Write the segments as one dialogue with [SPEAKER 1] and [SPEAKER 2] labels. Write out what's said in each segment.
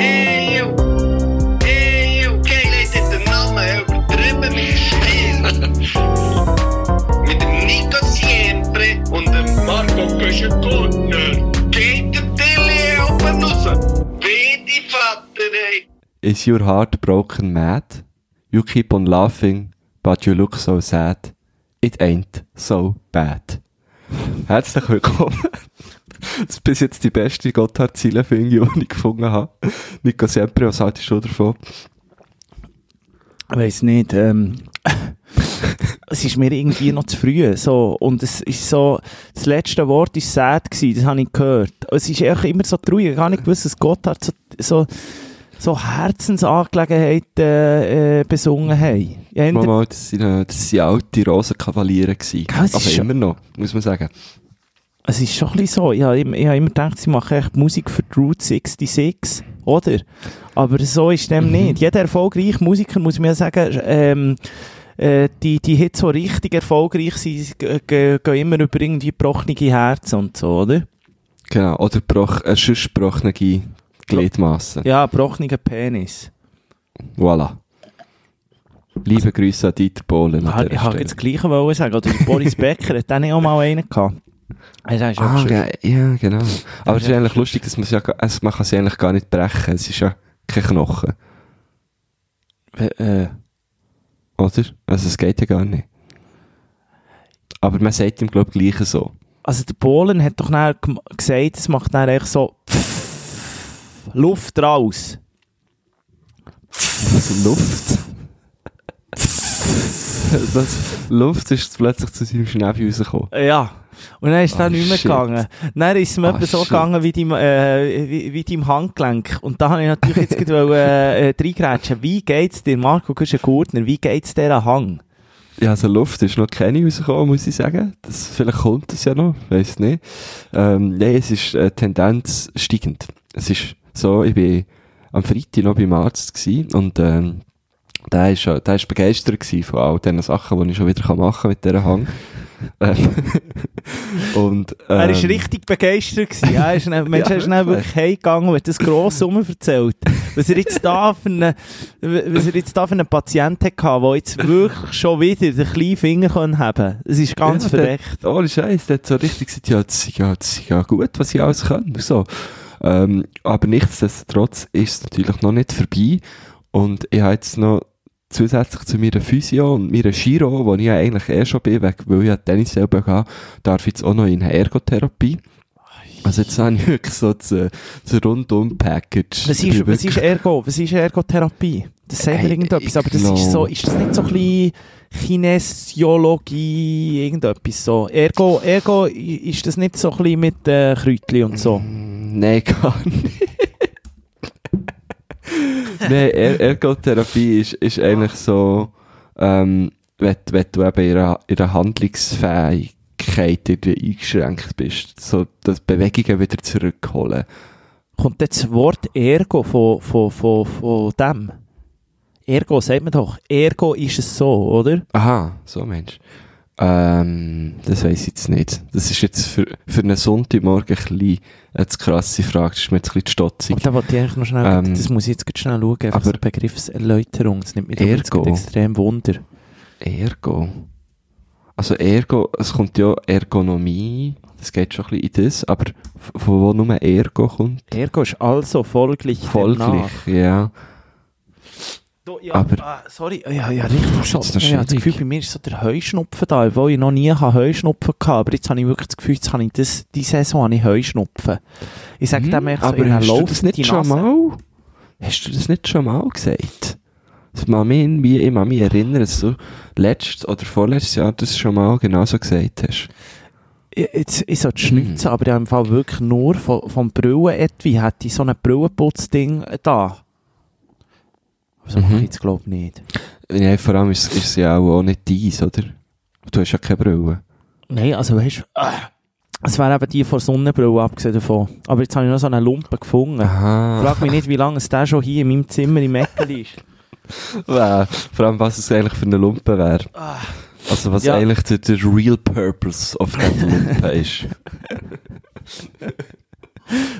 [SPEAKER 1] Eeuw. Eeuw. Geil, heeft dit de namen übertrieben mit Stil. mit dem Nico Siempre und dem Marco Köschenkorner. Geht der Tilly oben raus. Wie die Vater, ey.
[SPEAKER 2] Is your heart broken mad? You keep on laughing, but you look so sad. It ain't so bad. Herzlich willkommen. Das ist bis jetzt die beste Gotthard-Ziele, finde ich, die ich gefunden habe. Nico Sempre, was haltest du davon?
[SPEAKER 3] Ich weiss nicht, ähm, es ist mir irgendwie noch zu früh, so, und es ist so, das letzte Wort war sad gewesen, das habe ich gehört. Es ist einfach immer so traurig, ich habe gar nicht gewusst, dass Gotthard so, so, so Herzensangelegenheiten äh, besungen haben. Ja,
[SPEAKER 2] Mama, das sind, äh, das sind alte Rosenkavaliere gewesen.
[SPEAKER 3] Gell,
[SPEAKER 2] Aber
[SPEAKER 3] schon-
[SPEAKER 2] immer noch, muss man sagen.
[SPEAKER 3] Es ist schon ein bisschen so. Ich habe immer, ich habe immer gedacht, sie machen echt Musik für die Route 66, oder? Aber so ist dem nicht. Jeder erfolgreiche Musiker, muss ja sagen, ähm, äh, die, die Hits, die richtig erfolgreich sind, gehen immer über irgendwie gebrochene Herzen und so, oder?
[SPEAKER 2] Genau. Oder broch, äh, sonst gebrochene Gliedmassen.
[SPEAKER 3] Ja, gebrochener Penis.
[SPEAKER 2] Voilà. Liebe Grüße an Dieter Bohlen.
[SPEAKER 3] ich
[SPEAKER 2] Stelle.
[SPEAKER 3] jetzt das Gleiche sagen. Oder der Boris Becker hat dann auch mal einen gehabt. Das ist
[SPEAKER 2] Ah, ja, ja, genau. Aber es ist eigentlich lustig, dass man es ja, also man kann sie eigentlich gar nicht brechen. Es ist ja kein Knochen.
[SPEAKER 3] Äh,
[SPEAKER 2] Oder? Also es geht ja gar nicht. Aber man sagt ihm, glaube ich, gleich so.
[SPEAKER 3] Also der Polen hat doch gesagt, es macht dann echt so Luft raus.
[SPEAKER 2] Also Luft. das, Luft ist plötzlich zu seinem Schnäbi rausgekommen.
[SPEAKER 3] Ja. Und dann ist das nicht mehr
[SPEAKER 2] shit.
[SPEAKER 3] gegangen. Dann ist es mir etwa so
[SPEAKER 2] shit.
[SPEAKER 3] gegangen wie deinem, äh, wie, wie deinem Handgelenk. Und da habe ich natürlich jetzt gerade äh, äh, reingrätschen. Wie geht's dir, Marco Gurtner, wie geht's dir an Hang?
[SPEAKER 2] Ja, also Luft ist noch keine rausgekommen, muss ich sagen. Das, vielleicht kommt es ja noch, weiss nicht. Ähm, nein, es ist äh, Tendenz steigend. Es ist so, ich bin am Freitag noch beim Arzt gewesen und ähm, der ist, der ist begeistert gewesen von all diesen Sachen, die ich schon wieder machen kann mit dieser Hang. Ähm, und, ähm,
[SPEAKER 3] er ist richtig begeistert gewesen. Er ist, dann- Mensch,
[SPEAKER 2] Ja,
[SPEAKER 3] er ist dann wirklich heimgegangen und hat das gross erzählt. Was er jetzt da für einen, was er jetzt da für einen Patienten hatte, der jetzt wirklich schon wieder den kleinen Finger haben kann. Das ist ganz
[SPEAKER 2] Ja,
[SPEAKER 3] verreckt.
[SPEAKER 2] Ohne Scheiß, der hat so richtig gesagt, ja, das ist ja, das ist ja gut, was ich alles kann. So. Ähm, aber nichtsdestotrotz ist es natürlich noch nicht vorbei. Und ich habe jetzt noch zusätzlich zu meiner Physio und meiner Chiro, wo ich ja eigentlich eh schon bin, weil ich ja Tennis selber gehe, darf ich jetzt auch noch in Ergotherapie. Also jetzt habe ich wirklich so das, äh, das Rundum-Package.
[SPEAKER 3] Was ist, was ist Ergo? Was ist Ergotherapie? Das sagt mir
[SPEAKER 2] Hey,
[SPEAKER 3] irgendetwas, aber das
[SPEAKER 2] glaub-
[SPEAKER 3] ist so, ist das nicht so ein bisschen Kinesiologie, irgendetwas so? Ergo, Ergo, ist das nicht so ein bisschen mit äh, Kräutchen und so?
[SPEAKER 2] Nein, gar nicht. Nein, er Ergotherapie ist, ist eigentlich so, ähm, wenn, wenn du eben in einer Handlungsfähigkeit irgendwie eingeschränkt bist, so dass Bewegungen wieder zurückholen.
[SPEAKER 3] Kommt jetzt das Wort Ergo von, von, von, von dem? Ergo, sagt man doch. Ergo ist es so, oder?
[SPEAKER 2] Aha, so Mensch. Ähm, das weiss ich jetzt nicht. Das ist jetzt für, für einen Sonntagmorgen ein bisschen eine zu krasse Frage. Das ist mir jetzt ein bisschen stotzig.
[SPEAKER 3] Und da wollte ich eigentlich noch schnell,
[SPEAKER 2] Ähm,
[SPEAKER 3] das muss ich jetzt schnell schauen, einfach
[SPEAKER 2] aber-
[SPEAKER 3] so Begriffserläuterung, das nimmt mich
[SPEAKER 2] Ergo.
[SPEAKER 3] extrem Wunder.
[SPEAKER 2] Ergo. Also Ergo, es kommt ja Ergonomie, das geht schon ein bisschen in das, aber von wo nur Ergo kommt?
[SPEAKER 3] Ergo ist also folglich
[SPEAKER 2] Folglich,
[SPEAKER 3] demnach.
[SPEAKER 2] ja.
[SPEAKER 3] Du, ja,
[SPEAKER 2] Aber-
[SPEAKER 3] ah, sorry, ja, ja, richtig so. Ich habe das. Gefühl, bei mir ist so der Heuschnupfen da, obwohl ich noch nie Heuschnupfen hatte, aber jetzt habe ich wirklich das Gefühl, jetzt habe ich das, die Saison habe ich Heuschnupfen. Ich sage
[SPEAKER 2] Hm,
[SPEAKER 3] dem echt so,
[SPEAKER 2] aber hast du das nicht schon mal? Hast du das nicht schon mal gesagt? Das mag mich irgendwie, ich mag mich erinnern, dass du letztes oder vorletztes Jahr das schon mal genauso gesagt hast.
[SPEAKER 3] Ich, jetzt, ich sollte
[SPEAKER 2] Hm.
[SPEAKER 3] schnitzen, aber ich habe im Fall wirklich nur vom, vom Brillen-Etui hätte ich so ein Brillenputzding da. Aber so mache
[SPEAKER 2] Mhm.
[SPEAKER 3] ich jetzt glaube ich nicht.
[SPEAKER 2] Ja, vor allem ist, ist es ja auch, auch nicht dies, oder? Du hast ja keine Brille.
[SPEAKER 3] Nein, also weißt du, ah, es wäre eben die von Sonnenbrille abgesehen davon. Aber jetzt habe ich noch so eine Lumpe gefunden.
[SPEAKER 2] Aha.
[SPEAKER 3] Frag mich nicht, wie lange es der schon hier in meinem Zimmer im Ecken ist.
[SPEAKER 2] Ja, vor allem, was es eigentlich für eine Lumpe wäre. Also, was
[SPEAKER 3] Ja.
[SPEAKER 2] eigentlich der, der real purpose of that Lumpe ist.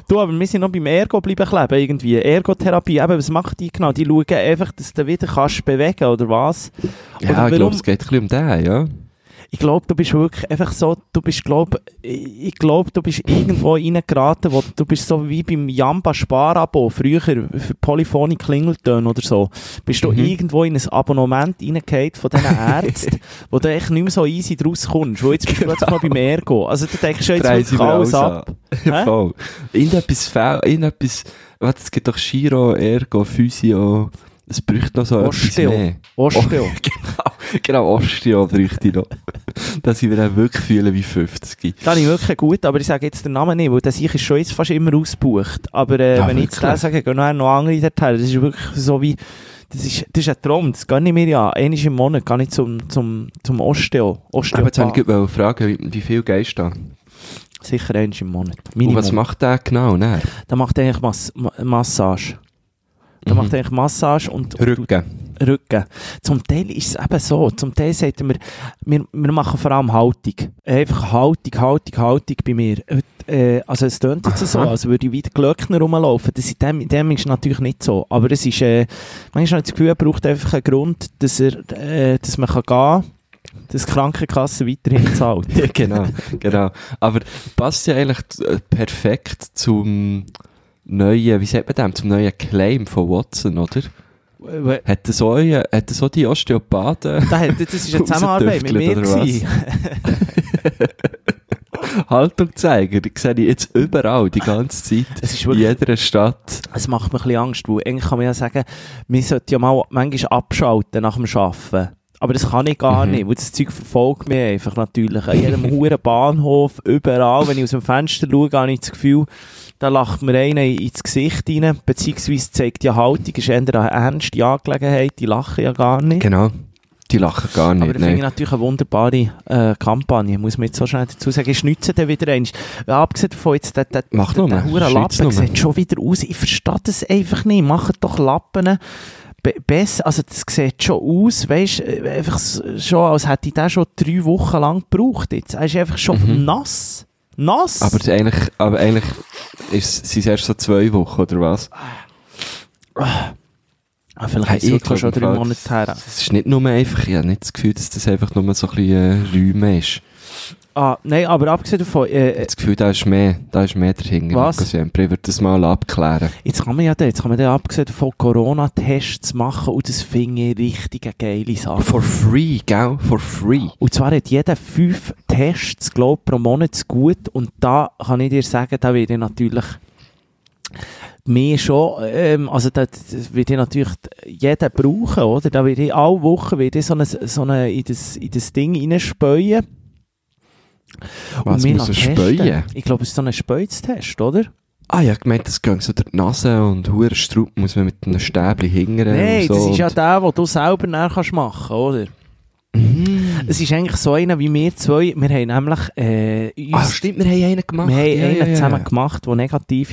[SPEAKER 3] Du, aber wir sind noch beim Ergo bleiben kleben, irgendwie. Ergotherapie, eben, was macht die genau? Die schauen einfach, dass du wieder kannst bewegen, oder was?
[SPEAKER 2] Ja,
[SPEAKER 3] Oder
[SPEAKER 2] ich glaube, es geht ein bisschen um den, ja.
[SPEAKER 3] Ich glaube, du bist wirklich einfach so, du bist, glaub, ich glaube, du bist irgendwo reingeraten, wo du bist so wie beim Jamba Sparabo, früher für Polyphony Klingeltöne oder so, bist du
[SPEAKER 2] Mhm.
[SPEAKER 3] irgendwo in ein Abonnement reingefallen von diesen Ärzten, wo du echt nicht mehr so easy draus kommst, wo jetzt bist du plötzlich mal beim Ergo. Also du denkst schon jetzt wirklich alles ab.
[SPEAKER 2] Ja, voll. Irgendetwas faul, irgendetwas, warte, es gibt doch Chiro, Ergo, Physio, es bräuchte noch so
[SPEAKER 3] Osteo.
[SPEAKER 2] etwas mehr.
[SPEAKER 3] Osteo.
[SPEAKER 2] genau, genau, Osteo bräuchte ich noch. Dass ich mich dann wirklich fühle wie 50.
[SPEAKER 3] Das ich wirklich gut, aber ich sage jetzt den Namen nicht, weil der sich ist schon jetzt fast immer ausgebucht. Aber äh,
[SPEAKER 2] Ja,
[SPEAKER 3] wenn ich jetzt den
[SPEAKER 2] wirklich?
[SPEAKER 3] sage, gehen noch andere dorthin. Das ist wirklich so wie, das ist, das ist ein Traum, das geht nicht mehr an. Einmal im Monat gehe ich zum, zum, zum Osteo.
[SPEAKER 2] Aber jetzt wollte ich gerade fragen, wie, wie viel gehst du da?
[SPEAKER 3] Sicher einmal im Monat.
[SPEAKER 2] Und
[SPEAKER 3] Minimum.
[SPEAKER 2] was macht der genau? Ne?
[SPEAKER 3] Der macht eigentlich Mas Ma Massage. Der
[SPEAKER 2] Mhm.
[SPEAKER 3] macht eigentlich Massage und, und
[SPEAKER 2] Rücken.
[SPEAKER 3] Rücken. Zum Teil ist es eben so. Zum Teil sagt er mir, wir, wir machen vor allem Haltung. Einfach Haltung, Haltung, Haltung bei mir. Äh, also es tönt jetzt so, als würde ich wieder Glöckner rumlaufen. Das in dem, in dem ist natürlich nicht so. Aber es ist, äh, manchmal habe ich das Gefühl, er braucht einfach einen Grund, dass, er, äh, dass man kann gehen kann, dass die Krankenkasse weiterhin zahlt.
[SPEAKER 2] Ja, genau, genau. Aber passt ja eigentlich äh, perfekt zum neuen, wie sagt man dem, zum neuen Claim von Watson, oder? Hat das so, euer- hat das so die Osteopathen
[SPEAKER 3] Da hat- Das ist eine Zusammenarbeit mit mir.
[SPEAKER 2] Haltung zeigen? Die sehe ich jetzt überall, die ganze Zeit.
[SPEAKER 3] Es ist
[SPEAKER 2] In
[SPEAKER 3] wirklich
[SPEAKER 2] jeder Stadt.
[SPEAKER 3] Es macht mir ein bisschen Angst, weil eigentlich kann man ja sagen, man sollte ja mal manchmal abschalten nach dem Arbeiten. Aber das kann ich gar
[SPEAKER 2] Mhm.
[SPEAKER 3] nicht, weil das Zeug verfolgt mich einfach natürlich. An jedem huren Bahnhof, überall, wenn ich aus dem Fenster schaue, habe ich das Gefühl, da lacht mir einer ins Gesicht rein, beziehungsweise zeigt die Haltung, ist eher eine ernste Angelegenheit, die lachen ja gar nicht.
[SPEAKER 2] Genau. Die lachen gar
[SPEAKER 3] Aber
[SPEAKER 2] nicht,
[SPEAKER 3] das finde ich natürlich eine wunderbare äh, Kampagne, muss man jetzt so schnell dazu sagen. Ich nütze den wieder eins. Ja, abgesehen davon, jetzt, der, der, der, der hure
[SPEAKER 2] schreib's
[SPEAKER 3] Lappen sieht schon wieder aus. Ich verstehe das einfach nicht. Macht doch Lappen be besser. Also, das sieht schon aus, weißt du, einfach schon, als hätte ich den schon drei Wochen lang gebraucht jetzt. Er ist einfach schon
[SPEAKER 2] Mhm.
[SPEAKER 3] nass. Nass?
[SPEAKER 2] Aber, eigentlich, aber eigentlich ist, sind es erst so zwei Wochen, oder was?
[SPEAKER 3] ah, vielleicht
[SPEAKER 2] Hey,
[SPEAKER 3] ist es wirklich schon drei Monate her.
[SPEAKER 2] Es ist nicht nur einfach, ich habe nicht das Gefühl, dass das einfach nur so ein bisschen äh, Räume ist.
[SPEAKER 3] Ah, nein, aber abgesehen davon,
[SPEAKER 2] Ich
[SPEAKER 3] äh,
[SPEAKER 2] habe das Gefühl, da ist mehr, da ist mehr dahinter.
[SPEAKER 3] Was?
[SPEAKER 2] Siempre. Ich würde das mal abklären.
[SPEAKER 3] Jetzt kann man ja da, jetzt kann man da abgesehen von Corona-Tests machen und das finde ich richtig eine geile Sache.
[SPEAKER 2] For free, gell? For free.
[SPEAKER 3] Und zwar hat jeder fünf Tests, glaube pro Monat zu gut und da kann ich dir sagen, da werde ich natürlich mehr schon, ähm, also da, werde ich natürlich jeden brauchen, oder? Da werde ich alle Wochen ich so eine, so eine in, das, in das Ding reinspäuen.
[SPEAKER 2] Was muss er
[SPEAKER 3] testen.
[SPEAKER 2] späuen?
[SPEAKER 3] Ich glaube, es ist so ein Speuztest, oder?
[SPEAKER 2] Ah, ja, gemeint, das geht so die Nase und hure Strupp muss man mit einem Stäbchen hingern
[SPEAKER 3] Nein,
[SPEAKER 2] und so.
[SPEAKER 3] das ist ja
[SPEAKER 2] und-
[SPEAKER 3] der, den du selber nachher kannst machen oder?
[SPEAKER 2] Mhm.
[SPEAKER 3] Es ist eigentlich so einer wie wir zwei. Wir haben nämlich äh, uns
[SPEAKER 2] Ah, stimmt, wir haben einen gemacht.
[SPEAKER 3] Wir haben
[SPEAKER 2] Ja,
[SPEAKER 3] einen
[SPEAKER 2] ja, ja.
[SPEAKER 3] zusammen gemacht, der negativ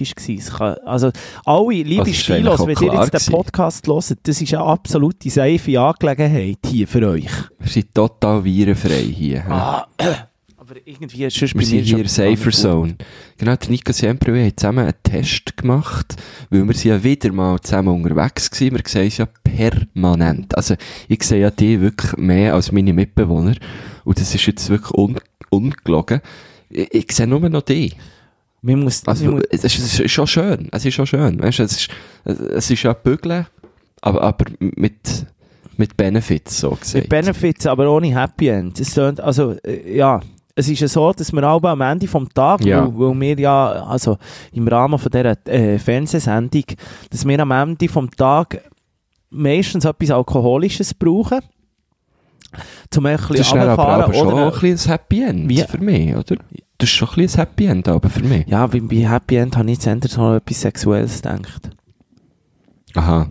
[SPEAKER 3] war. Also, alle, liebe
[SPEAKER 2] ist
[SPEAKER 3] Stilos,
[SPEAKER 2] eigentlich
[SPEAKER 3] wenn ihr jetzt den Podcast hört, das ist eine absolute safe Angelegenheit hier für euch.
[SPEAKER 2] Wir sind total virenfrei hier.
[SPEAKER 3] Ah, aber irgendwie ist es
[SPEAKER 2] Wir sind hier in Safer Zone. Genau, der Nico Siempre und ich haben zusammen einen Test gemacht, weil wir sind ja wieder mal zusammen unterwegs gewesen. Wir sehen uns ja permanent. Also, ich sehe ja die wirklich mehr als meine Mitbewohner. Und das ist jetzt wirklich un ungelogen. Ich, ich sehe nur noch die.
[SPEAKER 3] Man muss,
[SPEAKER 2] Also,
[SPEAKER 3] muss,
[SPEAKER 2] es ist, es ist schon schön. Es ist schon schön. Weißt du, es ist, es ist ja bügeln, aber, aber mit, mit Benefits, so gesehen.
[SPEAKER 3] mit Benefits, aber ohne Happy End. Es tönt, also, äh, ja. Es ist ja so, dass wir alle am Ende vom Tag,
[SPEAKER 2] Ja.
[SPEAKER 3] weil, weil wir ja, also im Rahmen von dieser äh, Fernsehsendung, dass wir am Ende vom Tag meistens etwas Alkoholisches brauchen. Zum ein
[SPEAKER 2] Das
[SPEAKER 3] bisschen
[SPEAKER 2] ist dann aber, aber schon ein bisschen ein Happy End
[SPEAKER 3] Wie?
[SPEAKER 2] für mich, oder? Das ist schon ein bisschen ein Happy End, aber für mich.
[SPEAKER 3] Ja, bei, bei Happy End habe ich jetzt an etwas Sexuelles gedacht.
[SPEAKER 2] Aha,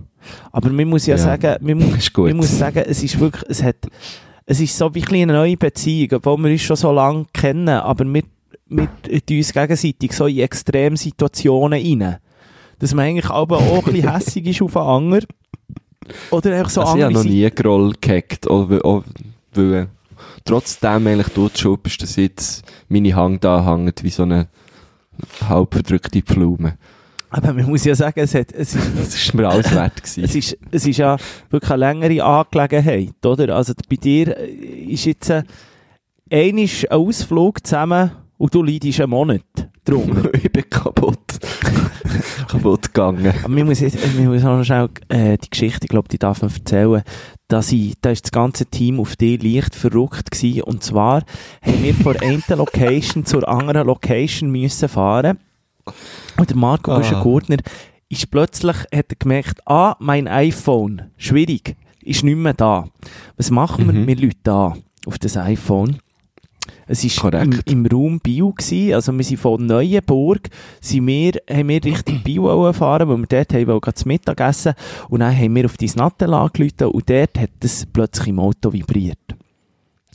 [SPEAKER 3] Aber man muss ja,
[SPEAKER 2] Ja.
[SPEAKER 3] sagen,
[SPEAKER 2] ist
[SPEAKER 3] man muss sagen, es ist wirklich, es hat, es ist so wie eine neue Beziehung, obwohl wir uns schon so lange kennen, aber wir, wir tun uns gegenseitig so in Extremsituationen rein. Dass man eigentlich aber auch ein bisschen hässig ist auf den anderen. Oder einfach so
[SPEAKER 2] also ich habe
[SPEAKER 3] andere
[SPEAKER 2] noch nie Groll gehackt, auch, weil- auch, äh, trotzdem eigentlich du die schuld bist, dass jetzt meine Hang da hängt wie so eine halb verdrückte Pflaume.
[SPEAKER 3] Aber man muss ja sagen, es, hat, es, ist,
[SPEAKER 2] Das ist mir alles wert gewesen.
[SPEAKER 3] es, ist, es ist ja wirklich eine längere Angelegenheit, oder? Also bei dir ist jetzt äh, ein Ausflug zusammen und du leidest einen Monat drunter.
[SPEAKER 2] ich bin kaputt. kaputt gegangen.
[SPEAKER 3] Aber man muss, jetzt, man muss auch noch schnell äh, die Geschichte, ich glaube, die darf man erzählen, dass ich, da ist das ganze Team auf dich leicht verrückt gewesen. Und zwar haben wir von einer Location zur anderen Location müssen fahren. Und der Marco
[SPEAKER 2] Ah.
[SPEAKER 3] Büschen-Gurtner ist plötzlich, hat er gemerkt, ah, mein iPhone, schwierig, ist nicht mehr da. Was machen wir?
[SPEAKER 2] Mhm.
[SPEAKER 3] Wir Leute da auf das iPhone. Es war im, im Raum Bio, gewesen, also wir sind von Neuenburg, sind wir, haben wir Richtung Bio wollen fahren, weil wir dort haben wollen gerade Mittag essen und dann haben wir auf die Nattel angerufen und dort hat es plötzlich im Auto vibriert.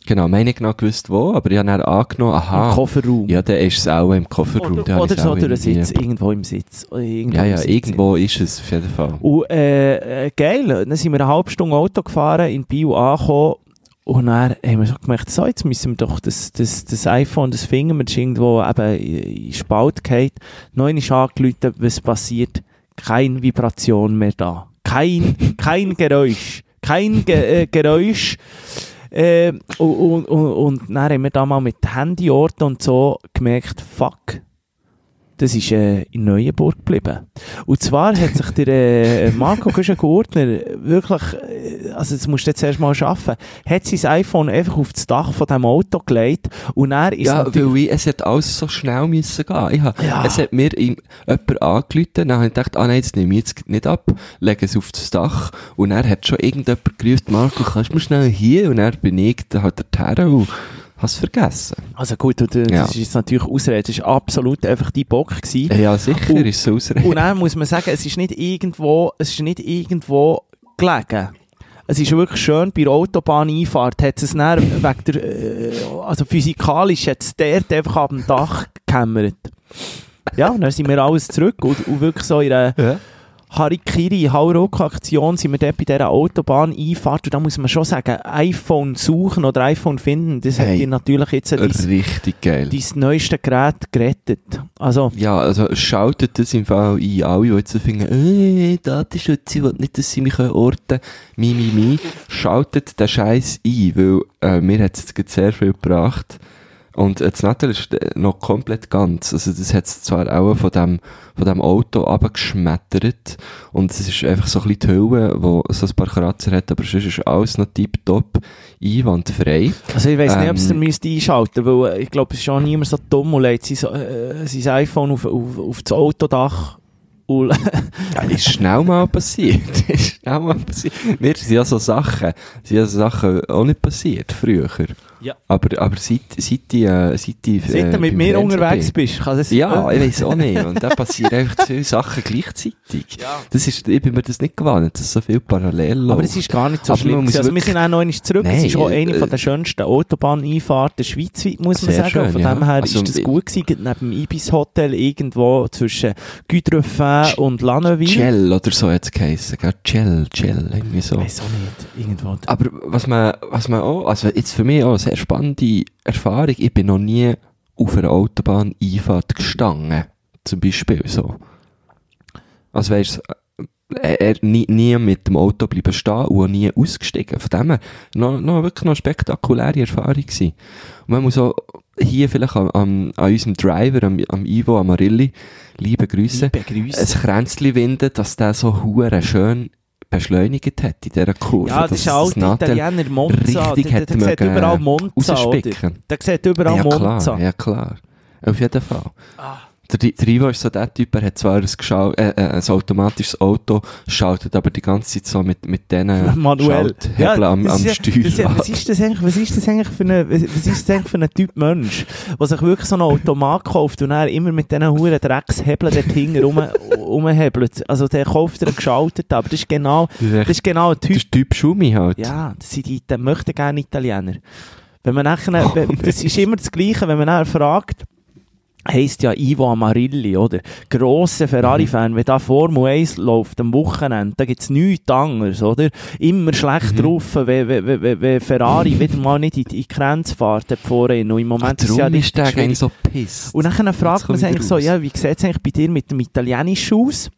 [SPEAKER 2] Genau, meine ich genau gewusst wo, aber ich habe dann angenommen,
[SPEAKER 3] Im
[SPEAKER 2] aha,
[SPEAKER 3] Kofferraum.
[SPEAKER 2] ja, dann ist es auch im Kofferraum.
[SPEAKER 3] oder oder so durch den Sitz, irgendwo im Sitz. Irgendwo
[SPEAKER 2] Ja,
[SPEAKER 3] im
[SPEAKER 2] ja,
[SPEAKER 3] Sitz.
[SPEAKER 2] irgendwo ist es auf jeden Fall.
[SPEAKER 3] Und äh, äh, geil, dann sind wir eine halbe Stunde Auto gefahren, in Bio angekommen und dann haben wir so gemerkt, so, jetzt müssen wir doch das, das, das iPhone, das finden wir, das ist irgendwo eben in Spalt gefallen. Neun ist angerufen, was passiert? Keine Vibration mehr da. Kein, kein Geräusch. Kein Ge äh, Geräusch. Äh, und, und, und, und dann haben wir da mal mit Handyorten und so gemerkt, fuck, das ist äh, in Neuenburg geblieben. Und zwar hat sich der äh, Marco Güschen-Gurtner wirklich, also das musst du jetzt erst mal schaffen, hat sein iPhone einfach auf das Dach von dem Auto gelegt und er ist
[SPEAKER 2] Ja, weil ich, es hat alles so schnell müssen gehen. Ich hab,
[SPEAKER 3] Ja.
[SPEAKER 2] Es hat mir jemand angerufen, dann habe ich gedacht, ah nein, jetzt nehme ich jetzt nicht ab, lege es auf das Dach und er hat schon irgendjemand gerufen, Marco, kannst du mir schnell hier? Und er bin ich, da hat er Terra und hast vergessen.
[SPEAKER 3] Also gut, und, äh,
[SPEAKER 2] Ja.
[SPEAKER 3] das ist jetzt natürlich Ausrede, das war absolut einfach die Bock gewesen.
[SPEAKER 2] Ja, sicher
[SPEAKER 3] Und-
[SPEAKER 2] ist es ausreden.
[SPEAKER 3] Und dann muss man sagen, es ist nicht irgendwo, es ist nicht irgendwo gelegen. Es ist wirklich schön, bei der Autobahneinfahrt hat es dann wegen der, äh, also physikalisch hat es dort einfach ab dem Dach gehämmert. Ja, und dann sind wir alles zurück und, und wirklich so in einer
[SPEAKER 2] Ja.
[SPEAKER 3] Harikiri, Hauruck-Aktion sind wir dort bei dieser Autobahneinfahrt und da muss man schon sagen, iPhone suchen oder iPhone finden, das hat
[SPEAKER 2] Hey.
[SPEAKER 3] dir natürlich jetzt dein,
[SPEAKER 2] Richtig geil.
[SPEAKER 3] dein neueste Gerät gerettet. Also,
[SPEAKER 2] Ja, also schaltet das im Fall ein. Alle, die jetzt finden, äh, Datenschutz, ich will nicht, dass sie mich orten. Mi, mi, mi. Schaltet den Scheiß ein, weil äh, mir hat es jetzt sehr viel gebracht. Und äh, das Nattel ist äh, noch komplett ganz. Also das hat zwar auch von dem, von dem Auto abgeschmettert und es ist einfach so ein bisschen die Hülle, wo so ein paar Kratzer hat, aber sonst ist alles noch tiptop einwandfrei.
[SPEAKER 3] Also ich weiss nicht, ob es
[SPEAKER 2] Ähm,
[SPEAKER 3] ihr müsst einschalten weil äh, ich glaube, es ist schon niemand so dumm und legt sein, äh, sein iPhone auf, auf, auf das Autodach
[SPEAKER 2] Ja, ist schnell mal passiert. ist schnell mal passiert. Mir sind ja so Sachen, sind ja so Sachen auch nicht passiert, früher.
[SPEAKER 3] Ja.
[SPEAKER 2] Aber, aber seit, seit die, äh, seit die,
[SPEAKER 3] seit du
[SPEAKER 2] äh,
[SPEAKER 3] mit
[SPEAKER 2] beim
[SPEAKER 3] mir unterwegs
[SPEAKER 2] bin.
[SPEAKER 3] bist, kann es
[SPEAKER 2] Ja, ich weiß auch nicht. Und da passieren einfach zwei Sachen gleichzeitig.
[SPEAKER 3] Ja.
[SPEAKER 2] Das ist, ich bin mir das nicht gewohnt, dass so viel parallel läuft.
[SPEAKER 3] Aber es ist gar nicht so
[SPEAKER 2] Aber
[SPEAKER 3] schlimm. Also wir sind auch noch einmal zurück. es
[SPEAKER 2] Nein,
[SPEAKER 3] ist auch eine
[SPEAKER 2] äh,
[SPEAKER 3] von der schönsten Autobahneinfahrten schweizweit, muss man sagen.
[SPEAKER 2] schön,
[SPEAKER 3] von
[SPEAKER 2] ja.
[SPEAKER 3] dem her
[SPEAKER 2] Also,
[SPEAKER 3] ist das
[SPEAKER 2] ich-
[SPEAKER 3] gut gewesen. Neben dem Ibis Hotel irgendwo zwischen Gütrefin und Lanneville.
[SPEAKER 2] Gel oder so hat es geheissen, gell? Gel, Gel, irgendwie so.
[SPEAKER 3] Ich weiß auch nicht. Irgendwo.
[SPEAKER 2] Aber was man, was man auch, also jetzt für mich auch sehr spannende Erfahrung, ich bin noch nie auf einer Autobahneinfahrt gestanden. Zum Beispiel so. Also weisst er, er nie, nie mit dem Auto bleiben stehen und auch nie ausgestiegen. Von dem her, noch, noch wirklich noch eine spektakuläre Erfahrung gewesen. Und man muss auch hier vielleicht an, an, an unserem Driver, am, am Ivo Amarilli, liebe Grüße,
[SPEAKER 3] Liebe Grüße.
[SPEAKER 2] ein Kränzchen winden, dass der so hure schön beschleunigt hat in dieser Kurve.
[SPEAKER 3] Ja, das ist ein alter Italiener Monza.
[SPEAKER 2] richtig
[SPEAKER 3] Der, der, der sieht
[SPEAKER 2] mögen,
[SPEAKER 3] überall
[SPEAKER 2] äh,
[SPEAKER 3] Monza. Der sieht überall
[SPEAKER 2] ja,
[SPEAKER 3] Monza.
[SPEAKER 2] klar, ja, klar. Auf jeden Fall.
[SPEAKER 3] Ah.
[SPEAKER 2] Der, der Ivo ist so der Typ, er hat zwar ein, geschau äh, äh, ein automatisches Auto, schaltet aber die ganze Zeit so mit, mit diesen
[SPEAKER 3] Manuell.
[SPEAKER 2] Schalthebeln am, am
[SPEAKER 3] ist ja- das ist ja-
[SPEAKER 2] Steuerrad.
[SPEAKER 3] Was ist das eigentlich, was ist das eigentlich für eine, was ist das eigentlich für ein Typ Mensch, der sich wirklich so einen Automat kauft und er immer mit diesen huren Dreckshebeln dort hinten rum, rumhebelt. Also der kauft er geschaltet, aber das ist genau,
[SPEAKER 2] Das ist
[SPEAKER 3] das genau ein
[SPEAKER 2] das
[SPEAKER 3] Typ,
[SPEAKER 2] ist Typ Schumi halt.
[SPEAKER 3] ja, das sind die, der möchte gerne Italiener. Wenn man nachher, wenn- das ist immer das Gleiche, wenn man nachher fragt, heisst ja Ivo Amarilli, oder? Grosser Ferrari-Fan, wenn da Formel 1 läuft am Wochenende, da gibt's nichts anderes, oder? Immer schlecht
[SPEAKER 2] Mhm.
[SPEAKER 3] drauf, wenn, wenn, wenn, wenn Ferrari wieder mal nicht in die, dort vorhin. Und im Moment ist es
[SPEAKER 2] darum
[SPEAKER 3] ja
[SPEAKER 2] ist der
[SPEAKER 3] schwierig.
[SPEAKER 2] so pisst.
[SPEAKER 3] Und dann fragt man sich eigentlich
[SPEAKER 2] wieder
[SPEAKER 3] so,
[SPEAKER 2] raus.
[SPEAKER 3] ja, wie sieht es eigentlich bei dir mit dem Italienischen aus?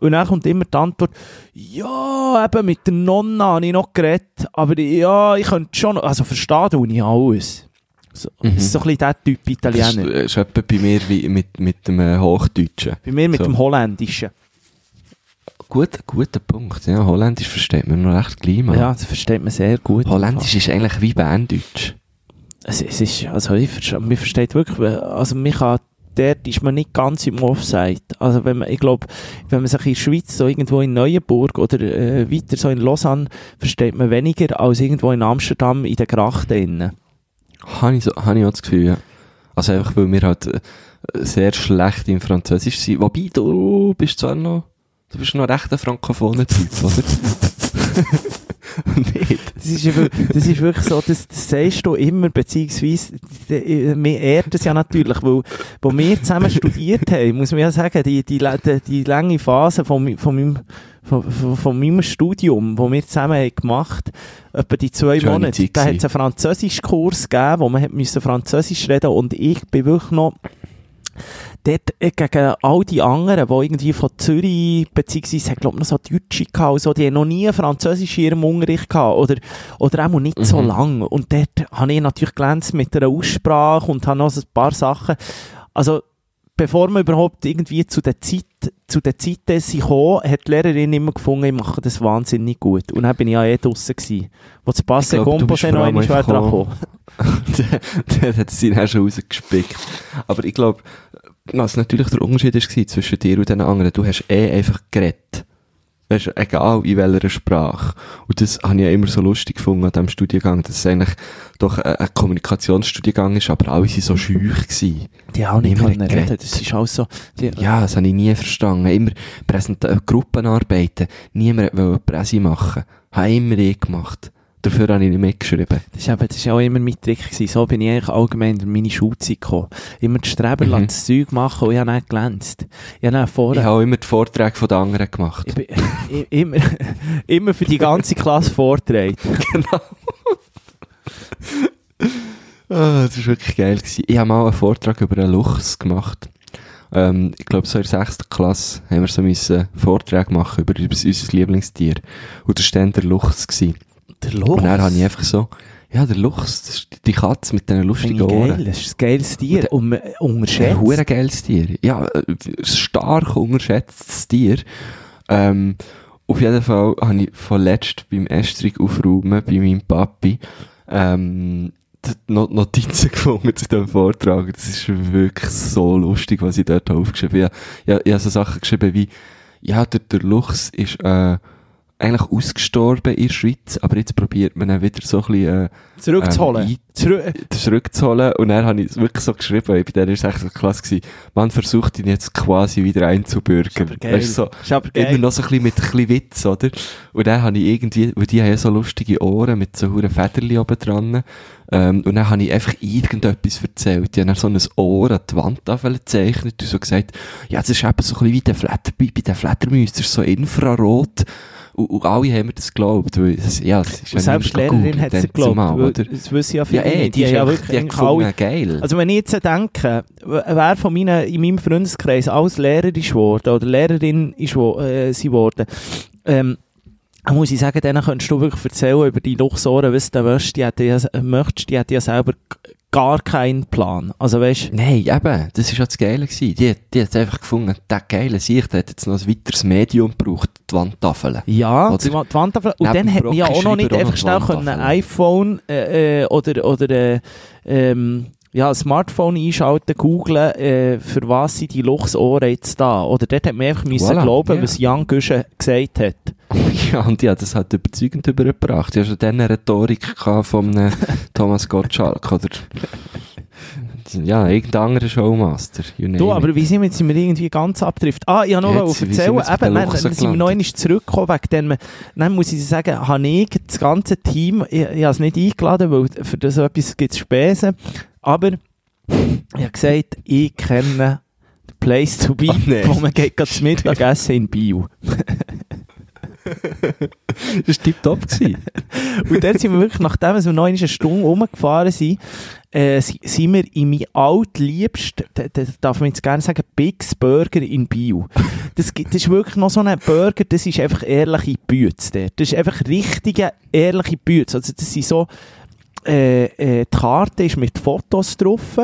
[SPEAKER 3] Und dann kommt immer die Antwort, ja, eben mit der Nonna habe ich noch geredet, aber ja, ich könnte schon, also verstehen tue ich alles. So,
[SPEAKER 2] Mhm.
[SPEAKER 3] Das ist so ein bisschen der Typ
[SPEAKER 2] Das ist,
[SPEAKER 3] Italiener.
[SPEAKER 2] äh, ist etwa bei mir wie mit, mit dem äh, Hochdeutschen.
[SPEAKER 3] Bei mir mit
[SPEAKER 2] so.
[SPEAKER 3] dem Holländischen.
[SPEAKER 2] Gut, guter Punkt. Ja, Holländisch versteht man noch recht gleich mal.
[SPEAKER 3] Ja, das versteht man sehr gut.
[SPEAKER 2] Holländisch ist eigentlich wie Berndeutsch.
[SPEAKER 3] Es, es ist, also ich verstehe, man versteht wirklich, also man kann, dort ist man nicht ganz im Offside. Also wenn man, ich glaube, wenn man sich in der Schweiz so irgendwo in Neuenburg oder äh, weiter so in Lausanne versteht man weniger als irgendwo in Amsterdam in den Grachten innen.
[SPEAKER 2] Habe ich, so, habe ich auch das Gefühl, ja. Also einfach, weil wir halt äh, sehr schlecht im Französisch sind. Wobei, du bist zwar noch, du bist noch recht ein frankophoner Typ, oder? Nicht?
[SPEAKER 3] Das ist, wir- das ist wirklich so, das, das sagst du immer, beziehungsweise, mir ehrt es ja natürlich, weil, wo wir zusammen studiert haben, muss man ja sagen, die, die, die, die lange Phase von, von meinem, von, von, von meinem Studium, wo wir zusammen haben gemacht, etwa die zwei
[SPEAKER 2] Schöne
[SPEAKER 3] Monate, da hat es einen Französischkurs gegeben, wo man hat müssen Französisch reden und ich bin wirklich noch dort äh, gegen all die anderen, die irgendwie von Zürich, beziehungsweise, ich glaube noch so Deutsche gehabt, so, die haben noch nie Französisch in ihrem Unterricht gehabt, oder, oder auch nicht so
[SPEAKER 2] Mhm.
[SPEAKER 3] lang. Und dort habe ich natürlich glänzt mit einer Aussprache und habe noch so ein paar Sachen. Also, bevor wir überhaupt irgendwie zu der Zeit, zu der Zeiten sind gekommen, hat die Lehrerin immer gefunden, ich mache das wahnsinnig gut. Und dann bin ich ja eh draussen gewesen. Wo das Passe
[SPEAKER 2] bist
[SPEAKER 3] noch einmal schwer dran
[SPEAKER 2] der, der hat es dir auch schon rausgespickt. Aber ich glaube, was natürlich der Unterschied war zwischen dir und den anderen, du hast eh einfach geredet. Weißt egal in welcher Sprache. Und das habe ich ja immer so lustig gefunden an diesem Studiengang, dass es eigentlich doch ein, ein Kommunikationsstudiengang ist, aber alle waren so scheu gewesen.
[SPEAKER 3] Die auch nicht können reden. Das ist auch so, die,
[SPEAKER 2] Ja, das habe ich nie verstanden. Immer Präsenta äh, Gruppenarbeiten. Niemand wollte Präsi machen. Habe immer ich gemacht. Dafür habe ich nicht mitgeschrieben.
[SPEAKER 3] Das eben, ist auch immer mein Trick gewesen. So bin ich eigentlich allgemein in meine Schulzeit gekommen. Immer die Streber
[SPEAKER 2] Mhm.
[SPEAKER 3] lassen das Zeug machen und ich habe nicht glänzt. Ich habe vorher,
[SPEAKER 2] Ich habe auch immer die Vorträge von den anderen gemacht.
[SPEAKER 3] bin, immer, immer für die ganze Klasse vortragen.
[SPEAKER 2] Genau. Ah, das war wirklich geil. Gewesen. Ich habe mal einen Vortrag über einen Luchs gemacht. Ähm, ich glaube, so in der sechsten Klasse haben wir so müssen Vorträge machen über unser Lieblingstier. Und das war dann der Luchs. Gewesen.
[SPEAKER 3] Der
[SPEAKER 2] Und
[SPEAKER 3] Luchs.
[SPEAKER 2] dann habe ich einfach so, ja, der Luchs, das ist die Katze mit diesen
[SPEAKER 3] Finde
[SPEAKER 2] lustigen
[SPEAKER 3] ich
[SPEAKER 2] Ohren.
[SPEAKER 3] geil. Das ist ein geiles Tier.
[SPEAKER 2] Und
[SPEAKER 3] Und man
[SPEAKER 2] Ein
[SPEAKER 3] unterschätzt.
[SPEAKER 2] hure geiles Tier. Ja, äh, ein stark unterschätztes Tier. Ähm, auf jeden Fall habe ich von letzt beim Estrig aufräumen bei meinem Papi ähm, Notizen gefunden zu diesem Vortrag. Das ist wirklich so lustig, was ich dort aufgeschrieben habe. Ich, habe- ich habe so Sachen geschrieben wie, ja, der, der Luchs ist äh, eigentlich ausgestorben in der Schweiz, aber jetzt probiert man ihn wieder so ein bisschen äh,
[SPEAKER 3] Zurückzuholen.
[SPEAKER 2] ähm,
[SPEAKER 3] Zurück.
[SPEAKER 2] zurückzuholen. Und dann habe ich es wirklich so geschrieben, bei der ist echt so klasse gewesen. Man versucht ihn jetzt quasi wieder einzubürgern.
[SPEAKER 3] Ist aber geil.
[SPEAKER 2] Weißt so,
[SPEAKER 3] Ist aber
[SPEAKER 2] immer
[SPEAKER 3] geil.
[SPEAKER 2] noch so ein bisschen mit ein bisschen Witz, oder? Und dann habe ich irgendwie, weil die haben ja so lustige Ohren mit so huren Federli oben dran. Ähm, und dann habe ich einfach irgendetwas erzählt. Die haben dann so ein Ohr an die Wand gezeichnet und so gesagt, ja, das ist eben so ein bisschen wie der Flatter, bei den ist so infrarot. Und, und alle haben mir das geglaubt, weil es, ja, es ist
[SPEAKER 3] Und selbst die Lehrerin hat es geglaubt.
[SPEAKER 2] zumal, oder?
[SPEAKER 3] Das wissen ja
[SPEAKER 2] Ja,
[SPEAKER 3] viele
[SPEAKER 2] eh,
[SPEAKER 3] nicht.
[SPEAKER 2] die, ist
[SPEAKER 3] ja wirklich
[SPEAKER 2] die gefunden, geil.
[SPEAKER 3] Also wenn ich jetzt denke, wer von meinen, in meinem Freundeskreis alles Lehrer ist geworden oder Lehrerin ist wo, äh, sie ähm, muss ich sagen, denen könntest du wirklich erzählen über die Luchsohren, was du willst, die hat ja, möchtest, die hat ja selber gar keinen Plan. Also weißt
[SPEAKER 2] Nein, eben, das war ja das Geile. Gewesen. Die, hat- die hat einfach gefunden, der geile Sicht hat jetzt noch ein weiteres Medium gebraucht, die Wandtafeln.
[SPEAKER 3] ja,
[SPEAKER 2] Oder?
[SPEAKER 3] die, Wa- die Wandtafel. Und
[SPEAKER 2] Neben
[SPEAKER 3] dann hat man ja auch noch nicht einfach schnell können ein
[SPEAKER 2] Wandtafeln.
[SPEAKER 3] iPhone äh, äh, oder, oder äh, ähm, ja, Smartphone einschalten, googlen, äh, für was sind die Luchsohren jetzt da. Oder dort hat man einfach müssen
[SPEAKER 2] Voilà,
[SPEAKER 3] glauben,
[SPEAKER 2] ja.
[SPEAKER 3] was Jan Güsche gesagt hat.
[SPEAKER 2] Ja, und hat das halt überzeugend übergebracht. Die hat schon dann eine Rhetorik von Thomas Gottschalk, oder? Ja, irgendein anderer Showmaster.
[SPEAKER 3] Du, aber wie sind wir jetzt sind wir irgendwie ganz abdrift? Ah, ich habe noch was erzählen. Eben, dann, dann sind wir noch einmal zurückgekommen, wegen dem, dann muss ich sagen, habe ich das ganze Team, ich, ich habe es nicht eingeladen, weil für das etwas gibt es Spesen, aber Ich habe gesagt, ich kenne den Place to be,
[SPEAKER 2] Oh, nee.
[SPEAKER 3] wo man geht gerade zum Mittagessen in Bio.
[SPEAKER 2] Das war tipptopp. gewesen.
[SPEAKER 3] Und dann sind wir wirklich, nachdem wir noch eine Stunde rumgefahren sind, äh, si- sind wir in mein altliebst, da- da darf man jetzt gerne sagen, Big's Burger in Bio. Das, das ist wirklich noch so ein Burger, das ist einfach ehrliche Bütze dort. Das ist einfach richtige, ehrliche Bütze. Also das sind so, äh, äh, die Karte ist mit Fotos drauf.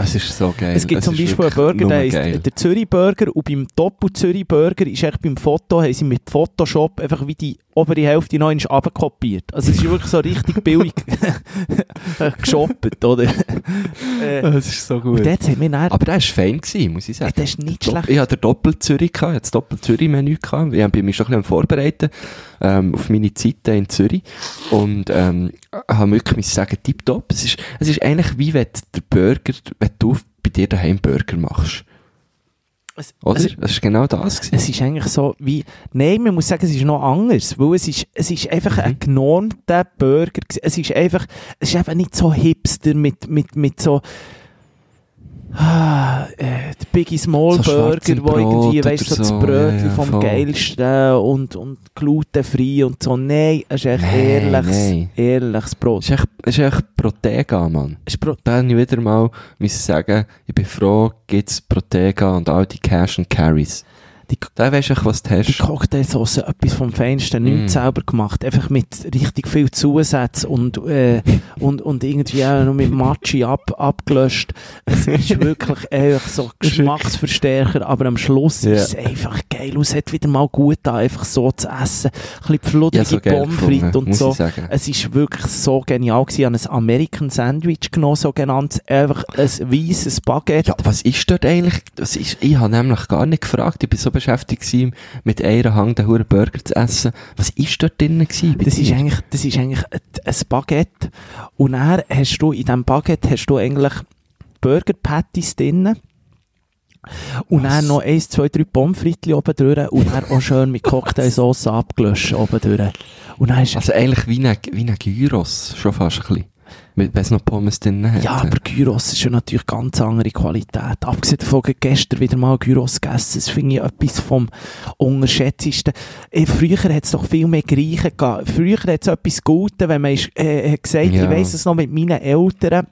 [SPEAKER 2] Es ist so geil.
[SPEAKER 3] Es gibt
[SPEAKER 2] Es
[SPEAKER 3] zum
[SPEAKER 2] ist
[SPEAKER 3] Beispiel einen Burger, der heisst der Zürich-Burger und beim Doppel-Zürich-Burger ist echt beim Foto, haben sie mit Photoshop einfach wie die obere Hälfte noch einmal runterkopiert. Also es ist wirklich so richtig billig geshoppt, oder? äh,
[SPEAKER 2] Es ist so gut.
[SPEAKER 3] dann,
[SPEAKER 2] Aber der war fein, gewesen, muss ich sagen.
[SPEAKER 3] das ist nicht schlecht.
[SPEAKER 2] Ich hatte den Doppel-Zürich, gehabt, ich hatte das Doppel-Zürich-Menü. gehabt. Ich bin mich schon ein bisschen am vorbereiten ähm, auf meine Zeiten in Zürich. Und ähm, habe wirklich müssen sagen, tipptopp. Es ist, es ist eigentlich wie wenn der Burger, wenn du bei dir daheim Burger machst.
[SPEAKER 3] Es,
[SPEAKER 2] Oder?
[SPEAKER 3] es,
[SPEAKER 2] das ist genau das. Gewesen.
[SPEAKER 3] es ist eigentlich so wie, nein, man muss sagen, es ist noch anders, weil es ist, es ist einfach
[SPEAKER 2] Mhm.
[SPEAKER 3] ein genormter Burger. Es ist einfach, es ist einfach nicht so hipster mit, mit, mit so, ah, äh, der Biggie Small
[SPEAKER 2] So
[SPEAKER 3] Burger, wo irgendwie, weißt du, so das. Brötchen
[SPEAKER 2] Ja,
[SPEAKER 3] vom
[SPEAKER 2] voll.
[SPEAKER 3] geilsten und, und glutenfrei und so. Nein, es ist echt
[SPEAKER 2] Nein,
[SPEAKER 3] ehrliches,
[SPEAKER 2] nein.
[SPEAKER 3] ehrliches Brot.
[SPEAKER 2] Es ist echt, es ist echt Protega, Mann. Habe ich wieder mal müssen sagen, ich bin froh, gibt es Protega und all die Cash and Carries.
[SPEAKER 3] Die,
[SPEAKER 2] Da weisst du, was du
[SPEAKER 3] die
[SPEAKER 2] hast.
[SPEAKER 3] Cocktailsauce, etwas vom Feinsten,
[SPEAKER 2] Mm.
[SPEAKER 3] nichts selber gemacht, einfach mit richtig viel Zusatz und, äh, und, und irgendwie auch noch mit Matschi ab, abgelöscht. Es ist wirklich einfach so Geschmacksverstärker, aber am Schluss
[SPEAKER 2] Ja.
[SPEAKER 3] ist es einfach geil. Es hat wieder mal gut da, einfach so zu essen. Ein bisschen
[SPEAKER 2] Ja,
[SPEAKER 3] flutterige
[SPEAKER 2] so
[SPEAKER 3] Pommes frites und so. Es ist wirklich so genial gewesen. Ich habe ein American Sandwich genommen, so genannt. Einfach ein weißes Baguette.
[SPEAKER 2] Ja, was ist dort eigentlich? Was ist, ich habe nämlich gar nicht gefragt. Ich bin so beschäftigt gewesen, mit einer Hand den Huren Burger zu essen. Was ist dort drin gewesen?
[SPEAKER 3] Das ist
[SPEAKER 2] dir?
[SPEAKER 3] eigentlich, das ist eigentlich ein, Baguette. Und dann hast du, in diesem Baguette hast du eigentlich Burger Patties drin. Und
[SPEAKER 2] Was?
[SPEAKER 3] dann noch eins, zwei, drei Pommes frites oben drüber und dann auch schön mit Cocktailsauce abgelöscht oben drüber. Und dann ist,
[SPEAKER 2] Also eigentlich wie ein, wie ein Gyros, schon fast ein bisschen. Es noch Pommes drin hat.
[SPEAKER 3] ja, aber Gyros ist ja natürlich ganz andere Qualität. Abgesehen davon, gestern wieder mal Gyros gegessen. Das finde ich etwas vom Unterschätztesten. Äh, früher hat es doch viel mehr Griechen gehabt. Früher hat es etwas Gutes, wenn man ist, äh, gesagt,
[SPEAKER 2] Ja.
[SPEAKER 3] ich weiss es noch mit meinen Eltern,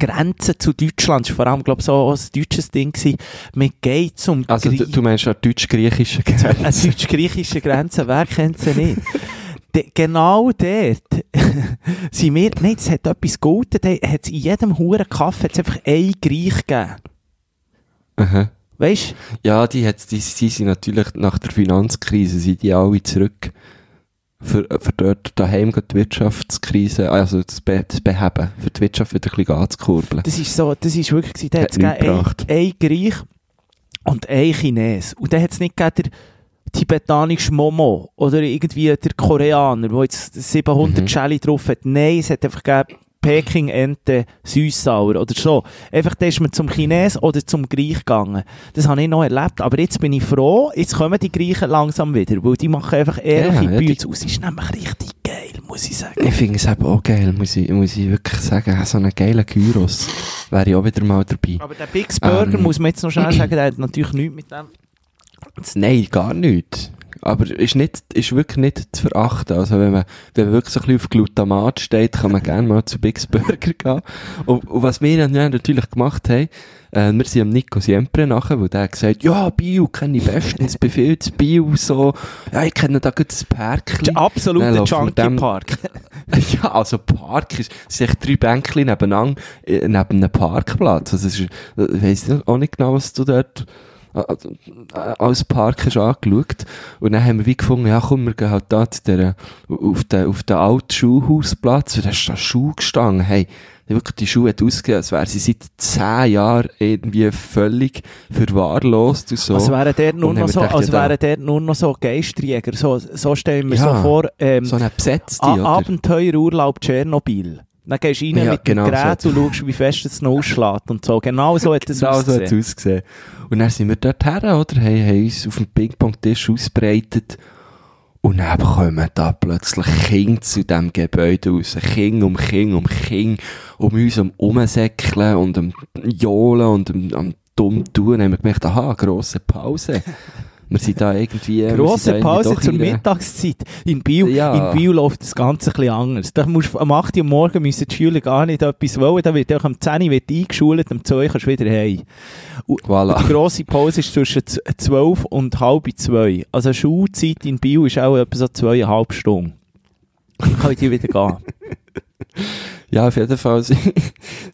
[SPEAKER 3] Grenze zu Deutschland, das war vor allem, glaube ich, so ein deutsches Ding gewesen. Man geht zum
[SPEAKER 2] Also du,
[SPEAKER 3] Grie-
[SPEAKER 2] du meinst
[SPEAKER 3] eine
[SPEAKER 2] Grenze.
[SPEAKER 3] deutsch-griechische Grenze, wer kennt sie nicht? De, genau dort sind wir, nein, es hat etwas Gutes, hat in jedem huren Kaffee hat's einfach ein Griech gegeben.
[SPEAKER 2] Aha.
[SPEAKER 3] Weißt
[SPEAKER 2] Ja, die, hat, die, die sind natürlich nach der Finanzkrise sind die alle zurück. Für, für dort daheim die Wirtschaftskrise, also das, Be das Beheben, für die Wirtschaft wieder ein bisschen anzukurbeln.
[SPEAKER 3] das ist so, das ist wirklich da
[SPEAKER 2] Hat
[SPEAKER 3] es ein, ein Griech und ein Chines. Und dann hat es nicht gegeben, der tibetanische Momo oder irgendwie der Koreaner, der jetzt 700
[SPEAKER 2] Mhm.
[SPEAKER 3] Schelle drauf hat. Nein, es hat einfach gegeben, Peking Ente Süßsauer oder so. Einfach, da ist man zum Chines oder zum Griech gegangen. Das habe ich noch erlebt. Aber jetzt bin ich froh, jetzt kommen die Griechen langsam wieder, weil die machen einfach ehrliche
[SPEAKER 2] Ja,
[SPEAKER 3] ja,
[SPEAKER 2] die-
[SPEAKER 3] Es ist nämlich richtig geil, muss ich sagen.
[SPEAKER 2] Ich finde es eben auch geil, muss ich, muss ich wirklich sagen. So einen geilen Gyros wäre ich auch wieder mal dabei.
[SPEAKER 3] Aber der Big's Burger,
[SPEAKER 2] Ähm.
[SPEAKER 3] muss man jetzt noch schnell sagen, der hat natürlich nichts mit dem
[SPEAKER 2] Nein, gar nicht. Aber ist, nicht, ist wirklich nicht zu verachten. Also wenn man, wenn man wirklich so ein bisschen auf Glutamat steht, kann man gerne mal zu Big's Burger gehen. Und, und was wir dann natürlich gemacht haben, äh, wir sind am Nico Siempre nachher, weil der hat gesagt, ja, Bio kenne ich bestens, befehlt Bio so, ja, ich kenne da gut das Pärkchen.
[SPEAKER 3] Der absolute
[SPEAKER 2] Dann laufen wir
[SPEAKER 3] Junkie
[SPEAKER 2] dem-
[SPEAKER 3] Park.
[SPEAKER 2] Ja, also Park ist, es sind drei Bänkchen nebeneinander, äh, neben einem Parkplatz. Also es ist, ich weiss auch nicht genau, was du dort äh, äh, als Park hast angeschaut. Und dann haben wir wie gefunden, ja komm, wir gehen halt da zu der, auf den, auf den alten Schuhhausplatz, und da ist da Schuh gestanden, hey, wirklich, die Schuhe hat ausgesehen, als wäre sie seit zehn Jahren irgendwie völlig verwahrlost und so.
[SPEAKER 3] Also wären dort nur noch so, also
[SPEAKER 2] ja,
[SPEAKER 3] wären dort nur noch so Geistjäger. So, so stellen wir
[SPEAKER 2] Ja,
[SPEAKER 3] so vor, ähm,
[SPEAKER 2] so eine besetzte?
[SPEAKER 3] Abenteuerurlaub Tschernobyl. Dann gehst du rein
[SPEAKER 2] Ja,
[SPEAKER 3] mit
[SPEAKER 2] genau
[SPEAKER 3] dem Gerät
[SPEAKER 2] so.
[SPEAKER 3] und schaust, wie fest es noch ausschlägt und so. Genau so hat es
[SPEAKER 2] Genau so
[SPEAKER 3] ausgesehen.
[SPEAKER 2] hat es ausgesehen. Und dann sind wir dort her, oder? Haben, haben uns auf dem Ping-Pong-Tisch ausbreitet. Und dann kommen da plötzlich Kinder zu diesem Gebäude raus. Kinder um Kinder um Kinder. Um uns um Umsäckeln und um Johlen und um, um dumm tun. Dann haben wir gemerkt, aha, grosse Pause. Wir sind da irgendwie...
[SPEAKER 3] Grosse Pause zur
[SPEAKER 2] in
[SPEAKER 3] Mittagszeit. In Biel,
[SPEAKER 2] Ja.
[SPEAKER 3] in Biel läuft das Ganze ein bisschen anders. Da musst, am 8 Uhr morgen müssen die Schüler gar nicht etwas wollen. Da wird auch am 10 Uhr wird eingeschult, am 2 Uhr kannst du wieder heim. Und
[SPEAKER 2] Voilà.
[SPEAKER 3] die grosse Pause ist zwischen z- 12 und halb 2. Also Schulzeit in Biel ist auch etwa so zweieinhalb Stunden. Dann kann ich die wieder gehen.
[SPEAKER 2] Ja, auf jeden Fall sind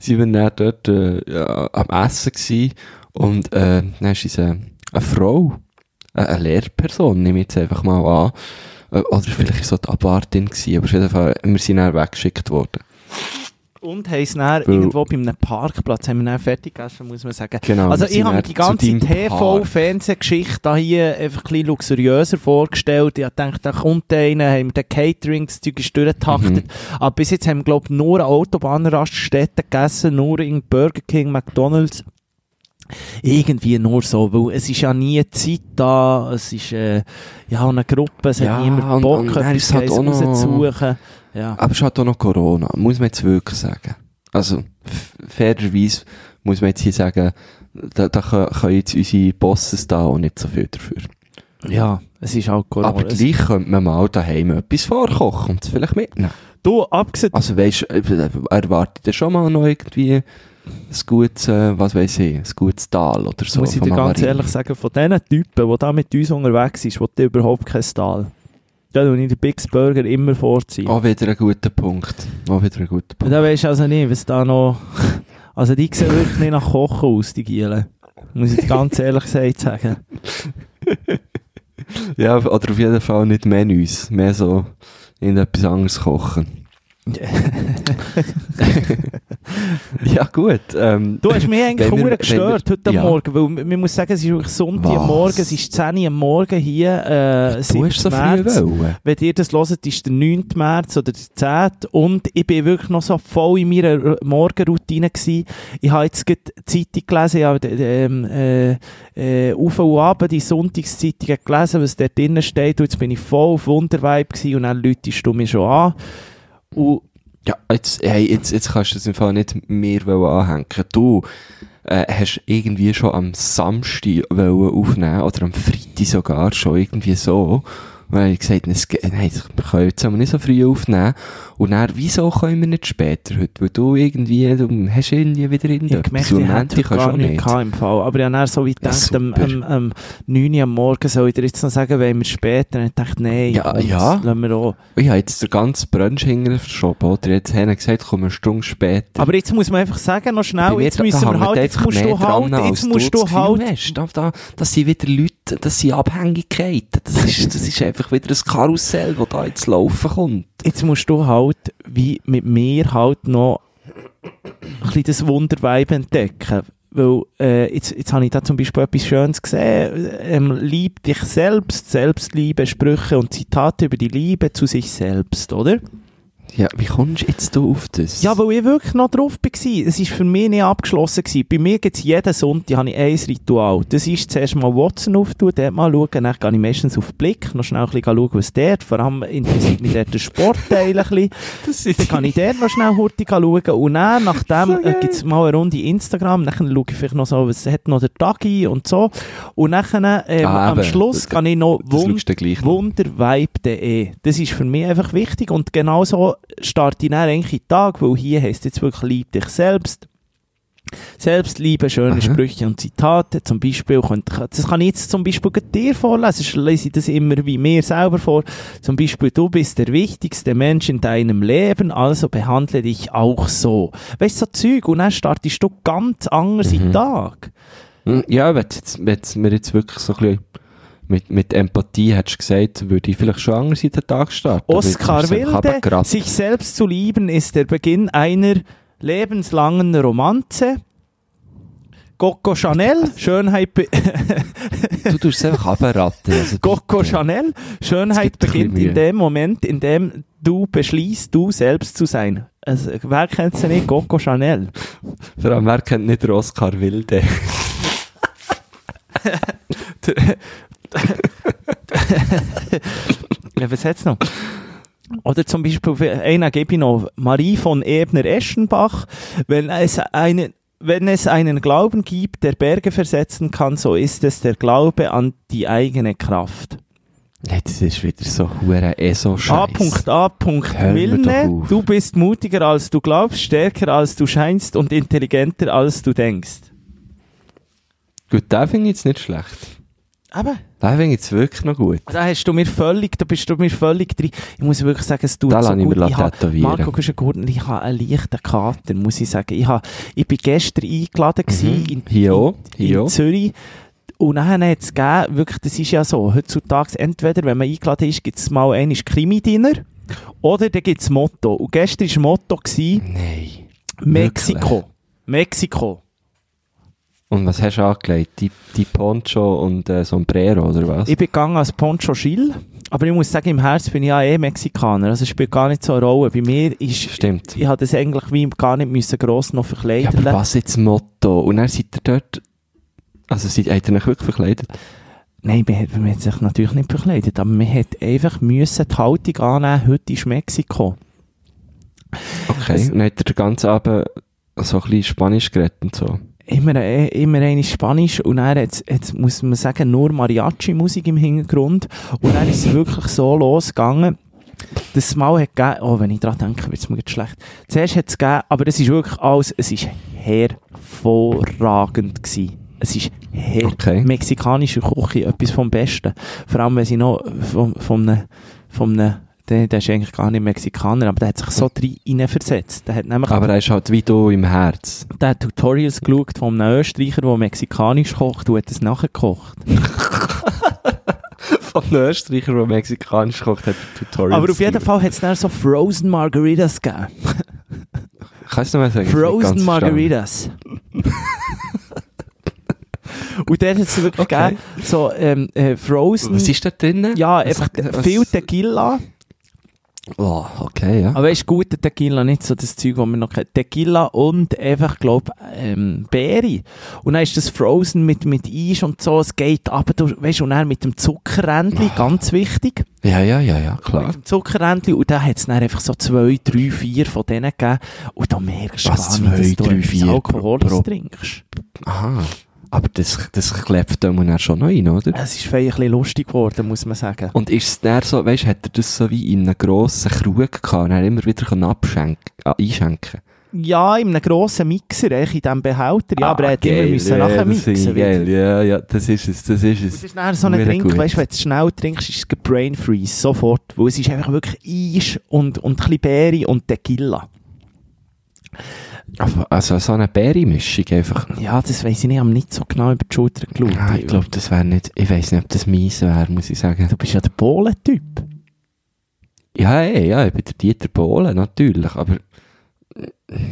[SPEAKER 2] wir dann dort äh, ja, am Essen gewesen. Und äh, dann ist uns äh, eine Frau, eine Lehrperson, nehme ich jetzt einfach mal an. Äh, oder vielleicht so die Abwartin gewesen, aber auf jeden Fall, wir sind dann weggeschickt worden.
[SPEAKER 3] Und haben es dann
[SPEAKER 2] Weil-
[SPEAKER 3] irgendwo bei einem Parkplatz haben wir dann fertig gegessen, muss man sagen.
[SPEAKER 2] Genau.
[SPEAKER 3] Also ich habe mir die ganze. TV-Fernsehgeschichte hier einfach ein bisschen luxuriöser vorgestellt. Ich dachte, da kommt einer, haben wir den Catering, das Zeug ist durchgetaktet.
[SPEAKER 2] Mhm.
[SPEAKER 3] Aber bis jetzt haben wir, glaube ich, nur Autobahnraststätten gegessen, nur in Burger King, McDonalds. Irgendwie nur so, weil es ist ja nie Zeit da, es ist äh, ja eine Gruppe, es
[SPEAKER 2] Ja,
[SPEAKER 3] hat niemand
[SPEAKER 2] und-
[SPEAKER 3] Bock,
[SPEAKER 2] und dann
[SPEAKER 3] etwas
[SPEAKER 2] halt auch noch-.
[SPEAKER 3] Ja.
[SPEAKER 2] Aber es halt auch noch Corona, muss man jetzt wirklich sagen. Also, fairerweise muss man jetzt hier sagen, da, da können, jetzt unsere Bosses da auch nicht so viel dafür.
[SPEAKER 3] ja, es ist auch Corona.
[SPEAKER 2] Aber gleich könnte man mal daheim etwas vorkochen und es vielleicht mitnehmen.
[SPEAKER 3] Du, abgesehen
[SPEAKER 2] Also weisst, äh, erwartet ihr schon mal noch irgendwie ein gutes, äh, was weiß ich, ein gutes Tal oder so?
[SPEAKER 3] muss ich dir ganz ehrlich sagen, von diesen Typen, die da mit uns unterwegs sind, ich überhaupt kein Stall. Da tue ich den Big Burger immer vorziehen.
[SPEAKER 2] Auch wieder ein guter Punkt. Auch wieder ein guter
[SPEAKER 3] Und
[SPEAKER 2] Punkt.
[SPEAKER 3] da weisst du also nicht, was da noch... Also die sehen wirklich nicht nach Kochen aus, die Gielen. Muss ich dir ganz ehrlich sagen.
[SPEAKER 2] Ja, oder auf jeden Fall nicht Menüs, mehr so in etwas anderes kochen. ja gut, ähm,
[SPEAKER 3] Du hast mich eigentlich
[SPEAKER 2] wir-
[SPEAKER 3] gestört
[SPEAKER 2] wir-
[SPEAKER 3] heute
[SPEAKER 2] ja.
[SPEAKER 3] Morgen, weil man muss sagen, es ist wirklich Sonntag am
[SPEAKER 2] Was?
[SPEAKER 3] Morgen, es ist 10 Uhr am Morgen hier, äh,
[SPEAKER 2] du
[SPEAKER 3] 7.
[SPEAKER 2] hast so
[SPEAKER 3] März. Wenn ihr das hört, ist der 9. März oder der 10. Und ich bin wirklich noch so voll in meiner Morgenroutine gewesen. Ich habe jetzt gerade die Zeitung gelesen, ich habe äh, ähm, äh, äh, auf und ab die Sonntagszeitung gelesen, was dort drinnen steht. Und jetzt bin ich voll auf Wundervibe gewesen und dann läutest du mich schon an. Und
[SPEAKER 2] Ja, jetzt, hey, jetzt, jetzt kannst du das im Fall nicht mehr anhängen. Du äh, hast irgendwie schon am Samstag aufnehmen oder am Freitag sogar schon irgendwie so. Habe ich gesagt, nein, wir können jetzt nicht so früh aufnehmen. Und dann, wieso können wir nicht später heute? Weil du irgendwie, du hast irgendwie wieder in
[SPEAKER 3] ich habe gemerkt, ich hätte
[SPEAKER 2] kannst du
[SPEAKER 3] gar nicht gehabt im Fall. Aber ich habe so wie
[SPEAKER 2] Ja,
[SPEAKER 3] gedacht, am,
[SPEAKER 2] super.
[SPEAKER 3] am, am 9 Uhr am Morgen soll ich dir jetzt noch sagen, wenn wir später. Und ich dachte, nein,
[SPEAKER 2] Ja, ja.
[SPEAKER 3] lassen wir auch.
[SPEAKER 2] Ich habe jetzt den ganzen Brunch hinterher verschoben, oder? Jetzt haben gesagt, komm eine Stunde später.
[SPEAKER 3] Aber jetzt muss man einfach sagen, noch schnell,
[SPEAKER 2] mir,
[SPEAKER 3] jetzt
[SPEAKER 2] da-
[SPEAKER 3] müssen
[SPEAKER 2] da
[SPEAKER 3] wir halt, jetzt musst du halt, jetzt musst du halt,
[SPEAKER 2] hast. Da, da, das sind wieder Leute, das sind Abhängigkeiten. Das ist, das ist einfach wieder ein Karussell, das da jetzt laufen kommt.
[SPEAKER 3] jetzt musst du halt, wie mit mir halt noch ein bisschen das Wunderweib entdecken. Weil, äh, jetzt, jetzt habe ich da zum Beispiel etwas Schönes gesehen. Ähm, lieb dich selbst, Selbstliebe, Sprüche und Zitate über die Liebe zu sich selbst, oder?
[SPEAKER 2] Ja, wie kommst du jetzt da auf das?
[SPEAKER 3] Ja, weil ich wirklich noch drauf war. Es war für mich nicht abgeschlossen. Gewesen. Bei mir gibt es jeden Sonntag habe ich ein Ritual. Das ist zuerst mal Watson auftun, dort mal schauen, dann gehe ich meistens auf den Blick, noch schnell ein bisschen schauen, was dort, vor allem interessiert mich dort der Sportteil ein bisschen.
[SPEAKER 2] das
[SPEAKER 3] Dann kann ich dort noch schnell hurtig schauen und dann, nachdem äh, gibt es mal eine Runde Instagram, dann schaue ich vielleicht noch so, was hat noch der Tagi und so. Und dann ähm,
[SPEAKER 2] Ah,
[SPEAKER 3] am. Schluss kann ich noch Wund wundervibe.de. Das ist für mich einfach wichtig und genau so starte ich dann eigentlich in den Tag, weil hier heisst jetzt wirklich lieb dich selbst. Selbstliebe, schöne
[SPEAKER 2] Aha.
[SPEAKER 3] Sprüche und Zitate. Zum Beispiel, könnte- das kann ich jetzt zum Beispiel dir vorlesen, sonst lese ich das immer wie mir selber vor. Zum Beispiel, du bist der wichtigste Mensch in deinem Leben, also behandle dich auch so. Weißt du, so Zeug, und dann startest du ganz anders in den
[SPEAKER 2] Mhm.
[SPEAKER 3] Tag.
[SPEAKER 2] Hm, Ja, wenn du mir jetzt wirklich so ein bisschen mit, mit Empathie hättest gesagt, würde ich vielleicht schon anders in den Tag starten. Du einfach
[SPEAKER 3] Wilde, sich selbst zu lieben ist der Beginn einer lebenslangen Romanze. Coco Chanel, Schönheit, be
[SPEAKER 2] Du tust es einfach abraten. Also,
[SPEAKER 3] Coco. Chanel, Schönheit beginnt in dem Moment, in dem du beschließt, du selbst zu sein. Also, wer kennt sie nicht? Coco Chanel.
[SPEAKER 2] Vor allem, wer kennt nicht den Oskar Wilde?
[SPEAKER 3] was hat's noch? Oder zum Beispiel, einer gebe ich noch, Marie von Ebner-Eschenbach, wenn es einen, wenn es einen Glauben gibt, der Berge versetzen kann, so ist es der Glaube an die eigene Kraft.
[SPEAKER 2] Das ist wieder so hure eso
[SPEAKER 3] A.
[SPEAKER 2] scheiß
[SPEAKER 3] A.
[SPEAKER 2] Auf.
[SPEAKER 3] du bist mutiger als du glaubst, stärker als du scheinst und intelligenter als du denkst.
[SPEAKER 2] Gut, den finde ich jetzt nicht schlecht.
[SPEAKER 3] Aber
[SPEAKER 2] Den finde ich jetzt wirklich noch gut.
[SPEAKER 3] da hast du mir völlig, da bist du mir völlig drin. Ich muss wirklich sagen, es tut
[SPEAKER 2] Da
[SPEAKER 3] so gut.
[SPEAKER 2] mir
[SPEAKER 3] Ich habe. Marco Guschen-Gurtner, ich habe einen leichten Kater, muss ich sagen. Ich, habe, ich bin gestern eingeladen gewesen in,
[SPEAKER 2] Mhm. Hier auch,
[SPEAKER 3] in,
[SPEAKER 2] hier
[SPEAKER 3] in. Zürich. Und dann hat es gegeben, wirklich, das ist ja so, heutzutage, entweder, wenn man eingeladen ist, gibt es mal einmal Krimi-Dinner oder dann gibt es Motto. Und gestern war Motto gewesen,
[SPEAKER 2] Nein.
[SPEAKER 3] Mexiko. Mexiko.
[SPEAKER 2] Und was hast du angelegt? Die, die Poncho und äh, Sombrero, oder was?
[SPEAKER 3] Ich bin gegangen als Poncho Gil, aber ich muss sagen, im Herz bin ich ja eh Mexikaner, also es spielt gar nicht so eine Rolle. Bei mir ist,
[SPEAKER 2] Stimmt.
[SPEAKER 3] ich habe das eigentlich wie gar nicht müssen gross noch
[SPEAKER 2] Ja,
[SPEAKER 3] verkleiden
[SPEAKER 2] aber was jetzt Motto? Und dann seid ihr dort... Also seid, habt ihr euch wirklich verkleidet?
[SPEAKER 3] Nein, man hat, man hat sich natürlich nicht verkleidet, aber man hat einfach müssen die Haltung annehmen, heute ist Mexiko.
[SPEAKER 2] Okay.
[SPEAKER 3] Es-
[SPEAKER 2] und dann habt ihr den ganzen Abend so ein bisschen Spanisch geredet und so.
[SPEAKER 3] Immer, äh, immer eine Spanisch und dann jetzt, jetzt muss man sagen, nur Mariachi-Musik im Hintergrund und dann ist es wirklich so losgegangen, das Mal hat gegeben, oh, wenn ich daran denke, wird es mir jetzt schlecht. Zuerst hat es gegeben, aber es ist wirklich alles, es ist hervorragend gewesen. Es ist her
[SPEAKER 2] Okay.
[SPEAKER 3] mexikanische Küche, etwas vom Besten. Vor allem, wenn sie noch von, von einem, von einem der, der ist eigentlich gar nicht Mexikaner, aber der hat sich so rein versetzt. Der hat nämlich
[SPEAKER 2] Aber er ist halt wie du im Herz.
[SPEAKER 3] der hat Tutorials geschaut von einem Österreicher, der mexikanisch kocht und hat es nachgekocht.
[SPEAKER 2] Von einem Österreicher, der mexikanisch kocht, hat Tutorials.
[SPEAKER 3] Aber auf jeden Fall hat es dann so Frozen Margaritas gegeben.
[SPEAKER 2] Kannst du noch mal sagen?
[SPEAKER 3] Frozen Margaritas. und dann hat es wirklich
[SPEAKER 2] Okay.
[SPEAKER 3] gegeben, so ähm, äh, Frozen...
[SPEAKER 2] Was ist da drin?
[SPEAKER 3] ja,
[SPEAKER 2] Was-
[SPEAKER 3] einfach
[SPEAKER 2] was-
[SPEAKER 3] viel Tequila.
[SPEAKER 2] Oh, okay, ja.
[SPEAKER 3] Aber du, guter Tequila, nicht so das Zeug, das man noch kennt. Tequila und einfach, glaub, ähm, Beere. Und dann ist das Frozen mit, mit Eis und so, es geht aber, du, weißt du, und dann mit dem Zuckerrändli, ganz wichtig.
[SPEAKER 2] Ja, ja, ja, ja, klar.
[SPEAKER 3] Mit dem Zuckerrändli. Und da hat es dann einfach so zwei, drei, vier von denen gegeben. Und da merkst du
[SPEAKER 2] Was,
[SPEAKER 3] gar nicht, dass
[SPEAKER 2] zwei,
[SPEAKER 3] du
[SPEAKER 2] drei, vier
[SPEAKER 3] Alkoholis
[SPEAKER 2] pro-
[SPEAKER 3] trinkst.
[SPEAKER 2] Aha. Aber das, das klebt da dann schon noch rein, oder?
[SPEAKER 3] Es ist fein ein bisschen lustig geworden, muss man sagen.
[SPEAKER 2] Und ist es dann so, weißt du, hat er das so wie in einem grossen Krug gehabt und er immer wieder abschenken, äh, einschenken
[SPEAKER 3] Ja, in einem grossen Mixer, eigentlich in diesem Behälter. Ja, aber er hat immer müssen nachher
[SPEAKER 2] Ah,
[SPEAKER 3] mixen.
[SPEAKER 2] geil. Ja, ja, das ist es, das ist
[SPEAKER 3] Das
[SPEAKER 2] es.
[SPEAKER 3] ist dann so ein Drink,
[SPEAKER 2] gut.
[SPEAKER 3] weißt du, wenn du es schnell trinkst, ist es Brain Freeze, sofort. Weil es ist einfach wirklich Eis und, und ein bisschen Beere und Tequila.
[SPEAKER 2] Also so eine Beere-Mischung einfach.
[SPEAKER 3] Ja, das weiss ich nicht, ich habe nicht so genau über die Schulter geschaut.
[SPEAKER 2] Ja, ich glaube, das wäre nicht, ich weiß nicht, ob das mies wäre, muss ich sagen.
[SPEAKER 3] Du bist ja der Bohlen-Typ.
[SPEAKER 2] Ja, ey, ja, ich bin der Dieter Bohlen, natürlich, aber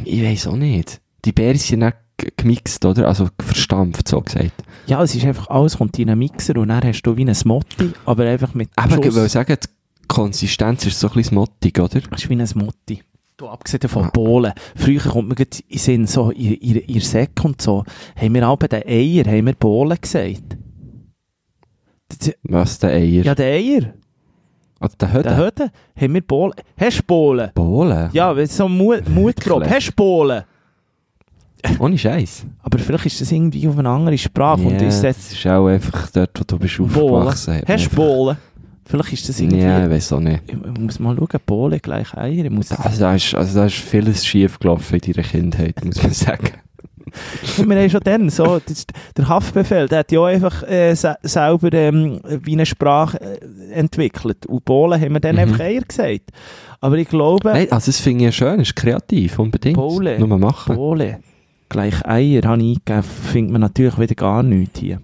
[SPEAKER 2] ich weiß auch nicht. Die Beeren sind nicht gemixt, oder? Also verstampft, so gesagt.
[SPEAKER 3] Ja, es ist einfach alles kommt in einen Mixer und dann hast du wie ein Smotti, aber einfach mit
[SPEAKER 2] Aber ich will sagen, die Konsistenz ist so ein bisschen mottig, oder?
[SPEAKER 3] Das ist wie ein Smotti. Du, abgesehen von
[SPEAKER 2] Ah.
[SPEAKER 3] Bohlen. Früher kommt gerade in den Sinn, so, ihr, ihr, ihr Säck und so, haben wir auch bei den Eier, haben wir Bohlen gesagt. Das-
[SPEAKER 2] Was, der Eier?
[SPEAKER 3] Ja, der Eier.
[SPEAKER 2] Oder der Höde?
[SPEAKER 3] Der Höde, haben wir Bohlen. Hast du Bohlen?
[SPEAKER 2] Bohlen?
[SPEAKER 3] Ja, so Mut, Mutgrob. Hast du Bohlen?
[SPEAKER 2] Ohne Scheiß.
[SPEAKER 3] Aber vielleicht ist das irgendwie auf eine andere Sprache und
[SPEAKER 2] Ja,
[SPEAKER 3] ist das
[SPEAKER 2] das ist auch einfach dort, wo du bist aufgewachsen. man
[SPEAKER 3] Hast du Bohlen? Vielleicht ist das irgendwie...
[SPEAKER 2] Ja, ich weiß auch nicht.
[SPEAKER 3] Ich ich muss mal schauen, Bohlen gleich Eier. Ich muss
[SPEAKER 2] Also da, ist, also da ist vieles schief gelaufen in deiner Kindheit, muss man sagen.
[SPEAKER 3] wir haben schon dann so, das, der Haftbefehl, der hat ja auch einfach äh, se selber ähm, wie eine Sprache äh, entwickelt. Und Bohlen haben wir dann
[SPEAKER 2] Mhm.
[SPEAKER 3] einfach Eier gesagt. Aber ich glaube,
[SPEAKER 2] Nein, also das finde ich ja schön, ist kreativ, unbedingt.
[SPEAKER 3] Bohlen.
[SPEAKER 2] Nur machen.
[SPEAKER 3] Bohlen gleich Eier habe ich eingegeben, findet man natürlich wieder gar nichts hier.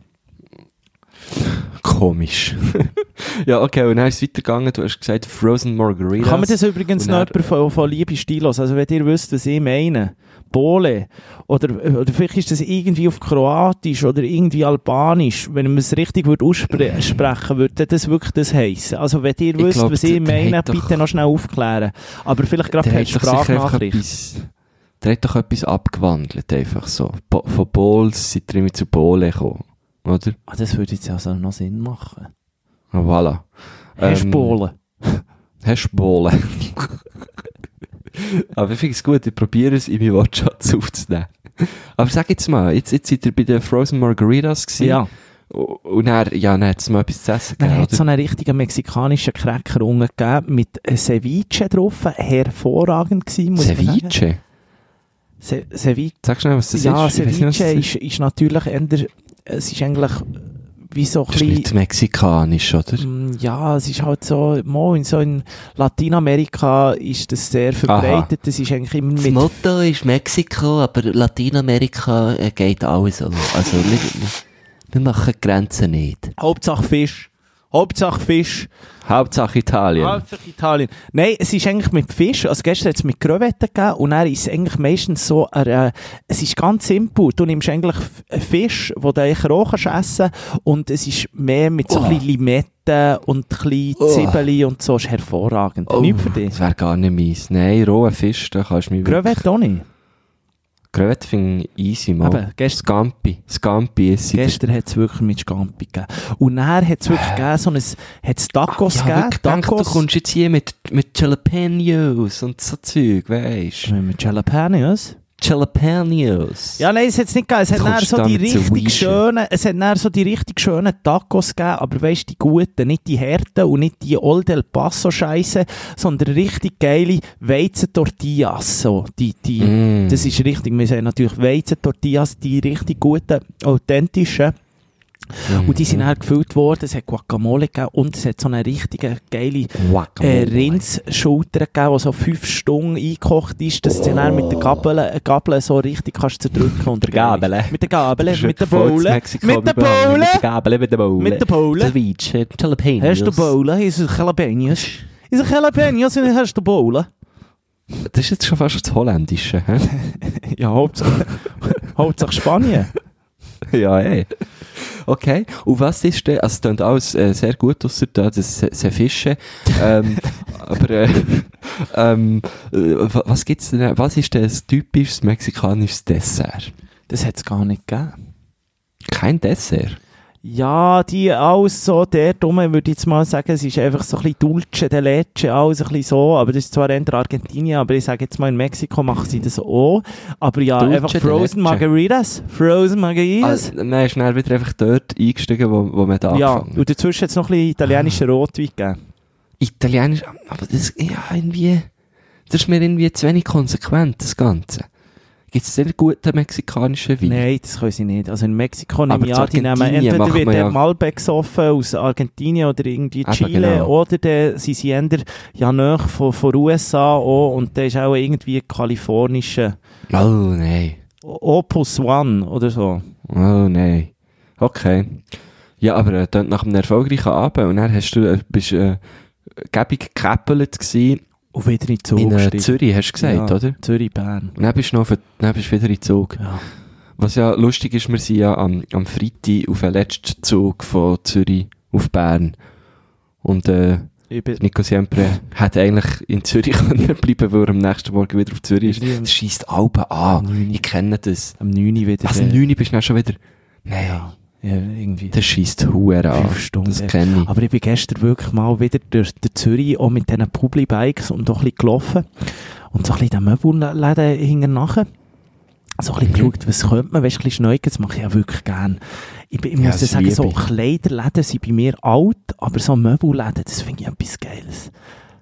[SPEAKER 2] Komisch. ja, okay, und dann ist es weitergegangen, du hast gesagt Frozen Margaritas.
[SPEAKER 3] Kann man das übrigens noch jemand von, von Liebe Stilos, also wenn ihr wisst, was ich meine, Bole, oder, oder vielleicht ist das irgendwie auf Kroatisch oder irgendwie Albanisch, wenn man es richtig würde aussprechen würde, das wirklich das heissen. Also wenn ihr
[SPEAKER 2] Ich
[SPEAKER 3] wisst,
[SPEAKER 2] glaub,
[SPEAKER 3] was ich meine,
[SPEAKER 2] hat doch-
[SPEAKER 3] bitte noch schnell aufklären. Aber vielleicht gerade
[SPEAKER 2] einfach
[SPEAKER 3] Sprachnachricht.
[SPEAKER 2] der hat doch etwas abgewandelt, einfach so. Bo von Bowls sind wir zu Bowle gekommen, oder?
[SPEAKER 3] Ah, das würde jetzt also noch Sinn machen.
[SPEAKER 2] Ah, voilà.
[SPEAKER 3] Du
[SPEAKER 2] Ähm,
[SPEAKER 3] Bole?
[SPEAKER 2] Hast du Bohlen? Aber ich finde es gut, ich probiere es in meinen Wortschatz aufzunehmen. Aber sag jetzt mal, jetzt, jetzt seid ihr bei den Frozen Margaritas gewesen.
[SPEAKER 3] Ja.
[SPEAKER 2] Und dann, ja, dann hat es mal etwas zu essen
[SPEAKER 3] Dann
[SPEAKER 2] gegeben,
[SPEAKER 3] hat es so einen richtigen mexikanischen Cracker gegeben mit Ceviche drauf. Hervorragend gewesen, muss ich sagen.
[SPEAKER 2] Ceviche?
[SPEAKER 3] Se Ceviche.
[SPEAKER 2] Sag schnell, was das
[SPEAKER 3] ja,
[SPEAKER 2] ist. Nicht,
[SPEAKER 3] Ceviche
[SPEAKER 2] das
[SPEAKER 3] ist, ist natürlich eher, es ist eigentlich wie so ein
[SPEAKER 2] Das
[SPEAKER 3] bisschen,
[SPEAKER 2] nicht mexikanisch, oder?
[SPEAKER 3] Mm, Ja, es ist halt so, mo, in so in Lateinamerika ist das sehr verbreitet. Das ist eigentlich immer
[SPEAKER 4] Das
[SPEAKER 3] mit
[SPEAKER 4] Motto ist Mexiko, aber Lateinamerika äh, geht alles. Also, also wir, wir machen Grenzen nicht.
[SPEAKER 3] Hauptsache Fisch. Hauptsache Fisch.
[SPEAKER 2] Hauptsache Italien.
[SPEAKER 3] Hauptsache Italien. Nein, es ist eigentlich mit Fisch. Also gestern hat es mit Crevetten gegeben und dann ist es eigentlich meistens so, äh, es ist ganz simpel. Du nimmst eigentlich einen Fisch, den du eigentlich roh kannst essen und es ist mehr mit so ein bisschen Limetten und ein bisschen
[SPEAKER 2] Oh.
[SPEAKER 3] Zwiebeln und so. ist hervorragend. Nicht für dich.
[SPEAKER 2] Das wäre gar nicht meins. Nein, roher Fisch, da kannst du mich
[SPEAKER 3] Crevette auch nicht.
[SPEAKER 2] Crevette finde ich easy, mal.
[SPEAKER 3] Eben, gest-
[SPEAKER 2] Scampi. Scampi ist sie.
[SPEAKER 3] Gestern hat es wirklich mit Scampi gegeben. Und dann hat es wirklich gegeben, so ein, hat's Tacos
[SPEAKER 2] ja,
[SPEAKER 3] gegeben.
[SPEAKER 2] wirklich gedacht, du
[SPEAKER 3] Tacos.
[SPEAKER 2] kommst jetzt hier mit, mit Jalapenos und so Zeug, weisst du?
[SPEAKER 3] mit Jalapenos.
[SPEAKER 2] Jalapenos.
[SPEAKER 3] Ja, nein, es hat es nicht gegeben. Es hat dann so die richtig schönen, es hat dann so die richtig schönen Tacos gegeben, aber weißt du, die guten, nicht die harten und nicht die Old El Paso Scheiße, sondern richtig geile Weizentortillas, so. Die, die,
[SPEAKER 2] Mm.
[SPEAKER 3] Das ist richtig, wir sagen natürlich Weizentortillas, die richtig guten, authentischen.
[SPEAKER 2] Mhm.
[SPEAKER 3] Und die sind dann gefüllt worden, es hat Guacamole gegeben und es hat so eine richtige geile äh. Rindsschulter gegeben, die so fünf Stunden eingekocht ist, dass du dann mit der Gabel, äh, Gabel so richtig kannst zerdrücken. Und
[SPEAKER 2] Gabel?
[SPEAKER 3] Mit der Gabel, mit der Bowle. Mit der
[SPEAKER 2] Bowle.
[SPEAKER 3] Bowle.
[SPEAKER 2] Mit der Gabel, mit der Bowle.
[SPEAKER 3] Mit der Bowle.
[SPEAKER 2] Ceviche, Jalapenos.
[SPEAKER 3] Hast du Bowle? Ist es Jalapenos? Ist es Jalapenos und hast du Bowle?
[SPEAKER 2] Das ist jetzt schon fast das Holländische, hä?
[SPEAKER 3] Ja, Hauptsache, Hauptsache Spanien.
[SPEAKER 2] ja, ey. Okay, und was ist denn, also es klingt alles äh, sehr gut, ausser da, das Se- Ceviche, ähm, aber äh, ähm, äh, wa- was gibt's denn, was ist denn ein typisches mexikanisches Dessert?
[SPEAKER 3] Das hat es gar nicht gegeben.
[SPEAKER 2] Kein Dessert?
[SPEAKER 3] Ja, die alles so, der dumme würde ich jetzt mal sagen, es ist einfach so ein bisschen Dulce de Leche, alles ein bisschen so, aber das ist zwar eher Argentinien, aber ich sage jetzt mal in Mexiko machen sie das auch, aber ja,
[SPEAKER 2] Dulce
[SPEAKER 3] einfach Frozen. Margaritas, Frozen Margaritas.
[SPEAKER 2] Also, nein, schnell wieder einfach dort eingestiegen, wo, wo man da
[SPEAKER 3] ja, und dazwischen hat es noch ein bisschen italienischer Rotwein gegeben.
[SPEAKER 2] Italienisch, aber das, ja, irgendwie, das ist mir irgendwie zu wenig konsequent, das Ganze. Gibt es sehr guten mexikanischen Wein?
[SPEAKER 3] Nein, das können sie nicht. Also in Mexiko nehme
[SPEAKER 2] Aber
[SPEAKER 3] ich an, die nehmen entweder wird der
[SPEAKER 2] ja-
[SPEAKER 3] Malbec gesoffen aus Argentinien oder irgendwie Chile
[SPEAKER 2] genau.
[SPEAKER 3] oder der, sie sind ja nahe von, von USA auch und der ist auch irgendwie kalifornischer
[SPEAKER 2] Oh, nein.
[SPEAKER 3] Opus One oder so.
[SPEAKER 2] Oh, nein. Okay. Ja, aber äh, dann nach einem erfolgreichen Abend und dann hast du, äh, bist äh, gäbig gekäppelt gewesen
[SPEAKER 3] Und wieder in Zug
[SPEAKER 2] in äh. Zürich, hast du gesagt,
[SPEAKER 3] Ja.
[SPEAKER 2] oder?
[SPEAKER 3] Zürich, Bern.
[SPEAKER 2] Dann bist du noch, für, dann bist du wieder in Zug.
[SPEAKER 3] Ja.
[SPEAKER 2] Was ja lustig ist, wir sind ja am, am Freitag auf den letzten Zug von Zürich auf Bern. Und äh, Nico Siempre hat eigentlich in Zürich können bleiben, weil er am nächsten Morgen wieder auf Zürich ist. Das schießt Alben an. Ich kenne das.
[SPEAKER 3] am 9. wieder.
[SPEAKER 2] Also um 9 Uhr bist du dann schon wieder... Nein,
[SPEAKER 3] ja, ja, irgendwie.
[SPEAKER 2] das schießt Huren an.
[SPEAKER 3] Stunden.
[SPEAKER 2] Das kenne ich.
[SPEAKER 3] Aber ich bin gestern wirklich mal wieder durch, durch Zürich auch mit diesen Publi-Bikes und auch ein bisschen gelaufen. Und so ein bisschen den Möbelläden hinten nachher. So ein bisschen
[SPEAKER 2] Mhm.
[SPEAKER 3] geschaut, was könnte man, weißt ein bisschen schneugen, das mache ich ja wirklich gern. Ich, ich muss ja sagen, so. Kleiderläden sind bei mir alt, aber so Möbelläden, das finde ich etwas Geiles.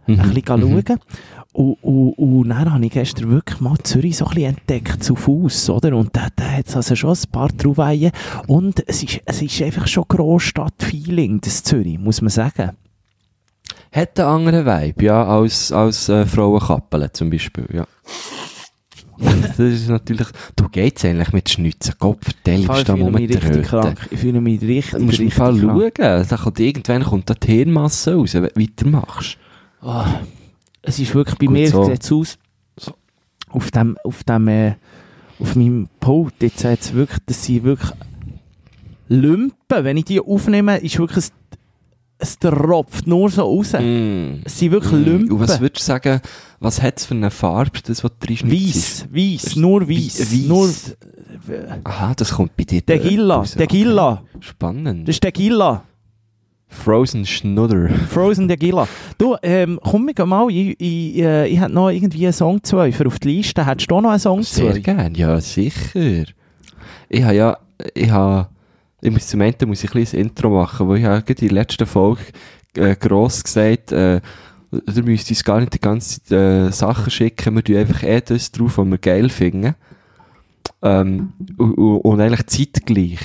[SPEAKER 2] Mhm.
[SPEAKER 3] Ein bisschen
[SPEAKER 2] Mhm.
[SPEAKER 3] schauen. Und, und, und dann habe ich gestern wirklich mal Zürich so ein bisschen entdeckt, zu Fuß, oder? Und da, da hat es also schon ein paar Trauweihen. Und es ist, es ist einfach schon Großstadt-Feeling, das Zürich, muss man sagen.
[SPEAKER 2] Hat einen anderen Vibe, ja, als, als äh, Frauenkappeln zum Beispiel, ja. das ist natürlich... Du geht's eigentlich mit Schnitzen. Bist du da
[SPEAKER 3] fühle mich richtig
[SPEAKER 2] rumgetröten.
[SPEAKER 3] krank. Ich fühle mich richtig,
[SPEAKER 2] Du musst im Fall
[SPEAKER 3] krank.
[SPEAKER 2] schauen. Da kommt, irgendwann kommt da die Hirnmasse raus, wenn du weitermachst.
[SPEAKER 3] Ah, es ist wirklich, bei
[SPEAKER 2] Gut
[SPEAKER 3] mir
[SPEAKER 2] so.
[SPEAKER 3] sieht es aus, auf dem, auf dem, äh, auf meinem Pult, jetzt sieht es wirklich, das sind wirklich Lümpen. Wenn ich die aufnehme, ist wirklich, es, es tropft nur so raus.
[SPEAKER 2] Mm.
[SPEAKER 3] Es sind wirklich
[SPEAKER 2] Mm.
[SPEAKER 3] Lümpen.
[SPEAKER 2] Und was würdest du sagen, was hat es für eine Farbe, das, was du?
[SPEAKER 3] Weiss, weiss, nur weiss.
[SPEAKER 2] Weiss.
[SPEAKER 3] Nur
[SPEAKER 2] Aha, das kommt bei dir
[SPEAKER 3] Gilla,
[SPEAKER 2] raus.
[SPEAKER 3] der Gilla.
[SPEAKER 2] Spannend.
[SPEAKER 3] Das ist der Gilla.
[SPEAKER 2] Frozen Schnudder.
[SPEAKER 3] Frozen Tequila. Du, ähm, komm wir mal, ich, ich, äh, ich hätte noch irgendwie einen Song zu für auf die Liste. Hättest du auch noch einen Song zu
[SPEAKER 2] Sehr gerne, ja, sicher. Ich habe ja, ich habe, ich muss zum Ende muss ich ein kleines Intro machen, weil ich habe in der letzten Folge äh, gross gesagt, äh, ihr müsst uns gar nicht die ganze Zeit äh, Sachen schicken, wir tun einfach eh das drauf, was wir geil finden. Ähm, und, und, und eigentlich zeitgleich,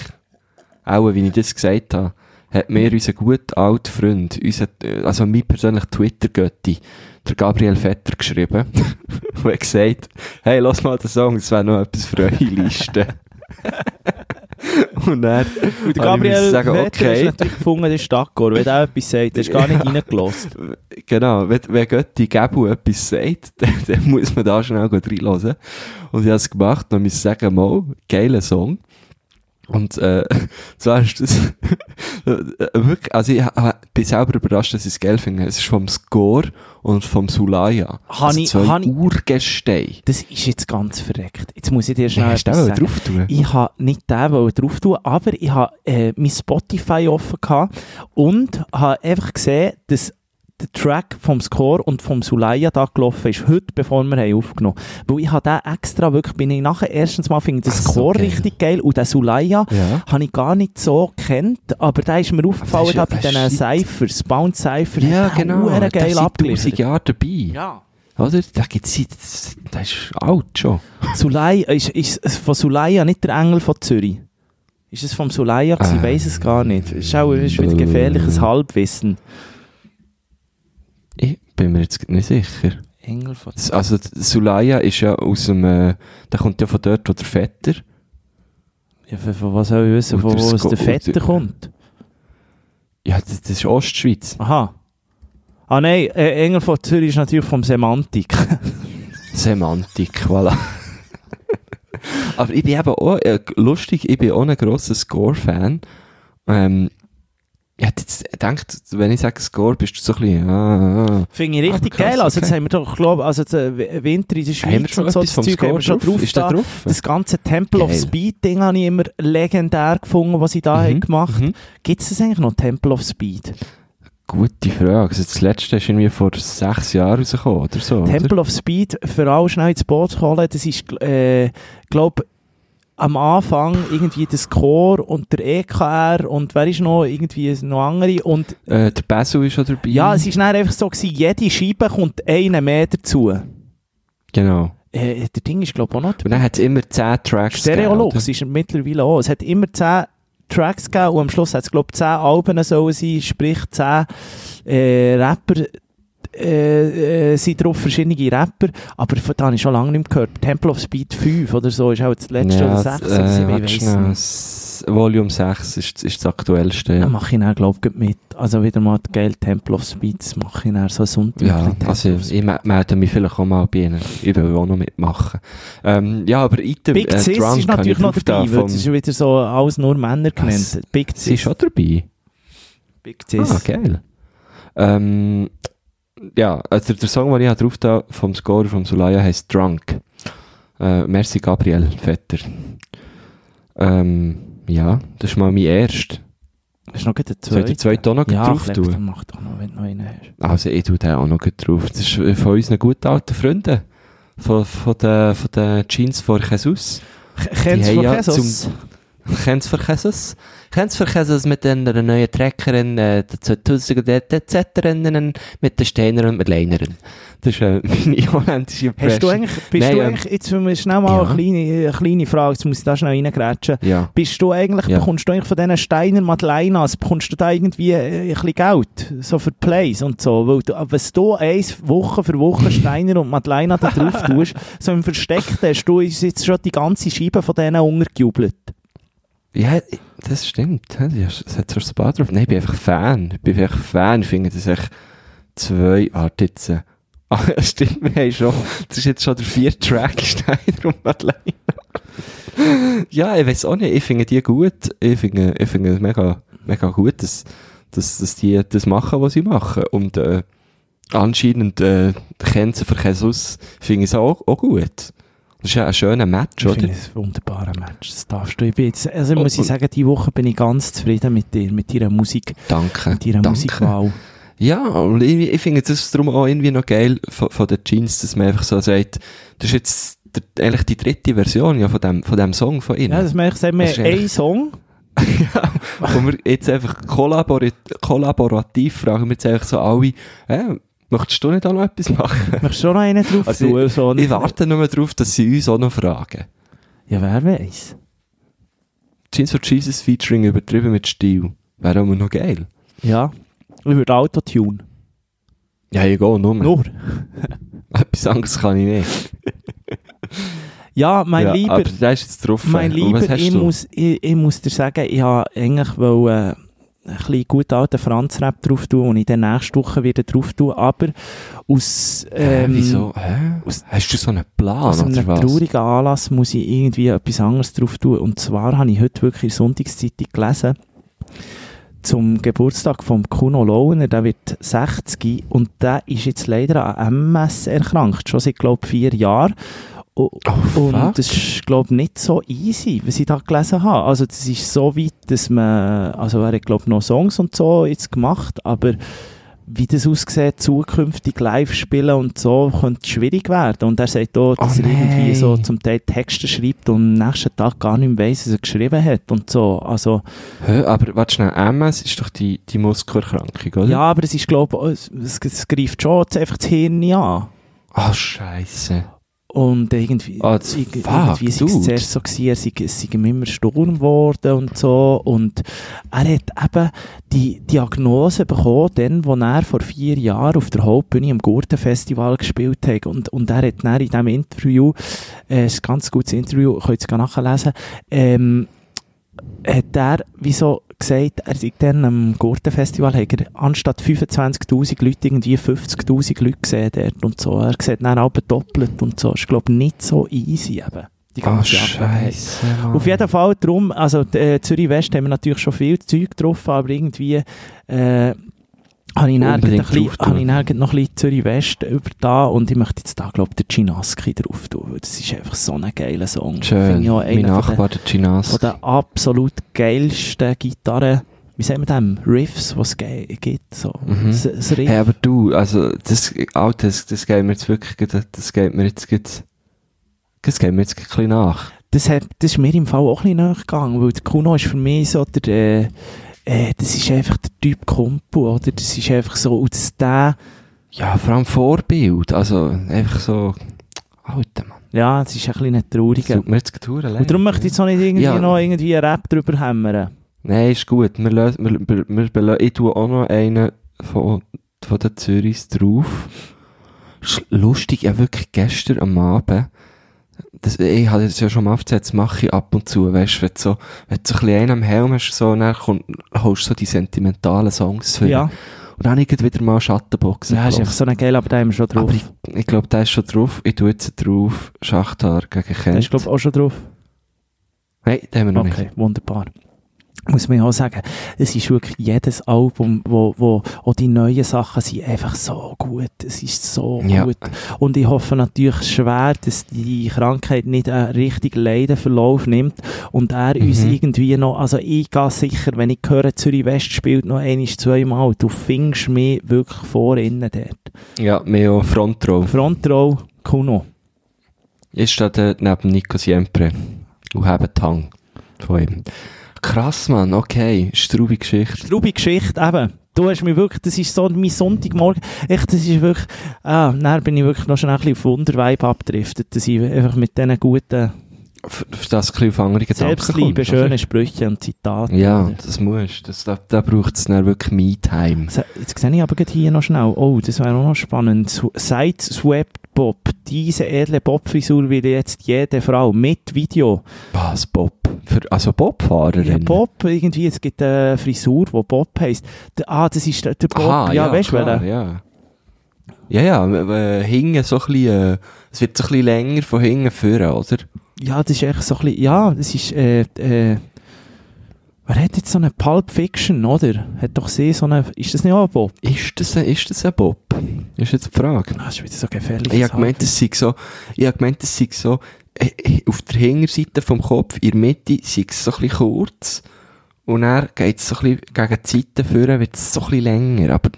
[SPEAKER 2] auch wie ich das gesagt habe, hat mir unser guter alter Freund, unser, also mein persönlicher Twitter-Götti, der Gabriel Vetter geschrieben, und hat gesagt, hey, lass mal den Song, das wäre noch etwas für eure Liste. und dann,
[SPEAKER 3] Und der Gabriel
[SPEAKER 2] sagen,
[SPEAKER 3] Vetter
[SPEAKER 2] okay.
[SPEAKER 3] ist natürlich gefunden, der Stadtgor. Wenn der etwas sagt, der ist gar nicht reingelassen.
[SPEAKER 2] Genau, wenn, wenn Götti Gebu etwas sagt, dann, dann muss man da schnell gut reinhören. Und ich habe es gemacht und muss sagen, mal, geiler Song. Und, äh, zwar ist das, wirklich, also ich bin selber überrascht, dass ich es geil finde. Es ist vom Score und vom Sulaya.
[SPEAKER 3] Han
[SPEAKER 2] also
[SPEAKER 3] ich-
[SPEAKER 2] zwei
[SPEAKER 3] han ich-
[SPEAKER 2] Urgesteine.
[SPEAKER 3] Das ist jetzt ganz verreckt. Jetzt muss ich dir schnell
[SPEAKER 2] Hast du
[SPEAKER 3] etwas sagen.
[SPEAKER 2] drauf tun?
[SPEAKER 3] Ich habe nicht den wollen drauf tun, aber ich habe äh, mein Spotify offen gehabt und habe einfach gesehen, dass der Track vom Score und vom Sulaya da gelaufen ist, heute, bevor wir haben aufgenommen Weil ich habe den extra wirklich, bin ich nachher erstens mal finde ich den
[SPEAKER 2] Ach so,
[SPEAKER 3] Score
[SPEAKER 2] geil.
[SPEAKER 3] richtig geil und den Sulaya
[SPEAKER 2] Ja.
[SPEAKER 3] habe ich gar nicht so kennt, aber der ist mir aufgefallen da bei
[SPEAKER 2] das
[SPEAKER 3] diesen Cyphers, Bound Cypher,
[SPEAKER 2] Ja, genau.
[SPEAKER 3] geil
[SPEAKER 2] ist seit
[SPEAKER 3] abgeliefert.
[SPEAKER 2] 1000 Jahren dabei.
[SPEAKER 3] Ja.
[SPEAKER 2] Oder? Der gibt's seit, das- der ist alt schon.
[SPEAKER 3] Sulay, ist, ist es von Sulaya nicht der Engel von Zürich? Ist es vom Sulaya gewesen? Ich
[SPEAKER 2] Ähm,
[SPEAKER 3] weiss es gar nicht. Ist auch ist wieder gefährliches
[SPEAKER 2] äh.
[SPEAKER 3] Halbwissen.
[SPEAKER 2] Ich bin mir jetzt nicht sicher.
[SPEAKER 3] Engel von
[SPEAKER 2] Das- Also, Sulaya ist ja aus dem, äh, der kommt ja von dort, wo der Vetter.
[SPEAKER 3] Ja, von, von was soll ich wissen, von wo es der Vetter kommt?
[SPEAKER 2] Ja, das, das ist Ostschweiz.
[SPEAKER 3] Aha. Ah nein, äh, Engel von Zürich ist natürlich vom Semantik.
[SPEAKER 2] Semantik, voilà. Aber ich bin eben auch, äh, lustig, ich bin auch ein grosser Score-Fan. Ähm, ich hätte jetzt gedacht, wenn ich sage Score, bist du so ein bisschen, ah, ah.
[SPEAKER 3] Finde ich richtig
[SPEAKER 2] Aber krass,
[SPEAKER 3] geil. Also jetzt
[SPEAKER 2] okay.
[SPEAKER 3] haben wir doch, glaube also W- Winter in der Schweiz und so, das Zeug haben wir schon
[SPEAKER 2] drauf? Ist
[SPEAKER 3] da.
[SPEAKER 2] drauf?
[SPEAKER 3] Das ganze Temple of
[SPEAKER 2] Geil.
[SPEAKER 3] Speed Ding habe ich immer legendär gefunden, was sie da haben gemacht.
[SPEAKER 2] Mhm.
[SPEAKER 3] Gibt es das eigentlich noch, Temple of Speed?
[SPEAKER 2] Gute Frage. Also das letzte ist irgendwie vor sechs Jahren rausgekommen, oder so, oder?
[SPEAKER 3] Temple of Speed, für alle schnell ins Boot zu holen, das ist, äh, glaube am Anfang irgendwie der Score und der EKR und wer ist noch irgendwie noch andere und
[SPEAKER 2] Äh, der Basil ist schon dabei.
[SPEAKER 3] ja, es ist dann einfach so gewesen, jede Scheibe kommt eine mehr dazu.
[SPEAKER 2] Genau.
[SPEAKER 3] Äh, der Ding ist glaube ich auch noch
[SPEAKER 2] Und dann hat es immer zehn Tracks
[SPEAKER 3] Stereolux ist er mittlerweile auch. Es hat immer 10 Tracks gegeben und am Schluss hat es, glaube ich, 10 Alben sollen sein, sprich 10 äh, Rapper äh, äh, sind drauf, verschiedene Rapper, aber von da habe ich schon lange nicht mehr gehört. Temple of Speed 5 oder so ist auch das letzte
[SPEAKER 2] ja,
[SPEAKER 3] oder
[SPEAKER 2] das,
[SPEAKER 3] 6 oder 7,
[SPEAKER 2] äh, warte
[SPEAKER 3] ich weiss nicht.
[SPEAKER 2] Volume 6 ist, ist das aktuellste.
[SPEAKER 3] Da
[SPEAKER 2] Ja,
[SPEAKER 3] mache ich dann, glaube ich, mit. Also wieder mal geil Temple of Speed, mache ich dann so Sonntag.
[SPEAKER 2] ja also ich me- melde mich vielleicht auch mal bei Ihnen. Ich will auch noch mitmachen. Ähm, ja, aber Item,
[SPEAKER 3] Big
[SPEAKER 2] äh,
[SPEAKER 3] Sis ist natürlich
[SPEAKER 2] ich
[SPEAKER 3] noch dabei,
[SPEAKER 2] da
[SPEAKER 3] weil es ist wieder so alles nur Männer genannt. Big
[SPEAKER 2] Sie ist
[SPEAKER 3] Sis.
[SPEAKER 2] schon dabei.
[SPEAKER 3] Big Sis.
[SPEAKER 2] Ah, geil. Ähm, ja, also der Song, den ich drauf da vom Score vom Sulaya heisst Drunk. Äh, merci Gabriel Vetter. Ähm, ja, das ist mal mein erster.
[SPEAKER 3] Das ist noch der
[SPEAKER 2] Soll ich den zweiten auch noch
[SPEAKER 3] ja,
[SPEAKER 2] drauf tun?
[SPEAKER 3] mach doch noch, wenn du noch einen hast.
[SPEAKER 2] Also ich tue den auch noch drauf. Das ist äh, von unseren guten alten Freunden. Von, von den, von den Jeans von Jesus. Haben
[SPEAKER 3] von
[SPEAKER 2] ja
[SPEAKER 3] Jesus?
[SPEAKER 2] Kennst du von Jesus? Kennst du Jesus mit den neuen Treckerin, äh, der 2000 etc. mit den Steinern und mit Leinern? Das ist äh, meine holländische Impression.
[SPEAKER 3] Hast du eigentlich, bist
[SPEAKER 2] Nein,
[SPEAKER 3] du
[SPEAKER 2] ähm,
[SPEAKER 3] eigentlich, jetzt müssen wir schnell mal
[SPEAKER 2] ja.
[SPEAKER 3] eine, kleine, eine kleine Frage, jetzt muss ich da schnell reingrätschen.
[SPEAKER 2] Ja.
[SPEAKER 3] Bist du eigentlich,
[SPEAKER 2] Ja.
[SPEAKER 3] bekommst du eigentlich von diesen Steiner Madeleinas, bekommst du da irgendwie äh, ein bisschen Geld? So für Plays und so? Weil du, wenn du eins Woche für Woche Steiner und Madeleine da drauf tust, so im Versteckten, hast du uns jetzt schon die ganze Scheibe von denen untergejubelt.
[SPEAKER 2] Ja, das stimmt. Das hat ein paar drauf. Nein, ich bin einfach Fan. Ich bin einfach Fan. Ich finde, das echt zwei... Äh, Ah, stimmt, wir haben schon... Das ist jetzt schon der vierte Track, Steiner und Madeleine. ja, ich weiß auch nicht. Ich finde die gut. Ich finde, ich finde es mega, mega gut, dass, dass, dass die das machen, was sie machen. Und äh, anscheinend äh, kennen sie für Jesus, finde ich es auch, auch gut. Das ist ja ein schöner Match,
[SPEAKER 3] Ich
[SPEAKER 2] oder?
[SPEAKER 3] finde es ein wunderbarer Match. Das darfst du. Ich bin jetzt, also muss ich
[SPEAKER 2] Und-
[SPEAKER 3] sagen, diese Woche bin ich ganz zufrieden mit dir, mit deiner Musik,
[SPEAKER 2] Danke.
[SPEAKER 3] mit deiner
[SPEAKER 2] Danke.
[SPEAKER 3] Musikwahl.
[SPEAKER 2] Ja, und ich, ich finde das darum auch irgendwie noch geil von, von den Jeans, dass man einfach so sagt, das ist jetzt der, eigentlich die dritte Version ja, von, dem, von dem Song von ihnen.
[SPEAKER 3] Ja, das mache ich, sagen wir, ein Song.
[SPEAKER 2] Wo wir jetzt einfach kollabor kollaborativ fragen wir jetzt einfach so alle, äh, möchtest du nicht auch noch etwas machen?
[SPEAKER 3] Möchtest du schon noch einen drauf
[SPEAKER 2] Also
[SPEAKER 3] tun? So
[SPEAKER 2] Ich warte nur darauf, dass sie uns auch noch fragen.
[SPEAKER 3] Ja, wer weiß.
[SPEAKER 2] Jeans for Jesus featuring übertrieben mit Stil. Wäre auch noch geil.
[SPEAKER 3] Ja. Ich würde Autotune.
[SPEAKER 2] Ja, ich gehe nur.
[SPEAKER 3] Nur.
[SPEAKER 2] Etwas anderes kann ich nicht.
[SPEAKER 3] Ja, mein
[SPEAKER 2] ja,
[SPEAKER 3] Lieber.
[SPEAKER 2] Aber der ist jetzt drauf.
[SPEAKER 3] Mein Lieber, ich muss, ich, ich muss dir sagen, ich habe eigentlich wollen, äh, ein bisschen gut alten Franz-Rap drauf tun und ich dann nächste Woche wieder drauf tun, aber aus, ähm,
[SPEAKER 2] wieso? Hä? Hast du so einen Plan
[SPEAKER 3] aus einem
[SPEAKER 2] oder
[SPEAKER 3] traurigen Anlass muss ich irgendwie etwas anderes drauf tun. Und zwar habe ich heute wirklich in der Sonntagszeitung gelesen, zum Geburtstag von Kuno Lohner, der wird 60 und der ist jetzt leider an MS erkrankt, schon seit, glaube ich, vier Jahren. O-
[SPEAKER 2] Oh,
[SPEAKER 3] und das ist, glaube ich, nicht so easy, was ich da gelesen habe. Also das ist so weit, dass man, also er hat, glaube noch Songs und so jetzt gemacht, aber wie das aussieht, zukünftig live spielen und so, könnte schwierig werden. Und er sagt auch, dass
[SPEAKER 2] Oh,
[SPEAKER 3] er irgendwie so zum Teil Texte schreibt und am nächsten Tag gar nicht mehr weiss, was er geschrieben hat und so. Also,
[SPEAKER 2] Hä, aber warte schnell, MS ist doch die, die Muskelerkrankung, oder?
[SPEAKER 3] ja, aber es ist, glaube ich, es, es greift schon einfach das Hirn an.
[SPEAKER 2] Ah, Scheiße.
[SPEAKER 3] Und irgendwie,
[SPEAKER 2] Ah, das-
[SPEAKER 3] irg-
[SPEAKER 2] fuck,
[SPEAKER 3] irgendwie war es zuerst so, gewesen, er sei, es sei immer Sturm geworden und so. Und er hat eben die Diagnose bekommen, dann, wo er vor vier Jahren auf der Hauptbühne am Gurtenfestival gespielt hat. Und, und er hat dann in diesem Interview, äh, ist ein ganz gutes Interview, könnt ihr es nachlesen, ähm, hat er wie so gesagt, er sei dann am Gurtenfestival, hat er anstatt 25'000 Leute irgendwie 50'000 Leute gesehen dort und so. Er sieht dann aber doppelt und so. Ist, glaube ich, nicht so easy eben. Die
[SPEAKER 2] Ah,
[SPEAKER 3] ganze Angelegenheit.
[SPEAKER 2] Scheiße. Mann.
[SPEAKER 3] Auf jeden Fall drum, also äh, Zürich West haben wir natürlich schon viel Zeug getroffen, aber irgendwie äh, habe ich, dann ein bisschen- habe ich dann noch ein bisschen Zürich West über da und ich möchte jetzt da, glaube ich, den Chinaski drauf tun, das ist einfach so ein geiler Song.
[SPEAKER 2] Schön.
[SPEAKER 3] Ich auch
[SPEAKER 2] Mein Nachbar, der Chinas.
[SPEAKER 3] von den absolut geilsten Gitarren, wie sagen wir dem, Riffs, was es gibt. So.
[SPEAKER 2] Mhm.
[SPEAKER 3] Das, das Riff.
[SPEAKER 2] Hey, aber du, also, das, Alter, das, das geht mir jetzt wirklich, das, das geht mir jetzt, gut- das geht mir jetzt ein bisschen nach.
[SPEAKER 3] das, hat, das ist mir im Fall auch ein bisschen nachgegangen, weil der Kuno ist für mich so der, äh, äh, das ist einfach der Typ Kumpel, oder? Das ist einfach so, und das der,
[SPEAKER 2] Ja, vor allem Vorbild, also, einfach so, Alter, Mann.
[SPEAKER 3] ja, das ist ein bisschen ein
[SPEAKER 2] Das tut mir jetzt leid.
[SPEAKER 3] Und darum möchte ich jetzt auch nicht irgendwie
[SPEAKER 2] Ja.
[SPEAKER 3] noch irgendwie einen Rap drüber hämmern.
[SPEAKER 2] Nein, ist gut. Wir lösen, wir, wir, wir ich tue auch noch einen von, von den Zürichs drauf. Ist lustig, ja wirklich gestern am Abend. Das, ich habe das ja schon mal aufgezählt, das mache ich ab und zu, weißt du, wenn du so, wenn du so ein bisschen einen am Helm hast, so, dann kommt, holst du so die sentimentalen Songs für.
[SPEAKER 3] Ja,
[SPEAKER 2] Und dann gerade wieder mal Schattenboxen
[SPEAKER 3] ja, ist einfach so ein geil, aber haben wir schon drauf.
[SPEAKER 2] Aber ich, ich glaube, der ist schon drauf. Ich tue jetzt drauf, Schachtar gegen
[SPEAKER 3] Der
[SPEAKER 2] Kent.
[SPEAKER 3] ist, glaube ich, auch schon drauf.
[SPEAKER 2] Nein, den haben wir noch
[SPEAKER 3] Okay,
[SPEAKER 2] nicht.
[SPEAKER 3] wunderbar. Muss man ja auch sagen, es ist wirklich jedes Album, wo, wo auch die neuen Sachen sind einfach so gut. Es ist so
[SPEAKER 2] Ja.
[SPEAKER 3] gut. Und ich hoffe natürlich schwer, dass die Krankheit nicht einen richtig Leidenverlauf nimmt und er uns
[SPEAKER 2] Mhm.
[SPEAKER 3] irgendwie noch, also ich gehe sicher, wenn ich höre, Zürich West spielt noch ein, zweimal, du findest mich wirklich vor innen dort.
[SPEAKER 2] Ja, mehr auch Front Row.
[SPEAKER 3] Front Row, Kuno.
[SPEAKER 2] Ich stehe dort neben Nico Siempre und habe Hang von ihm. Krass, Mann, okay. Straube Geschichte.
[SPEAKER 3] Straube Geschichte, eben. Du hast mich wirklich, das ist so mein Sonntagmorgen, echt, das ist wirklich, ah, dann bin ich wirklich noch schon ein bisschen auf Wundervibe abgedriftet, dass ich einfach mit diesen guten
[SPEAKER 2] Für, für das ein bisschen auf andere Gedanken
[SPEAKER 3] Selbstliebe,
[SPEAKER 2] kommst,
[SPEAKER 3] schöne
[SPEAKER 2] oder?
[SPEAKER 3] Sprüche und Zitate.
[SPEAKER 2] Ja,
[SPEAKER 3] oder?
[SPEAKER 2] das musst du. Das, da, da braucht es dann wirklich Me-Time.
[SPEAKER 3] Jetzt sehe ich aber gerade hier noch schnell, oh, das wäre auch noch spannend. Swept Bob, diese edle Bob-Frisur will jetzt jede Frau mit Video.
[SPEAKER 2] Was, Bob? Für, also Bobfahrerin?
[SPEAKER 3] Ja, Bob, irgendwie, es gibt eine Frisur, die Bob heisst. Ah, das ist der, Bob,
[SPEAKER 2] Aha,
[SPEAKER 3] ja,
[SPEAKER 2] ja,
[SPEAKER 3] weißt du,
[SPEAKER 2] ja. Ja, ja, äh, hinten so ein bisschen, äh, es wird so ein bisschen länger von hinten führen, oder?
[SPEAKER 3] Ja, das ist echt so ein bisschen, ja, das ist, äh, äh, wer hat jetzt so eine Pulp Fiction, oder? Hat doch sie so eine, ist das nicht auch ein Bob?
[SPEAKER 2] Ist das ein, ist das ein Bob? Ist jetzt die Frage.
[SPEAKER 3] Ah, das ist wieder so gefährlich.
[SPEAKER 2] Ich habe gemeint, es sei so, ich habe gemeint, es sei so äh, äh, auf der Hinterseite vom Kopf, in der Mitte, sei es so ein bisschen kurz. Und dann geht es so ein bisschen gegen die Seite führen, wird es so ein bisschen länger. Aber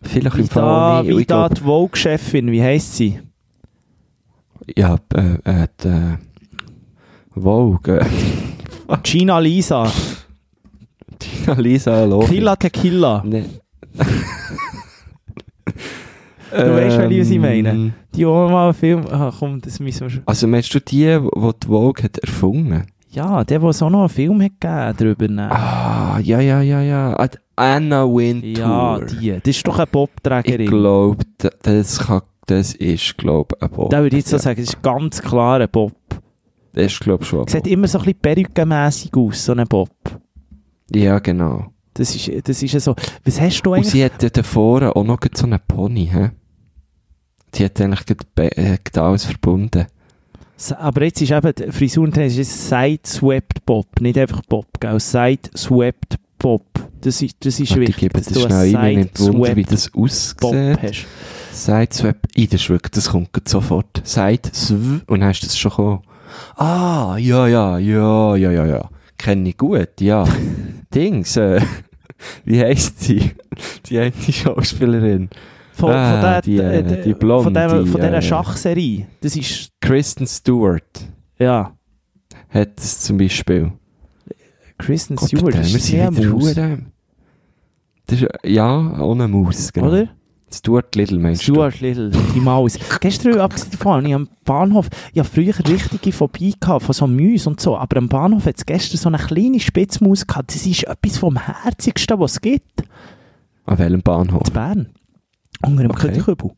[SPEAKER 2] vielleicht
[SPEAKER 3] Wie
[SPEAKER 2] im
[SPEAKER 3] da,
[SPEAKER 2] Fall nicht. Und
[SPEAKER 3] wie
[SPEAKER 2] ich
[SPEAKER 3] da
[SPEAKER 2] glaub,
[SPEAKER 3] die Vogue-Chefin, wie heisst sie?
[SPEAKER 2] ja, äh, äh, die, äh, Vogue,
[SPEAKER 3] Gina Lisa.
[SPEAKER 2] Tina Lisa Lofi.
[SPEAKER 3] Killa Tequila.
[SPEAKER 2] Nee.
[SPEAKER 3] Du weißt, welche ich meine.
[SPEAKER 2] Ähm,
[SPEAKER 3] Die auch mal einen Film... Ah, komm, das müssen wir schon...
[SPEAKER 2] Also meinst du die, die die Vogue hat erfunden?
[SPEAKER 3] Ja, der, der so noch einen Film hat gegeben drüber. ne?
[SPEAKER 2] Ah, ja, ja, ja, ja. Anna Wintour.
[SPEAKER 3] ja, die. Das ist doch eine
[SPEAKER 2] Ich
[SPEAKER 3] Bobträgerin.
[SPEAKER 2] glaube, das, kann, das ist, glaube ein Bob.
[SPEAKER 3] Da würde ich jetzt so sagen, das ist ganz klar ein Bob.
[SPEAKER 2] Das ist, glaube ich, schon ein
[SPEAKER 3] Sieht
[SPEAKER 2] Bob.
[SPEAKER 3] immer so ein bisschen perückenmässig aus, so ein Bob.
[SPEAKER 2] Ja, genau.
[SPEAKER 3] Das ist, das ist ja so... Was hast du
[SPEAKER 2] Und
[SPEAKER 3] eigentlich...
[SPEAKER 2] sie hat davor auch noch so einen Pony, hä? Die hat eigentlich gerade äh, gerade alles verbunden.
[SPEAKER 3] Aber jetzt ist eben, die Frisur ist es Side-Swept Bob, nicht einfach Bob, gell? Side-Swept Bob. Das ist, das ist
[SPEAKER 2] Warte, ich
[SPEAKER 3] wichtig,
[SPEAKER 2] gebe das schnell ein, nicht Wunder, wie
[SPEAKER 3] Side-Swept
[SPEAKER 2] das aussieht.
[SPEAKER 3] hast.
[SPEAKER 2] Sideswap, i, das wirklich, das kommt sofort. Side, sw, und dann hast du das schon gekommen. Ah, ja, ja, ja, ja, ja, ja. Kenne ich gut, ja. Dings, äh, wie heisst sie? Die eine Schauspielerin.
[SPEAKER 3] Von,
[SPEAKER 2] Ah,
[SPEAKER 3] von, der,
[SPEAKER 2] die, äh,
[SPEAKER 3] äh,
[SPEAKER 2] die Blonde,
[SPEAKER 3] von,
[SPEAKER 2] die,
[SPEAKER 3] von dieser
[SPEAKER 2] äh,
[SPEAKER 3] Schachserie. Das ist,
[SPEAKER 2] Kristen Stewart
[SPEAKER 3] ja,
[SPEAKER 2] hat es zum Beispiel.
[SPEAKER 3] Kristen Stewart, das ist sehr Maus,
[SPEAKER 2] Das ist, ja, ohne Maus, genau.
[SPEAKER 3] oder?
[SPEAKER 2] Stuart Little meinst
[SPEAKER 3] Stuart Little, die Maus. Gestern, abgesehen davon, habe ich am Bahnhof, habe früher richtige Phobie gehabt, von so Mäusen und so, aber am Bahnhof hat es gestern so eine kleine Spitzmaus gehabt. Das ist etwas vom Herzigsten, was es gibt.
[SPEAKER 2] du? An welchem Bahnhof?
[SPEAKER 3] In Bern. Unter dem
[SPEAKER 2] Okay.
[SPEAKER 3] Kühlkübel.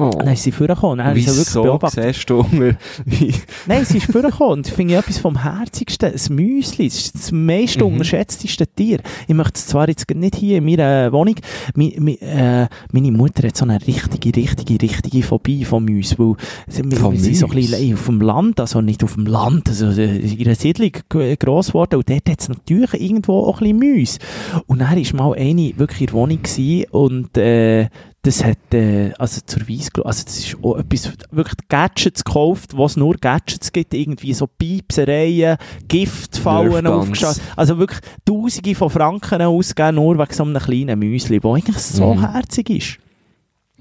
[SPEAKER 2] Oh.
[SPEAKER 3] Dann ist sie vorgekommen. Dann ich sie wirklich
[SPEAKER 2] Wieso
[SPEAKER 3] beobachtet.
[SPEAKER 2] siehst du
[SPEAKER 3] Nein, sie ist vorgekommen. Und ich finde etwas vom Herzigsten. Ein Müsli. Das ist das meist
[SPEAKER 2] Mhm.
[SPEAKER 3] unterschätzteste Tier. Ich möchte es zwar jetzt nicht hier in meiner Wohnung. Mi, mi, äh, meine Mutter hat so eine richtige, richtige, richtige Phobie von Mäusen. Weil sie, wir,
[SPEAKER 2] Von
[SPEAKER 3] wir sind so ein bisschen auf dem Land, also nicht auf dem Land, also äh, in einer Siedlung g- gross geworden. Und dort hat es natürlich irgendwo auch ein bisschen Mäuse. Und dann war mal eine wirklich in der Wohnung gewesen und äh, das hat, äh, also zur Weissglo, also das ist auch etwas, wirklich Gadgets gekauft, wo es nur Gadgets gibt, irgendwie so Piepsereien, Giftfallen aufgestellt. Also wirklich Tausende von Franken ausgeben, nur wegen so einem kleinen Müsli, wo eigentlich so
[SPEAKER 2] Mhm.
[SPEAKER 3] herzig ist.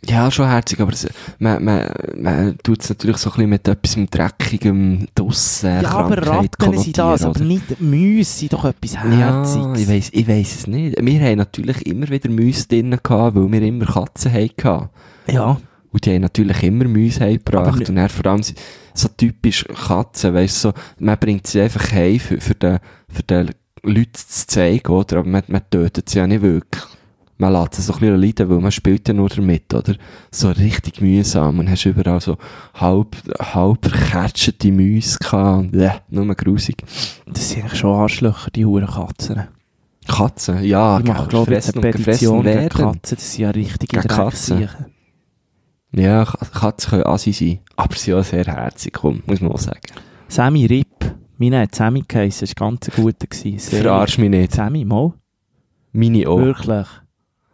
[SPEAKER 2] Ja, schon herzig, aber es, man, man, man tut es natürlich so ein bisschen mit etwas dreckigem Dussen,
[SPEAKER 3] ja, aber Ratten sind das, aber
[SPEAKER 2] konnotieren,
[SPEAKER 3] nicht Müsse sind doch etwas
[SPEAKER 2] oder? Ja,
[SPEAKER 3] Herziges.
[SPEAKER 2] ich weiss, ich weiss es nicht. Wir haben natürlich immer wieder Mäuse drin gehabt, weil wir immer Katzen hatten.
[SPEAKER 3] ja.
[SPEAKER 2] Und die haben natürlich immer Mäuse
[SPEAKER 3] Aber
[SPEAKER 2] heimgebracht. Und dann vor allem so- so typisch Katzen, weißt du, so, man bringt sie einfach heim für, für den, für den Leuten zu zeigen, oder? Aber man, man tötet sie ja nicht wirklich. Man lässt sie so ein bisschen leiden, weil man spielt ja nur damit, oder? So richtig mühsam. Und hast überall so halb, halb verkatschete Mäuse gehabt. Und, äh, nur grusig.
[SPEAKER 3] Das sind eigentlich schon Arschlöcher, die Huren Katzen.
[SPEAKER 2] Katzen, ja.
[SPEAKER 3] Ich mache, glaube ich, eine Petition gegen. Katzen. Das sind ja richtige
[SPEAKER 2] Katzen? Ja, Katzen können assi sein. Aber sie sind auch sehr herzig, komm, muss man auch sagen.
[SPEAKER 3] Sammy Ripp. Meine hat Sammy geheissen. Das war ganz ein guter. gewesen.
[SPEAKER 2] Verarsch mich nicht.
[SPEAKER 3] Sammy, mal.
[SPEAKER 2] Meine auch.
[SPEAKER 3] Wirklich.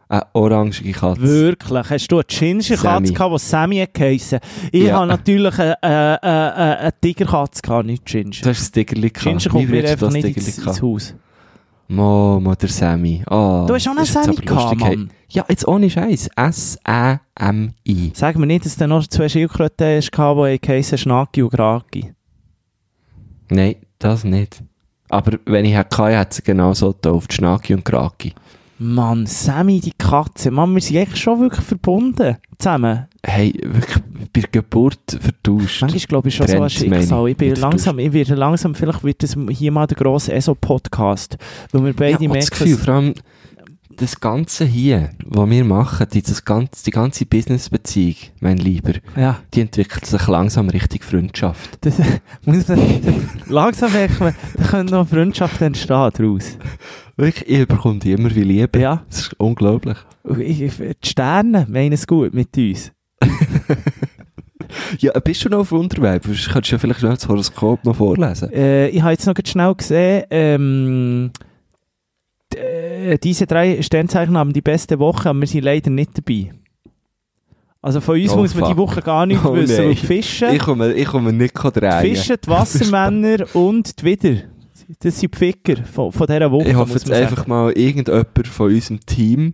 [SPEAKER 2] Eine orangige Katze.
[SPEAKER 3] Wirklich. Hast du eine Ginger-Katze gehabt, die Sammy geheissen? Ich
[SPEAKER 2] Ja.
[SPEAKER 3] habe natürlich eine, eine, eine, eine Tigerkatze gehabt, nicht Ginger.
[SPEAKER 2] Du hast ein Stickerli gehabt.
[SPEAKER 3] Ginger kommt mir einfach
[SPEAKER 2] das
[SPEAKER 3] nicht ins, ins? Haus.
[SPEAKER 2] Mo, der Sammy. Oh,
[SPEAKER 3] Du hast auch einen
[SPEAKER 2] das
[SPEAKER 3] Sammy gehabt. Mann.
[SPEAKER 2] Ja, jetzt ohne Scheiß. S-A-M-I.
[SPEAKER 3] Sag mir nicht, dass du noch zwei Schildkröten hast, die geheissen Schnaki und Graki.
[SPEAKER 2] Nein, das nicht. Aber wenn ich hatte, hätte sie genau so getauft. Schnaki und Kraki.
[SPEAKER 3] Mann, Sammy, die Katze. Mann, wir sind echt schon wirklich verbunden. Zusammen.
[SPEAKER 2] Hey, wirklich bei der Geburt vertauscht.
[SPEAKER 3] Manchmal glaube ich schon so ein. Schicksal. Ich bin langsam, ich werde langsam, vielleicht wird das hier mal der grosse ESO-Podcast. Weil wir beide
[SPEAKER 2] ja, und das
[SPEAKER 3] merken,
[SPEAKER 2] Gefühl, vor allem das Ganze hier, was wir machen, die, das ganze, die ganze Business-Beziehung, mein Lieber,
[SPEAKER 3] ja,
[SPEAKER 2] die entwickelt sich langsam Richtung Freundschaft.
[SPEAKER 3] das muss man, langsam merkt man, da können noch Freundschaften entstehen daraus.
[SPEAKER 2] Wirklich, ich bekomme die immer wie Liebe.
[SPEAKER 3] Ja.
[SPEAKER 2] Das ist unglaublich.
[SPEAKER 3] Die Sterne meinen es gut mit uns.
[SPEAKER 2] Ja, bist du noch auf Unterweib? Könntest du ja vielleicht schnell das Horoskop noch vorlesen.
[SPEAKER 3] Äh, ich habe jetzt noch schnell gesehen, ähm, äh, diese drei Sternzeichen haben die beste Woche, aber wir sind leider nicht dabei. Also von uns
[SPEAKER 2] Oh,
[SPEAKER 3] muss man die
[SPEAKER 2] fuck.
[SPEAKER 3] Woche gar nicht
[SPEAKER 2] Oh,
[SPEAKER 3] wissen. weil Fischen,
[SPEAKER 2] Ich komme, ich komme nicht drehen.
[SPEAKER 3] Fischen, die Wassermänner und die Widder. Das sind die Ficker von, von dieser Woche,
[SPEAKER 2] Ich hoffe jetzt einfach mal, irgendjemand von unserem Team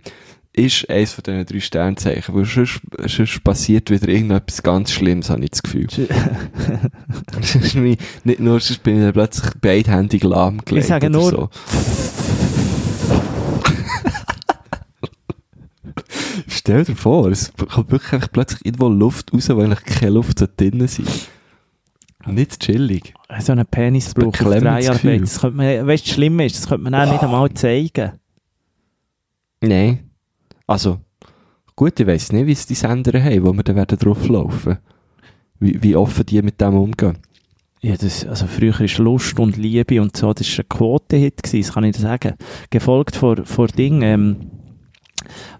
[SPEAKER 2] ist eines von diesen drei Sternzeichen. Weil sonst, sonst passiert wieder irgendetwas ganz Schlimmes, habe ich das Gefühl. nicht nur, sonst bin ich plötzlich beidhändig lahmgelegt.
[SPEAKER 3] Ich sage nur-
[SPEAKER 2] So. Stell dir vor, es kommt wirklich einfach plötzlich irgendwo Luft raus, weil eigentlich keine Luft so drin sein Nicht chillig.
[SPEAKER 3] so einen Penisbruch auf.
[SPEAKER 2] Gefühl.
[SPEAKER 3] Das könnte man, weißt du, das Schlimme ist, das könnte man auch nicht einmal zeigen.
[SPEAKER 2] Nein. Also, gut, ich weiss nicht, wie es die Sender haben, wo wir dann werden drauf laufen. Wie, wie offen die mit dem umgehen.
[SPEAKER 3] Ja, das, also früher ist Lust und Liebe und so, das war ein Quote-Hit, das kann ich dir sagen. Gefolgt von, von Ding, ähm,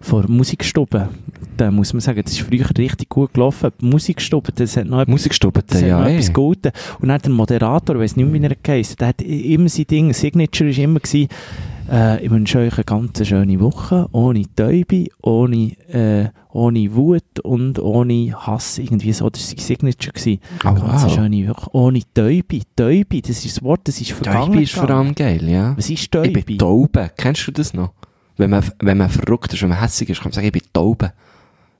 [SPEAKER 3] von Musikstube. Da muss man sagen, das ist früher richtig gut gelaufen. Die Musikstube, das hat noch etwas
[SPEAKER 2] Musikstube,
[SPEAKER 3] Das
[SPEAKER 2] ja,
[SPEAKER 3] hat noch
[SPEAKER 2] eh.
[SPEAKER 3] etwas Gutes. Und dann der Moderator, ich weiss nicht mehr, wie er geheißen der hat immer sein Ding, Signature ist immer gewesen, äh, ich wünsche euch eine ganz schöne Woche, ohne Täube, ohne, äh, ohne Wut und ohne Hass, irgendwie so, das war sein Signature gewesen.
[SPEAKER 2] Oh,
[SPEAKER 3] Ganz
[SPEAKER 2] wow.
[SPEAKER 3] schöne Woche, ohne Täube. Täube, das ist das Wort, das ist vergangen.
[SPEAKER 2] Täubi ist vor allem geil, ja.
[SPEAKER 3] Was ist
[SPEAKER 2] Ich
[SPEAKER 3] Täube?
[SPEAKER 2] bin Taube. Kennst du das noch? Wenn man, wenn man verrückt ist, wenn man hässig ist, kann man sagen, ich bin Taube.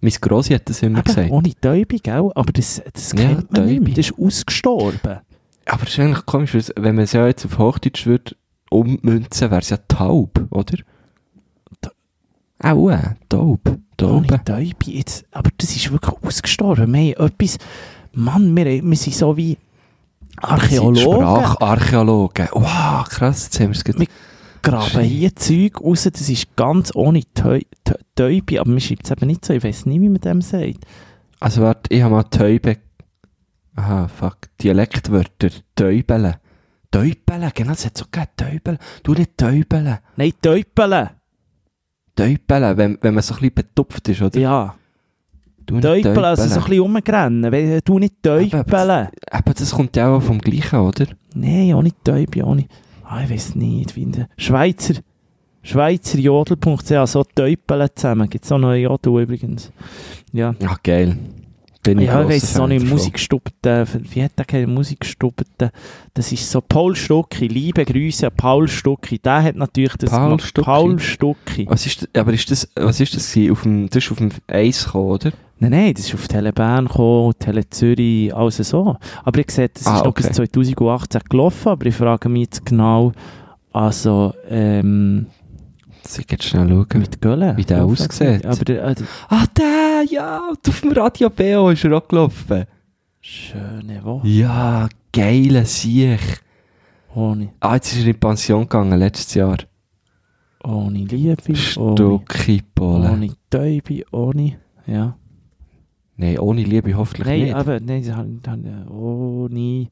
[SPEAKER 2] Mein Grossi hat das immer
[SPEAKER 3] Eben,
[SPEAKER 2] gesagt.
[SPEAKER 3] ohne Täube, gell? Aber das, das
[SPEAKER 2] Ja,
[SPEAKER 3] kennt man nicht mehr.
[SPEAKER 2] Täubi.
[SPEAKER 3] Das ist ausgestorben.
[SPEAKER 2] Aber es ist eigentlich komisch, wenn man es ja jetzt auf Hochdeutsch würde ummünzen, wäre es ja taub, oder? Auch, äh, taub.
[SPEAKER 3] Ohne
[SPEAKER 2] Taube.
[SPEAKER 3] Täube. Jetzt, aber das ist wirklich ausgestorben. Wir haben etwas... Mann, wir, wir sind so wie Archäologen.
[SPEAKER 2] Spracharchäologen. Wow, krass, jetzt haben wir es
[SPEAKER 3] graben hier Zeug raus, das ist ganz ohne Täu- Tä- Täube, aber man schreibt es eben nicht so, ich weiß nicht, wie man dem sagt.
[SPEAKER 2] Also warte, ich habe mal Täube. Aha, fuck. Dialektwörter. Täubele. Täubele, genau, es hat so gegeben. Täubele. Du nicht Täubele.
[SPEAKER 3] Nein, Täubele.
[SPEAKER 2] Täubele, wenn, wenn man so ein bisschen betupft ist, oder?
[SPEAKER 3] Ja,
[SPEAKER 2] Du nicht
[SPEAKER 3] Täubele, also so ein bisschen rumrennen. Du nicht Täubele.
[SPEAKER 2] Aber das kommt ja auch vom Gleichen, oder?
[SPEAKER 3] Nein, ohne Täube, ohne... Ah, ich weiß nicht, wie in der... Schweizer... Schweizerjodel.ch, so Täubele zusammen. Gibt es auch einen Jodel übrigens. Ja.
[SPEAKER 2] Ja, geil. Bin ich
[SPEAKER 3] Ja, ich weiss
[SPEAKER 2] Fan
[SPEAKER 3] nicht,
[SPEAKER 2] davon.
[SPEAKER 3] Musikstubben, wie hat der geheißen, Musikstubben, das ist so Paul Stucki, liebe Grüße an Paul Stucki, der hat natürlich das
[SPEAKER 2] Paul
[SPEAKER 3] gemacht.
[SPEAKER 2] Stucki?
[SPEAKER 3] Paul Stucki.
[SPEAKER 2] Was ist, aber ist das, was ist das gewesen? Auf dem, das ist auf dem Eis gekommen, oder?
[SPEAKER 3] Nein, nein, das ist auf Tele Bern gekommen, Tele Zürich, alles so. Aber ich sehe, das ist
[SPEAKER 2] Ah,
[SPEAKER 3] noch
[SPEAKER 2] okay.
[SPEAKER 3] bis 2018 gelaufen, aber ich frage mich jetzt genau, also, ähm,
[SPEAKER 2] Ich jetzt schnell schauen.
[SPEAKER 3] mit Gölle.
[SPEAKER 2] Wie der aussieht.
[SPEAKER 3] Aber der, äh,
[SPEAKER 2] Ah, der, ja, auf dem Radio BO ist er auch gelaufen.
[SPEAKER 3] schöne Woche.
[SPEAKER 2] Ja, geile Siech.
[SPEAKER 3] Ohne,
[SPEAKER 2] Ah, jetzt ist er in Pension gegangen, letztes Jahr.
[SPEAKER 3] ohne Liebe, ohne,
[SPEAKER 2] Stucki Pole.
[SPEAKER 3] ohne Täube, ohne, ja.
[SPEAKER 2] Nein, ohne Liebe hoffentlich
[SPEAKER 3] Nein,
[SPEAKER 2] nicht.
[SPEAKER 3] nein, sie haben, haben ohne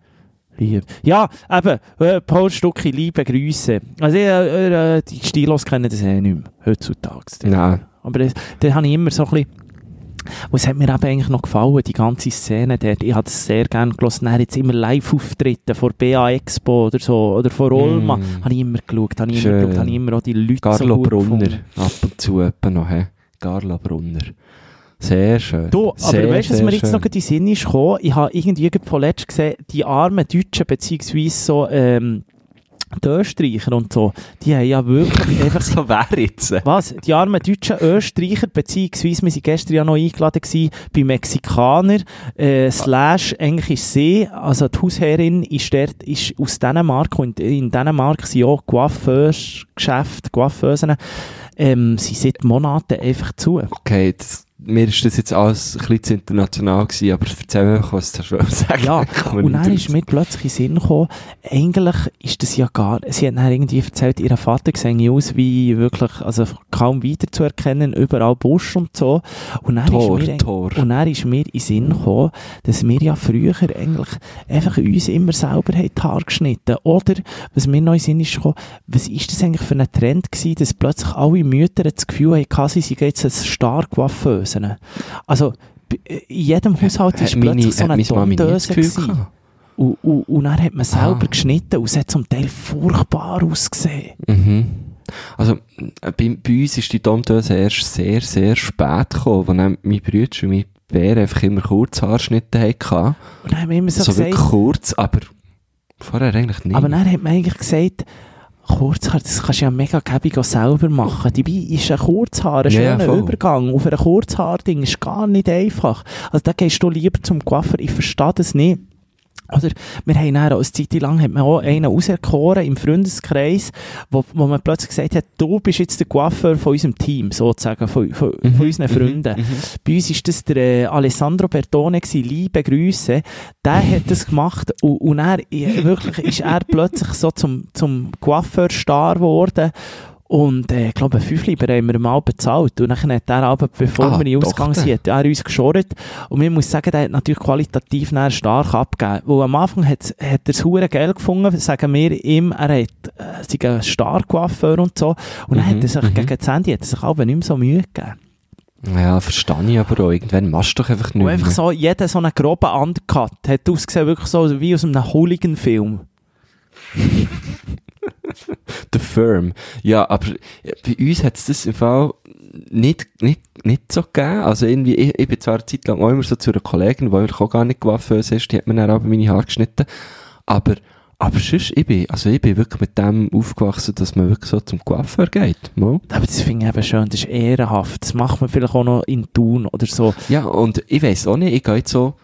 [SPEAKER 3] Liebe. Ja, eben, äh, Paul Stucki, liebe Grüße. Also, äh, äh, die Stilos kennen das eh nicht mehr, heutzutage.
[SPEAKER 2] Nein.
[SPEAKER 3] Aber das, da habe ich immer so ein bisschen, was hat mir eben eigentlich noch gefallen, die ganze Szene dort. Ich habe das sehr gerne. Er hat jetzt immer Live-Auftritte vor BA Expo oder so, oder vor Olma.
[SPEAKER 2] Mm.
[SPEAKER 3] Habe ich immer geschaut, habe ich
[SPEAKER 2] Schön.
[SPEAKER 3] immer geschaut, habe ich immer auch die Leute so
[SPEAKER 2] Carlo
[SPEAKER 3] gut
[SPEAKER 2] Brunner, ab und zu noch, hä? Carlo Brunner. Sehr schön.
[SPEAKER 3] Du, aber
[SPEAKER 2] sehr,
[SPEAKER 3] weißt du, was mir jetzt
[SPEAKER 2] schön.
[SPEAKER 3] noch in den Sinn ist gekommen? Ich habe irgendwie vorletzt gesehen, die armen Deutschen, beziehungsweise so, ähm, die Österreicher und so, die haben ja wirklich einfach
[SPEAKER 2] So wer jetzt?
[SPEAKER 3] Was? Die armen deutschen Österreicher, beziehungsweise wir waren gestern ja noch eingeladen gewesen, bei Mexikanern, äh, slash, eigentlich ist sie, also die Hausherrin ist, dort, ist aus Dänemark und in Dänemark sind auch Coiffeurs-Geschäfte, Coiffeusen, ähm, sie seit Monaten einfach zu.
[SPEAKER 2] Okay, das, mir ist das jetzt alles ein bisschen zu international gewesen, aber erzähl mir einfach, was du schon sagen
[SPEAKER 3] Ja, und dann ist mir plötzlich in Sinn gekommen, eigentlich ist das ja gar, sie hat dann irgendwie erzählt, ihr Vater sehe aus wie wirklich, also kaum wiederzuerkennen, überall Busch und so. Und dann
[SPEAKER 2] Tor,
[SPEAKER 3] ist mir,
[SPEAKER 2] Tor.
[SPEAKER 3] Und dann ist mir in Sinn gekommen, dass wir ja früher eigentlich einfach uns immer selber haben die Haare geschnitten. Oder, was mir noch in Sinn ist gekommen, was ist das eigentlich für ein Trend gewesen, dass plötzlich alle Mütter das Gefühl hatten, sie seien jetzt ein stark Coiffeusen. Also, in jedem Haushalt ist
[SPEAKER 2] Hat meine-
[SPEAKER 3] plötzlich so eine Tondöse gewesen. Und, und, und dann hat man selber
[SPEAKER 2] Ah.
[SPEAKER 3] geschnitten und es hat zum Teil furchtbar ausgesehen.
[SPEAKER 2] Mhm. Also, äh, bei, bei uns ist die Domdose erst sehr, sehr spät gekommen, dann mein Bruder und mein Bär einfach immer Kurzhaarschnitte hatten.
[SPEAKER 3] Und dann haben wir immer so,
[SPEAKER 2] So,
[SPEAKER 3] gesagt,
[SPEAKER 2] wirklich kurz, aber vorher eigentlich nicht.
[SPEAKER 3] aber dann hat man eigentlich gesagt, Kurzhaar, das kannst du ja mega gäbig auch selber machen. Dabei ist ein Kurzhaar ein schöner
[SPEAKER 2] voll.
[SPEAKER 3] Übergang. Auf ein Kurzhaarding ist gar nicht einfach. Also da gehst du lieber zum Coiffeur. Ich verstehe das nicht. Oder wir haben dann, auch eine Zeit lang hat man auch einen auserkoren im Freundeskreis, wo, wo man plötzlich gesagt hat, du bist jetzt der Coiffeur von unserem Team, sozusagen, von, von,
[SPEAKER 2] Mhm,
[SPEAKER 3] von unseren Freunden. Bei uns war das der äh, Alessandro Bertone, gewesen, liebe Grüße. Der hat das gemacht und, und er, wirklich ist er plötzlich so zum, zum Coiffeur-Star geworden. Und äh, ich glaube, fünf Lieber haben wir mal bezahlt. Und dann hat er aber, bevor
[SPEAKER 2] Ah,
[SPEAKER 3] wir in den Ausgang
[SPEAKER 2] doch,
[SPEAKER 3] sind, er uns geschorrt. Und man muss sagen, der hat natürlich qualitativ nachher stark abgegeben. Weil am Anfang hat, hat er das hure Geld gefunden, sagen wir ihm, er hat, äh, sei ein Star-Coiffeur und so. Und dann
[SPEAKER 2] Mhm,
[SPEAKER 3] hat er sich
[SPEAKER 2] mhm.
[SPEAKER 3] gegen das Ende hat er sich aber nicht mehr so Mühe gegeben.
[SPEAKER 2] Ja, verstehe ich aber auch. Irgendwann machst du doch einfach nicht
[SPEAKER 3] Und einfach so, jeder so einen groben Undercut hat ausgesehen, wirklich so wie aus einem Hooligan-Film.
[SPEAKER 2] The Firm. Ja, aber äh, bei uns hat es das im Fall nicht, nicht, nicht so gegeben. Also irgendwie, ich, ich bin zwar eine Zeit lang auch immer so zu einer Kollegin, die eigentlich auch gar nicht coiffeuse ist, die hat mir dann aber meine Haare geschnitten. Aber, aber sonst, ich bin, also ich bin wirklich mit dem aufgewachsen, dass man wirklich so zum Coiffeur geht. Mal.
[SPEAKER 3] Aber das finde ich eben schön, das ist ehrenhaft. Das macht man vielleicht auch noch in Thun oder so.
[SPEAKER 2] Ja, und ich weiss auch nicht, ich gehe jetzt so,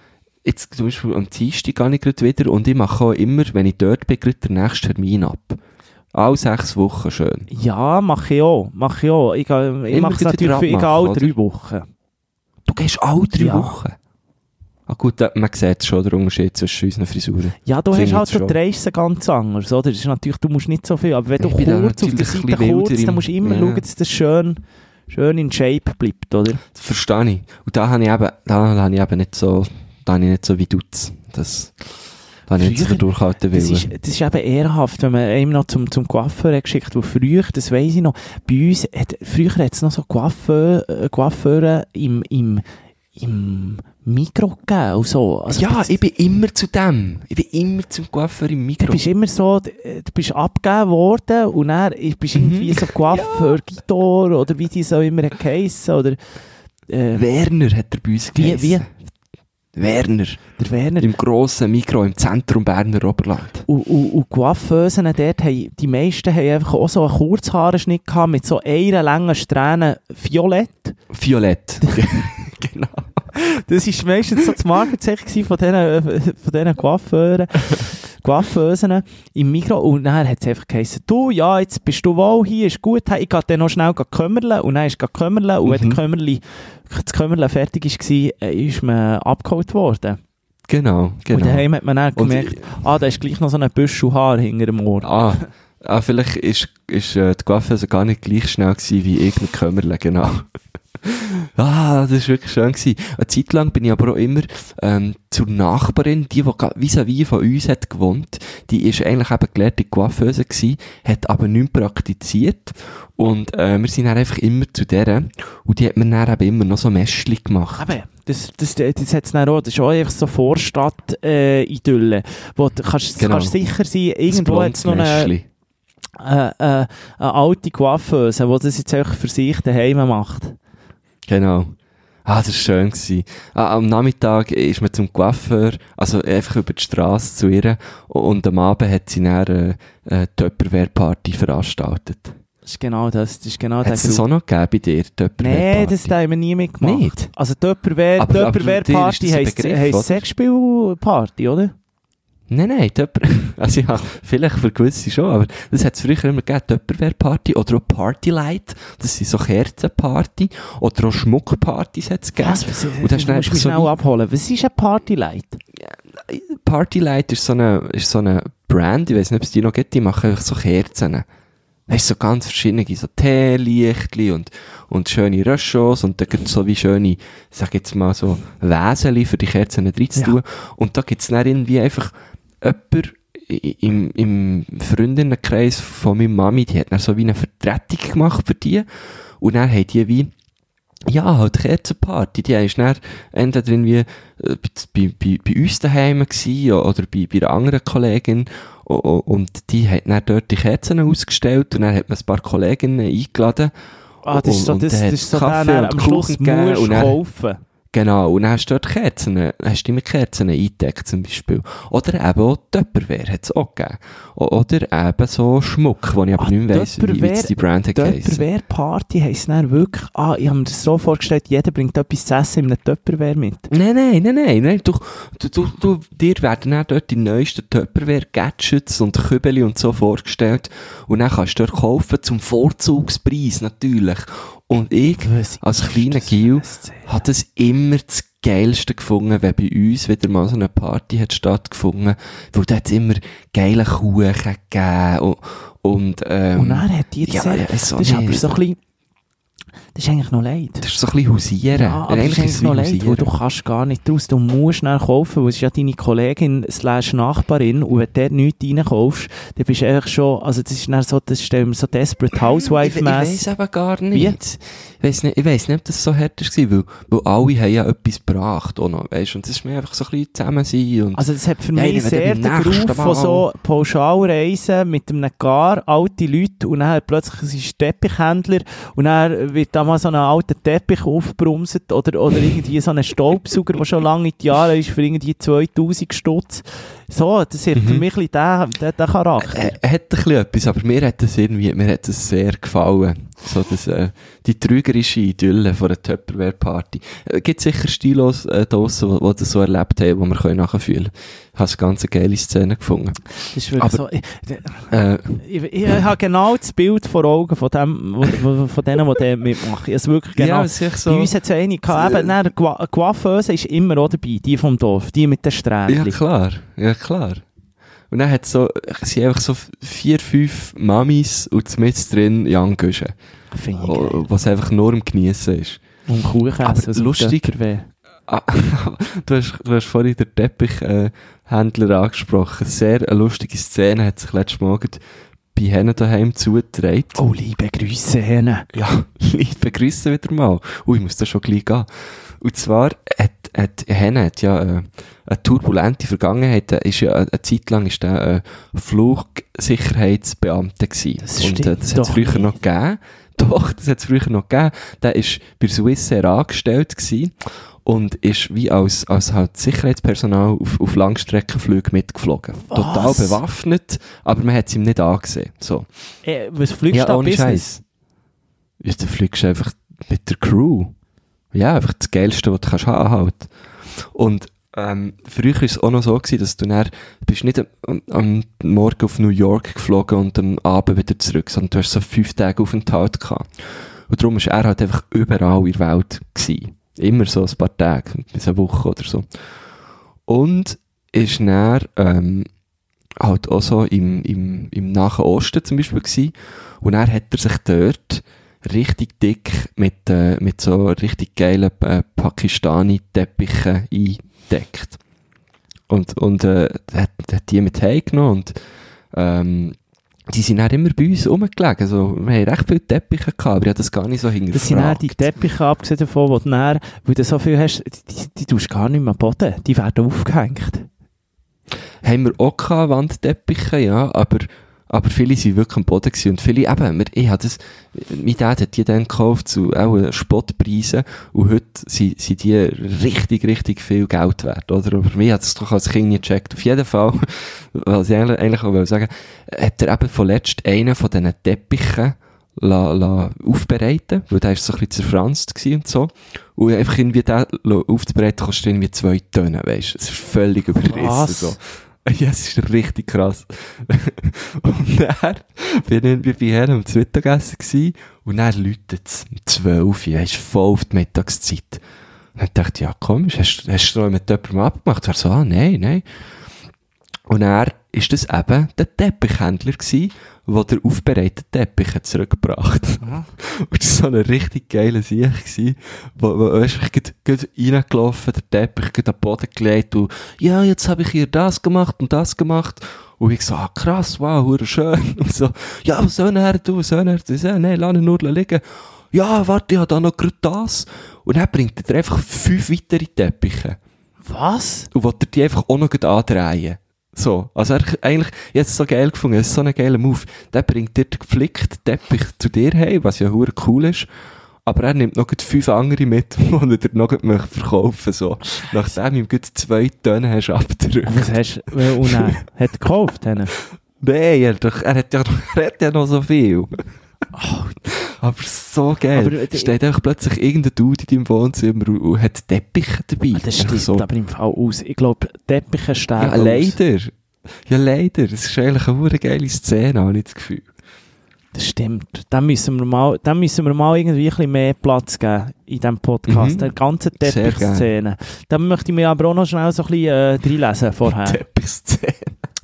[SPEAKER 2] jetzt zum Beispiel am Dienstag gehe ich gerade wieder und ich mache auch immer, wenn ich dort bin, gerade den nächsten Termin ab. Alle sechs Wochen schön.
[SPEAKER 3] Ja, mache ich auch. Mache ich auch. Ich, gehe- ich mache es natürlich für ich gehe alle drei Wochen.
[SPEAKER 2] Du gehst alle drei
[SPEAKER 3] Ja.
[SPEAKER 2] Wochen? Ah gut, da- man sieht schon den Unterschied zwischen unseren Frisuren.
[SPEAKER 3] Ja, du
[SPEAKER 2] Finde
[SPEAKER 3] hast halt, du
[SPEAKER 2] schon.
[SPEAKER 3] drehst es ganz anders, oder? Das ist natürlich, du musst nicht so viel, aber wenn
[SPEAKER 2] Ich
[SPEAKER 3] du kurz auf der Seite kurz, dann musst du immer
[SPEAKER 2] ja.
[SPEAKER 3] schauen, dass das schön, schön in Shape bleibt, oder?
[SPEAKER 2] Das verstehe ich. Und da habe ich eben, da habe ich eben nicht so, da habe ich nicht so wie du Das, da habe ich nicht so
[SPEAKER 3] Früher-
[SPEAKER 2] den durchhalten
[SPEAKER 3] Das
[SPEAKER 2] wollen.
[SPEAKER 3] ist, das ist eben ehrenhaft, wenn man einem noch zum, zum Coiffeur hat geschickt wo früher, das weiss ich noch, bei uns, hat, früher hat es noch so Coiffeur, äh, Coiffeure im, im, im Mikro gegeben und so. Also
[SPEAKER 2] ja,
[SPEAKER 3] das-
[SPEAKER 2] ich bin immer zu dem. Ich bin immer zum Coiffeur im
[SPEAKER 3] Du
[SPEAKER 2] Mikro.
[SPEAKER 3] bist immer so, äh, du bist abgegeben worden und dann bist du
[SPEAKER 2] Mhm.
[SPEAKER 3] irgendwie so Coiffeur, Gitor oder wie die so immer geheissen oder äh,
[SPEAKER 2] Werner hat er bei uns
[SPEAKER 3] Wie-
[SPEAKER 2] geheissen.
[SPEAKER 3] wie?
[SPEAKER 2] Werner.
[SPEAKER 3] der Werner.
[SPEAKER 2] Im grossen Mikro im Zentrum Berner Oberland.
[SPEAKER 3] Und, und, und Coiffeusen dort, haben, die meisten haben einfach auch so einen Kurzhaarenschnitt gehabt mit so einer langen Strähne violett.
[SPEAKER 2] Violett. genau.
[SPEAKER 3] Das war meistens so das Markenzeichen von diesen, von diesen Coiffeuren, Coiffeusen im Mikro. Und dann hat es einfach geheißen, du, ja, jetzt bist du wohl hier, ist gut, hey, ich gehe dann noch schnell kümmern. Und dann ist er kümmern. Und wenn
[SPEAKER 2] Mhm.
[SPEAKER 3] der Kümmerli, das Kümmerli fertig war, äh, ist man abgeholt worden.
[SPEAKER 2] Genau,
[SPEAKER 3] Und
[SPEAKER 2] genau.
[SPEAKER 3] daheim hat man dann
[SPEAKER 2] Und-
[SPEAKER 3] gemerkt, ah, da ist gleich noch so ein Büschel Haar hinter dem Ohr.
[SPEAKER 2] Ah, ah vielleicht ist, ist äh, die Coiffeuse gar nicht gleich schnell gewesen wie mit Kömmerle, genau. ah, das war wirklich schön. Gewesen. Eine Zeit lang bin ich aber auch immer ähm, zur Nachbarin, die, die vis-à-vis von uns hat gewohnt, die ist eigentlich eben gelehrte Coiffeuse gewesen, hat aber nicht praktiziert und äh, wir sind dann einfach immer zu der und die hat mir dann eben immer noch so Mäschli gemacht.
[SPEAKER 3] Eben, das, das, das hat's dann auch, das ist auch einfach so Vorstadt-Idylle, wo du kannst,
[SPEAKER 2] Genau.
[SPEAKER 3] kannst sicher sein, irgendwo hat es noch eine. Äh, äh, eine alte Coiffeuse, die das jetzt einfach für sich daheim macht.
[SPEAKER 2] Genau. Ah, das war schön. Gewesen. Ah, am Nachmittag ist man zum Coiffeur, also einfach über die Straße zu ihr und am Abend hat sie dann eine, eine Tupperware-Party veranstaltet.
[SPEAKER 3] Das ist genau das, das ist genau
[SPEAKER 2] Hat es das auch noch gegeben bei dir, Tupperware-Party?
[SPEAKER 3] Nein, das haben wir nie mitgemacht.
[SPEAKER 2] Nicht?
[SPEAKER 3] Also Tupperware,
[SPEAKER 2] Aber- aber
[SPEAKER 3] Tupperware
[SPEAKER 2] dir ist
[SPEAKER 3] Party
[SPEAKER 2] das ein
[SPEAKER 3] heisst, heisst? Sexspielparty, oder?
[SPEAKER 2] Nein, nein, Tupper, also ja, vielleicht für gewisse schon, aber das hat es früher immer gegeben, Tupperware-Party oder auch Partylight, das sind so Kerzenparty oder auch Schmuckpartys hat es gegeben.
[SPEAKER 3] Was? was
[SPEAKER 2] Und das ist
[SPEAKER 3] du
[SPEAKER 2] dann
[SPEAKER 3] musst mich
[SPEAKER 2] so
[SPEAKER 3] schnell abholen. Was ist ein Partylight?
[SPEAKER 2] Partylight ist so eine, ist so eine Brand, ich weiß nicht, ob es die noch gibt, die machen so Kerzen. Weißt du, so ganz verschiedene, so Teelichtli und, und schöne Röschos und da gibt's so wie schöne, sag jetzt mal so, Wäseli für die Kerzen zu
[SPEAKER 3] Ja.
[SPEAKER 2] tun. Und da gibt's dann irgendwie einfach jemand im, im Freundinnenkreis von meiner Mami, die hat dann so wie eine Vertretung gemacht für die. Und dann haben die wie, ja, halt Kerzenparty. Die ist dann entweder irgendwie äh, bei, bei, bei uns daheim gewesen oder bei, bei einer anderen Kollegin. Und die hat dann dort die Kerzen ausgestellt und dann hat man ein paar Kolleginnen eingeladen.
[SPEAKER 3] Ah, das ist so, das, das ist so
[SPEAKER 2] Kaffee
[SPEAKER 3] der,
[SPEAKER 2] und
[SPEAKER 3] am Schluss
[SPEAKER 2] Kuchen gegeben
[SPEAKER 3] musst
[SPEAKER 2] und dann-
[SPEAKER 3] kaufen.
[SPEAKER 2] Genau, und dann hast du dort Kerzen, hast du immer Kerzen eingedeckt zum Beispiel. Oder eben auch Tupperware hat es auch gegeben. Oder eben so Schmuck, wo ich aber
[SPEAKER 3] Ah,
[SPEAKER 2] nicht mehr weiss, wie, wie die Brand hat.
[SPEAKER 3] Tupperware-Party heisst dann wirklich, ah, ich habe mir das so vorgestellt, jeder bringt etwas zu essen in einem Tupperware mit.
[SPEAKER 2] Nein, nein, nein, nein, nein. Du, du, du, du, dir werden dann dort die neuesten Tupperware-Gadgets und Kübeli und so vorgestellt. Und dann kannst du dort kaufen zum Vorzugspreis natürlich. Und ich, als kleiner Gil, hat es immer das Geilste gefunden, wenn bei uns wieder mal so eine Party hat stattgefunden, weil da hat immer geile Kuchen gegeben und, und, ähm,
[SPEAKER 3] Und dann hat die
[SPEAKER 2] ja,
[SPEAKER 3] gesagt,
[SPEAKER 2] ja,
[SPEAKER 3] das ist aber so ein bisschen, das ist eigentlich noch leid.
[SPEAKER 2] das ist so ein bisschen hausieren.
[SPEAKER 3] Ja, aber das ist eigentlich noch
[SPEAKER 2] wie
[SPEAKER 3] leid, weil du kannst gar nicht raus. Du musst schnell kaufen, weil es ist ja deine Kollegin slash Nachbarin und wenn du dort nichts reinkaufst, dann bist du eigentlich schon, also das ist dann so, das stellen so Desperate
[SPEAKER 2] Ich,
[SPEAKER 3] Housewife
[SPEAKER 2] ich
[SPEAKER 3] mässig
[SPEAKER 2] weiss aber gar nicht. Ich weiss nicht, ich weiss nicht, ob das so hart war, weil, weil alle haben ja etwas gebracht, auch noch, weisst, und das ist mir einfach so ein bisschen zusammen sein und,
[SPEAKER 3] Also das hat für
[SPEAKER 2] Ja,
[SPEAKER 3] mich
[SPEAKER 2] ich
[SPEAKER 3] sehr den
[SPEAKER 2] nächsten
[SPEAKER 3] Ruf
[SPEAKER 2] Mal-
[SPEAKER 3] von so Pauschalreisen mit einem Gar alte Leute und dann plötzlich ist es Teppichhändler und dann wird da mal so ein alter Teppich aufgebrumset oder, oder irgendwie so ein Staubsauger, der schon lange in die Jahre ist für irgendwie 2000 Stutz. So, das für
[SPEAKER 2] Mhm.
[SPEAKER 3] mich ein bisschen den, den, den Charakter.
[SPEAKER 2] äh, er hat ein bisschen etwas, aber mir hat das irgendwie, mir hat das sehr gefallen. So das, äh, die trügerische Idylle von einer Tupperware-Party. Äh, gibt sicher Stilos äh, draussen, die, das so erlebt haben, die wir können nachfühlen können. Ich habe eine ganz geile Szene gefunden.
[SPEAKER 3] Das ist wirklich
[SPEAKER 2] aber-
[SPEAKER 3] so, ich,
[SPEAKER 2] Äh,
[SPEAKER 3] ich, ich, habe genau das Bild vor Augen von, dem, wo, von denen, die da mitmachen. Ich es wirklich genau.
[SPEAKER 2] Ja, es ist echt
[SPEAKER 3] Bei
[SPEAKER 2] so.
[SPEAKER 3] uns hat es eine gehabt, eben, Gua- Coiffeuse ist immer auch dabei, die vom Dorf, die mit den
[SPEAKER 2] Ja,
[SPEAKER 3] Strähnchen.
[SPEAKER 2] klar. Ja, klar. Und dann hat so, sind einfach so vier, fünf Mamis und mit drin Jan Güsche.
[SPEAKER 3] Geil.
[SPEAKER 2] Was einfach nur am Geniessen ist.
[SPEAKER 3] Und Kuchen essen, also
[SPEAKER 2] lustig-. Ah, du, hast, du hast vorhin den Teppichhändler äh, angesprochen. Sehr eine lustige Szene hat sich letztes gerade bei Hennen daheim zugetragen.
[SPEAKER 3] Oh, liebe Grüße, Henne.
[SPEAKER 2] Ja, ich begrüße wieder mal. Ui, ich muss da schon gleich gehen. Und zwar hat, hat Henne hat ja äh, eine turbulente Vergangenheit. Er ist ja eine, eine Zeit lang ist der, äh, Flugsicherheitsbeamter gewesen.
[SPEAKER 3] Das
[SPEAKER 2] Und äh, das hat es früher
[SPEAKER 3] nicht.
[SPEAKER 2] noch gegeben. Doch, das hat es früher noch gegeben. Der ist bei Swissair angestellt gewesen und ist wie als, als halt Sicherheitspersonal auf, auf Langstreckenflügen mitgeflogen. Total
[SPEAKER 3] Was?
[SPEAKER 2] bewaffnet, aber man hat es ihm nicht angesehen. So.
[SPEAKER 3] Äh, was fliegst du
[SPEAKER 2] Ja,
[SPEAKER 3] da
[SPEAKER 2] ohne? Scheiß. Ja, du fliegst einfach mit der Crew. Ja, einfach das Geilste, was du kannst haben halt. Und ähm, früher war es auch noch so, gewesen, dass du dann, bist nicht am, am Morgen auf New York geflogen und am Abend wieder zurück, sondern du hast so fünf Tage Aufenthalt gehabt. Und darum war er halt einfach überall in der Welt gewesen. Immer so ein paar Tage, bis eine Woche oder so. Und ist dann, ähm, halt auch so im, im, im Nahen Osten zum Beispiel gewesen. Und dann hat er sich dort richtig dick mit, äh, mit so richtig geilen äh, Pakistani-Teppichen eingedeckt. Und, und äh, hat, hat die mit heimgenommen und ähm, die sind dann immer bei uns rumgelegen. Also, wir haben recht viele Teppiche gehabt, aber ich habe das gar nicht so hinterfragt.
[SPEAKER 3] Das sind dann die Teppiche, abgesehen davon, wo du dann, weil du so viel hast, die, die, die tust du gar nicht mehr am Boden. Die werden aufgehängt.
[SPEAKER 2] haben wir auch gehabt, Wandteppiche, ja, aber, aber viele sind wirklich am Boden gewesen. Und viele, eben, wir, ich habe das, mein Dad hat die dann gekauft zu auch Spottpreisen und heute sind, sind die richtig, richtig viel Geld wert, oder? Aber mir hat es doch als Kind nicht gecheckt. Auf jeden Fall, was ich eigentlich auch sagen, hat er eben vorletzt einen von diesen Teppichen la, la aufbereiten, weil der ist so ein bisschen zerfranst gewesen und so. Und einfach irgendwie den aufzubereiten kostet irgendwie zwei Tonnen, weisst du. Es ist völlig überrissen, so. Ja, es ist richtig krass. und dann bin ich bei Herrn am Mittagessen gewesen und dann läutet es um 12 Uhr, du, voll auf die Mittagszeit. Und dann dachte ich, ja komisch, hast, hast du mit jemandem abgemacht? Er so, ah, nein, nein. Und er ist das eben der Teppichhändler gewesen, der der aufbereitete Teppich hat zurückgebracht. Und das war so ein richtig geiler Sieg gewesen, wo, wo weisst, ich gerade, gerade reingelaufen, der Teppich gerade am Boden gelegt und, ja, jetzt habe ich hier das gemacht und das gemacht. Und ich so, ah, krass, wow, schön. Und so, ja, was soll er tun, was soll er tun? So, nein, lass ihn nur liegen. Ja, warte, ich habe da noch gerade das. Und dann bringt er einfach fünf weitere Teppiche.
[SPEAKER 3] Was?
[SPEAKER 2] Und wollte die einfach auch noch andrehen. So. Also er, eigentlich, jetzt so geil gefunden, das ist so ein geiler Move. Der bringt dir den geflickten Teppich zu dir heim, was ja hure cool ist. Aber er nimmt noch fünf andere mit, die er dir noch möchte verkaufen so. Nachdem ihm gleich zwei Tonnen hast abgedrückt.
[SPEAKER 3] Was hast du, äh, und dann, hat er gekauft?
[SPEAKER 2] Nein, er, doch, er, hat ja, er hat ja noch so viel. Aber so geil.
[SPEAKER 3] Aber, äh,
[SPEAKER 2] Steht einfach plötzlich irgendein Dude in deinem Wohnzimmer und, und hat Teppiche dabei.
[SPEAKER 3] Ah, Das stimmt
[SPEAKER 2] so.
[SPEAKER 3] aber im Fall aus. Ich glaube, Teppiche sterben
[SPEAKER 2] Ja,
[SPEAKER 3] aus.
[SPEAKER 2] leider. Ja, leider. Das ist eigentlich eine geile Szene, habe ich das Gefühl.
[SPEAKER 3] Das stimmt. Dann müssen wir mal, dann müssen wir mal irgendwie ein bisschen mehr Platz geben in diesem Podcast.
[SPEAKER 2] Mhm.
[SPEAKER 3] Der ganzen
[SPEAKER 2] Sehr
[SPEAKER 3] Teppichszene. Dann möchte ich mir aber auch noch schnell so ein bisschen äh, reinlesen vorher.
[SPEAKER 2] Teppichszene.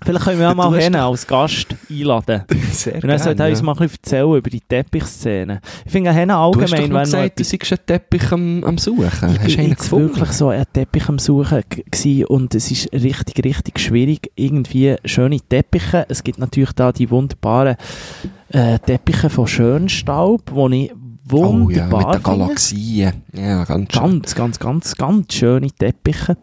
[SPEAKER 3] Vielleicht können wir auch mal hin als Gast einladen.
[SPEAKER 2] Sehr
[SPEAKER 3] Und dann sollte er uns mal ein bisschen erzählen über die Teppichszene. Ich finde, Henne
[SPEAKER 2] Du hast doch
[SPEAKER 3] allgemein,
[SPEAKER 2] noch gesagt, du seist einen Teppich am, am Suchen.
[SPEAKER 3] Ich
[SPEAKER 2] Hast
[SPEAKER 3] bin
[SPEAKER 2] einen
[SPEAKER 3] jetzt wirklich so ein Teppich am Suchen g- gsi und es ist richtig, richtig schwierig. Irgendwie schöne Teppiche. Es gibt natürlich da die wunderbaren äh, Teppiche von Schönstaub, die ich
[SPEAKER 2] Oh ja,
[SPEAKER 3] wunderbar
[SPEAKER 2] mit den. Galaxien. Ja, ganz schön.
[SPEAKER 3] Ganz, ganz, ganz, ganz schöne Teppiche.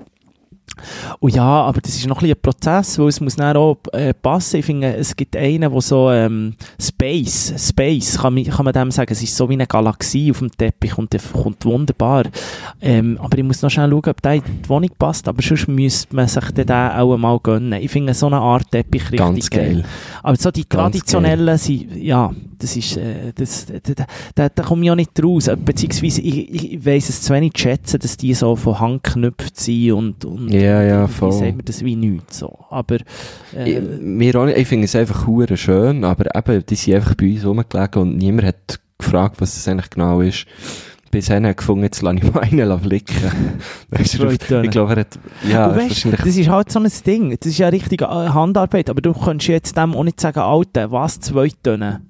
[SPEAKER 3] Und ja, aber das ist noch ein ein Prozess, weil es muss dann auch äh, passen. Ich finde, es gibt einen, der so ähm, Space, Space, kann man, kann man dem sagen, es ist so wie eine Galaxie auf dem Teppich und der kommt wunderbar. Ähm, aber ich muss noch schnell schauen, ob der in die Wohnung passt, aber sonst müsste man sich den auch mal gönnen. Ich finde so eine Art Teppich richtig
[SPEAKER 2] Ganz geil.
[SPEAKER 3] aber so die
[SPEAKER 2] Ganz
[SPEAKER 3] traditionellen sind, ja, das ist, äh, das, da, da, da, komme ich auch nicht raus. Äh, Beziehungsweise, ich, ich weiss es zu wenig zu schätzen, dass die so von Hand geknüpft sind und, und
[SPEAKER 2] Ja, ja,
[SPEAKER 3] irgendwie
[SPEAKER 2] voll.
[SPEAKER 3] sagt man das wie nichts so. Aber,
[SPEAKER 2] Ich,
[SPEAKER 3] äh,
[SPEAKER 2] mir auch nicht, ich finde es einfach hure schön, aber eben, die sind einfach bei uns rumgelegen und niemand hat gefragt, was das eigentlich genau ist. Bis er gefunden, jetzt lasse ich mal einen flicken. Ich glaube, er hat, ja,
[SPEAKER 3] weißt, das ist halt so ein Ding. Das ist ja richtige äh, Handarbeit, aber du kannst jetzt dem auch nicht sagen, Alter, was, zwei Tonnen?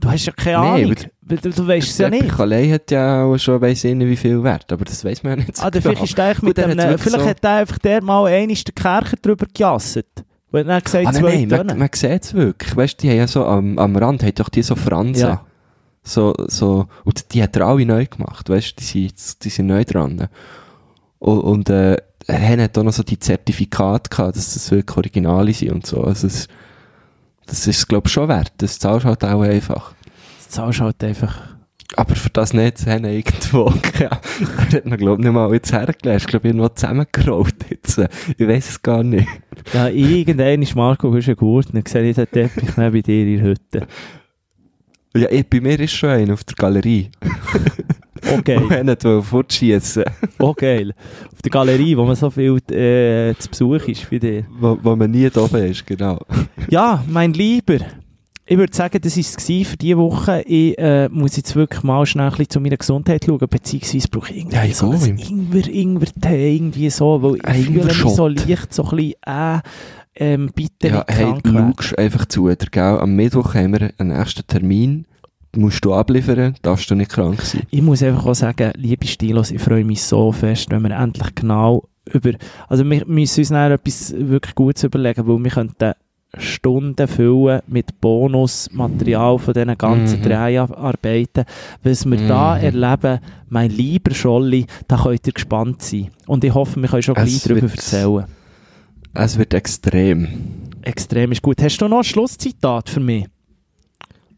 [SPEAKER 3] Du hast ja keine
[SPEAKER 2] Nee,
[SPEAKER 3] Ahnung. Weil Du, du weißt es ja nicht.
[SPEAKER 2] Allein hat ja auch schon weiss ich nicht, wie viel wert, aber das weiß man ja nicht so
[SPEAKER 3] Ah,
[SPEAKER 2] genau.
[SPEAKER 3] vielleicht ist eigentlich mit dem, vielleicht
[SPEAKER 2] so-
[SPEAKER 3] hat der einfach der mal einmal den Kercher drüber gejasset. Weil er dann gesagt
[SPEAKER 2] Ah, nein,
[SPEAKER 3] zwei
[SPEAKER 2] nein, man, man sieht es wirklich. Weißt die haben ja so am, am Rand, haben doch die so Fransen.
[SPEAKER 3] Ja.
[SPEAKER 2] So, so, und die hat er alle neu gemacht, weißt du, die sind, die sind neu dran. Und, und äh, er hat auch noch so die Zertifikate gehabt, dass das wirklich Originale sind und so. Also, es, das ist, glaube ich, schon wert. Das zahlst du halt auch einfach.
[SPEAKER 3] Das zahlst du halt einfach.
[SPEAKER 2] Aber für das nicht zu haben irgendwo, ja, er hat noch, glaube ich, nicht mal jetzt hergelegt. Ich glaube, irgendwo zusammengerollt jetzt. Ich weiß es gar nicht.
[SPEAKER 3] Ja, irgendwann ist Marco ist geworden und sehe ich den Teppich neben dir in der Hütte.
[SPEAKER 2] Ja, ich, bei mir ist schon einer auf der Galerie.
[SPEAKER 3] Okay,
[SPEAKER 2] Und er nicht fortschießen.
[SPEAKER 3] oh geil. Auf der Galerie, wo man so viel äh, zu Besuch ist wie dir.
[SPEAKER 2] Wo, wo man nie da oben ist, genau.
[SPEAKER 3] Ja, mein Lieber. Ich würde sagen, das war es für diese Woche. Ich äh, muss jetzt wirklich mal schnell ein bisschen zu meiner Gesundheit schauen, beziehungsweise brauche ich irgendwie
[SPEAKER 2] Ja,
[SPEAKER 3] so
[SPEAKER 2] ich
[SPEAKER 3] ein
[SPEAKER 2] auch.
[SPEAKER 3] Ingwer, Ingwer-Tee, irgendwie so, weil ich
[SPEAKER 2] Ein
[SPEAKER 3] fühle mich so leicht so ein bisschen, äh, ähm, bitte
[SPEAKER 2] Ja,
[SPEAKER 3] nicht
[SPEAKER 2] hey,
[SPEAKER 3] krank
[SPEAKER 2] einfach zu, dir, gell? Am Mittwoch haben wir einen nächsten Termin. Musst du abliefern, darfst du nicht krank sein.
[SPEAKER 3] Ich muss einfach auch sagen, liebe Stilos, ich freue mich so fest, wenn wir endlich genau über, also wir müssen uns dann etwas wirklich Gutes überlegen, weil wir könnten Stunden füllen mit Bonusmaterial von diesen ganzen
[SPEAKER 2] Mhm.
[SPEAKER 3] Dreharbeiten. Was wir da
[SPEAKER 2] Mhm.
[SPEAKER 3] erleben, mein lieber Scholli, da könnt ihr gespannt sein. Und ich hoffe, wir können schon
[SPEAKER 2] Es
[SPEAKER 3] gleich darüber erzählen.
[SPEAKER 2] Es wird extrem.
[SPEAKER 3] Extrem ist gut. Hast du noch ein Schlusszitat für mich?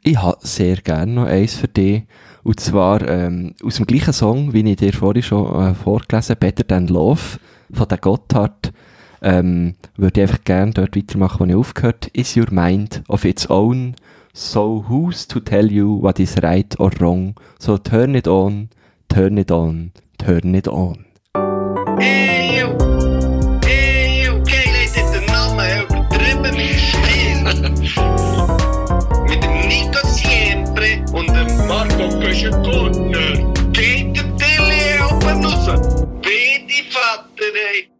[SPEAKER 2] Ich habe sehr gerne noch eins für dich. Und zwar ähm, aus dem gleichen Song, wie ich dir vorhin schon äh, vorgelesen habe, Better Than Love von der Gotthard. Ähm, würde ich einfach gerne dort weitermachen, wo ich aufgehört Is your mind of its own? So who's to tell you what is right or wrong? So turn it on, turn it on, turn it on.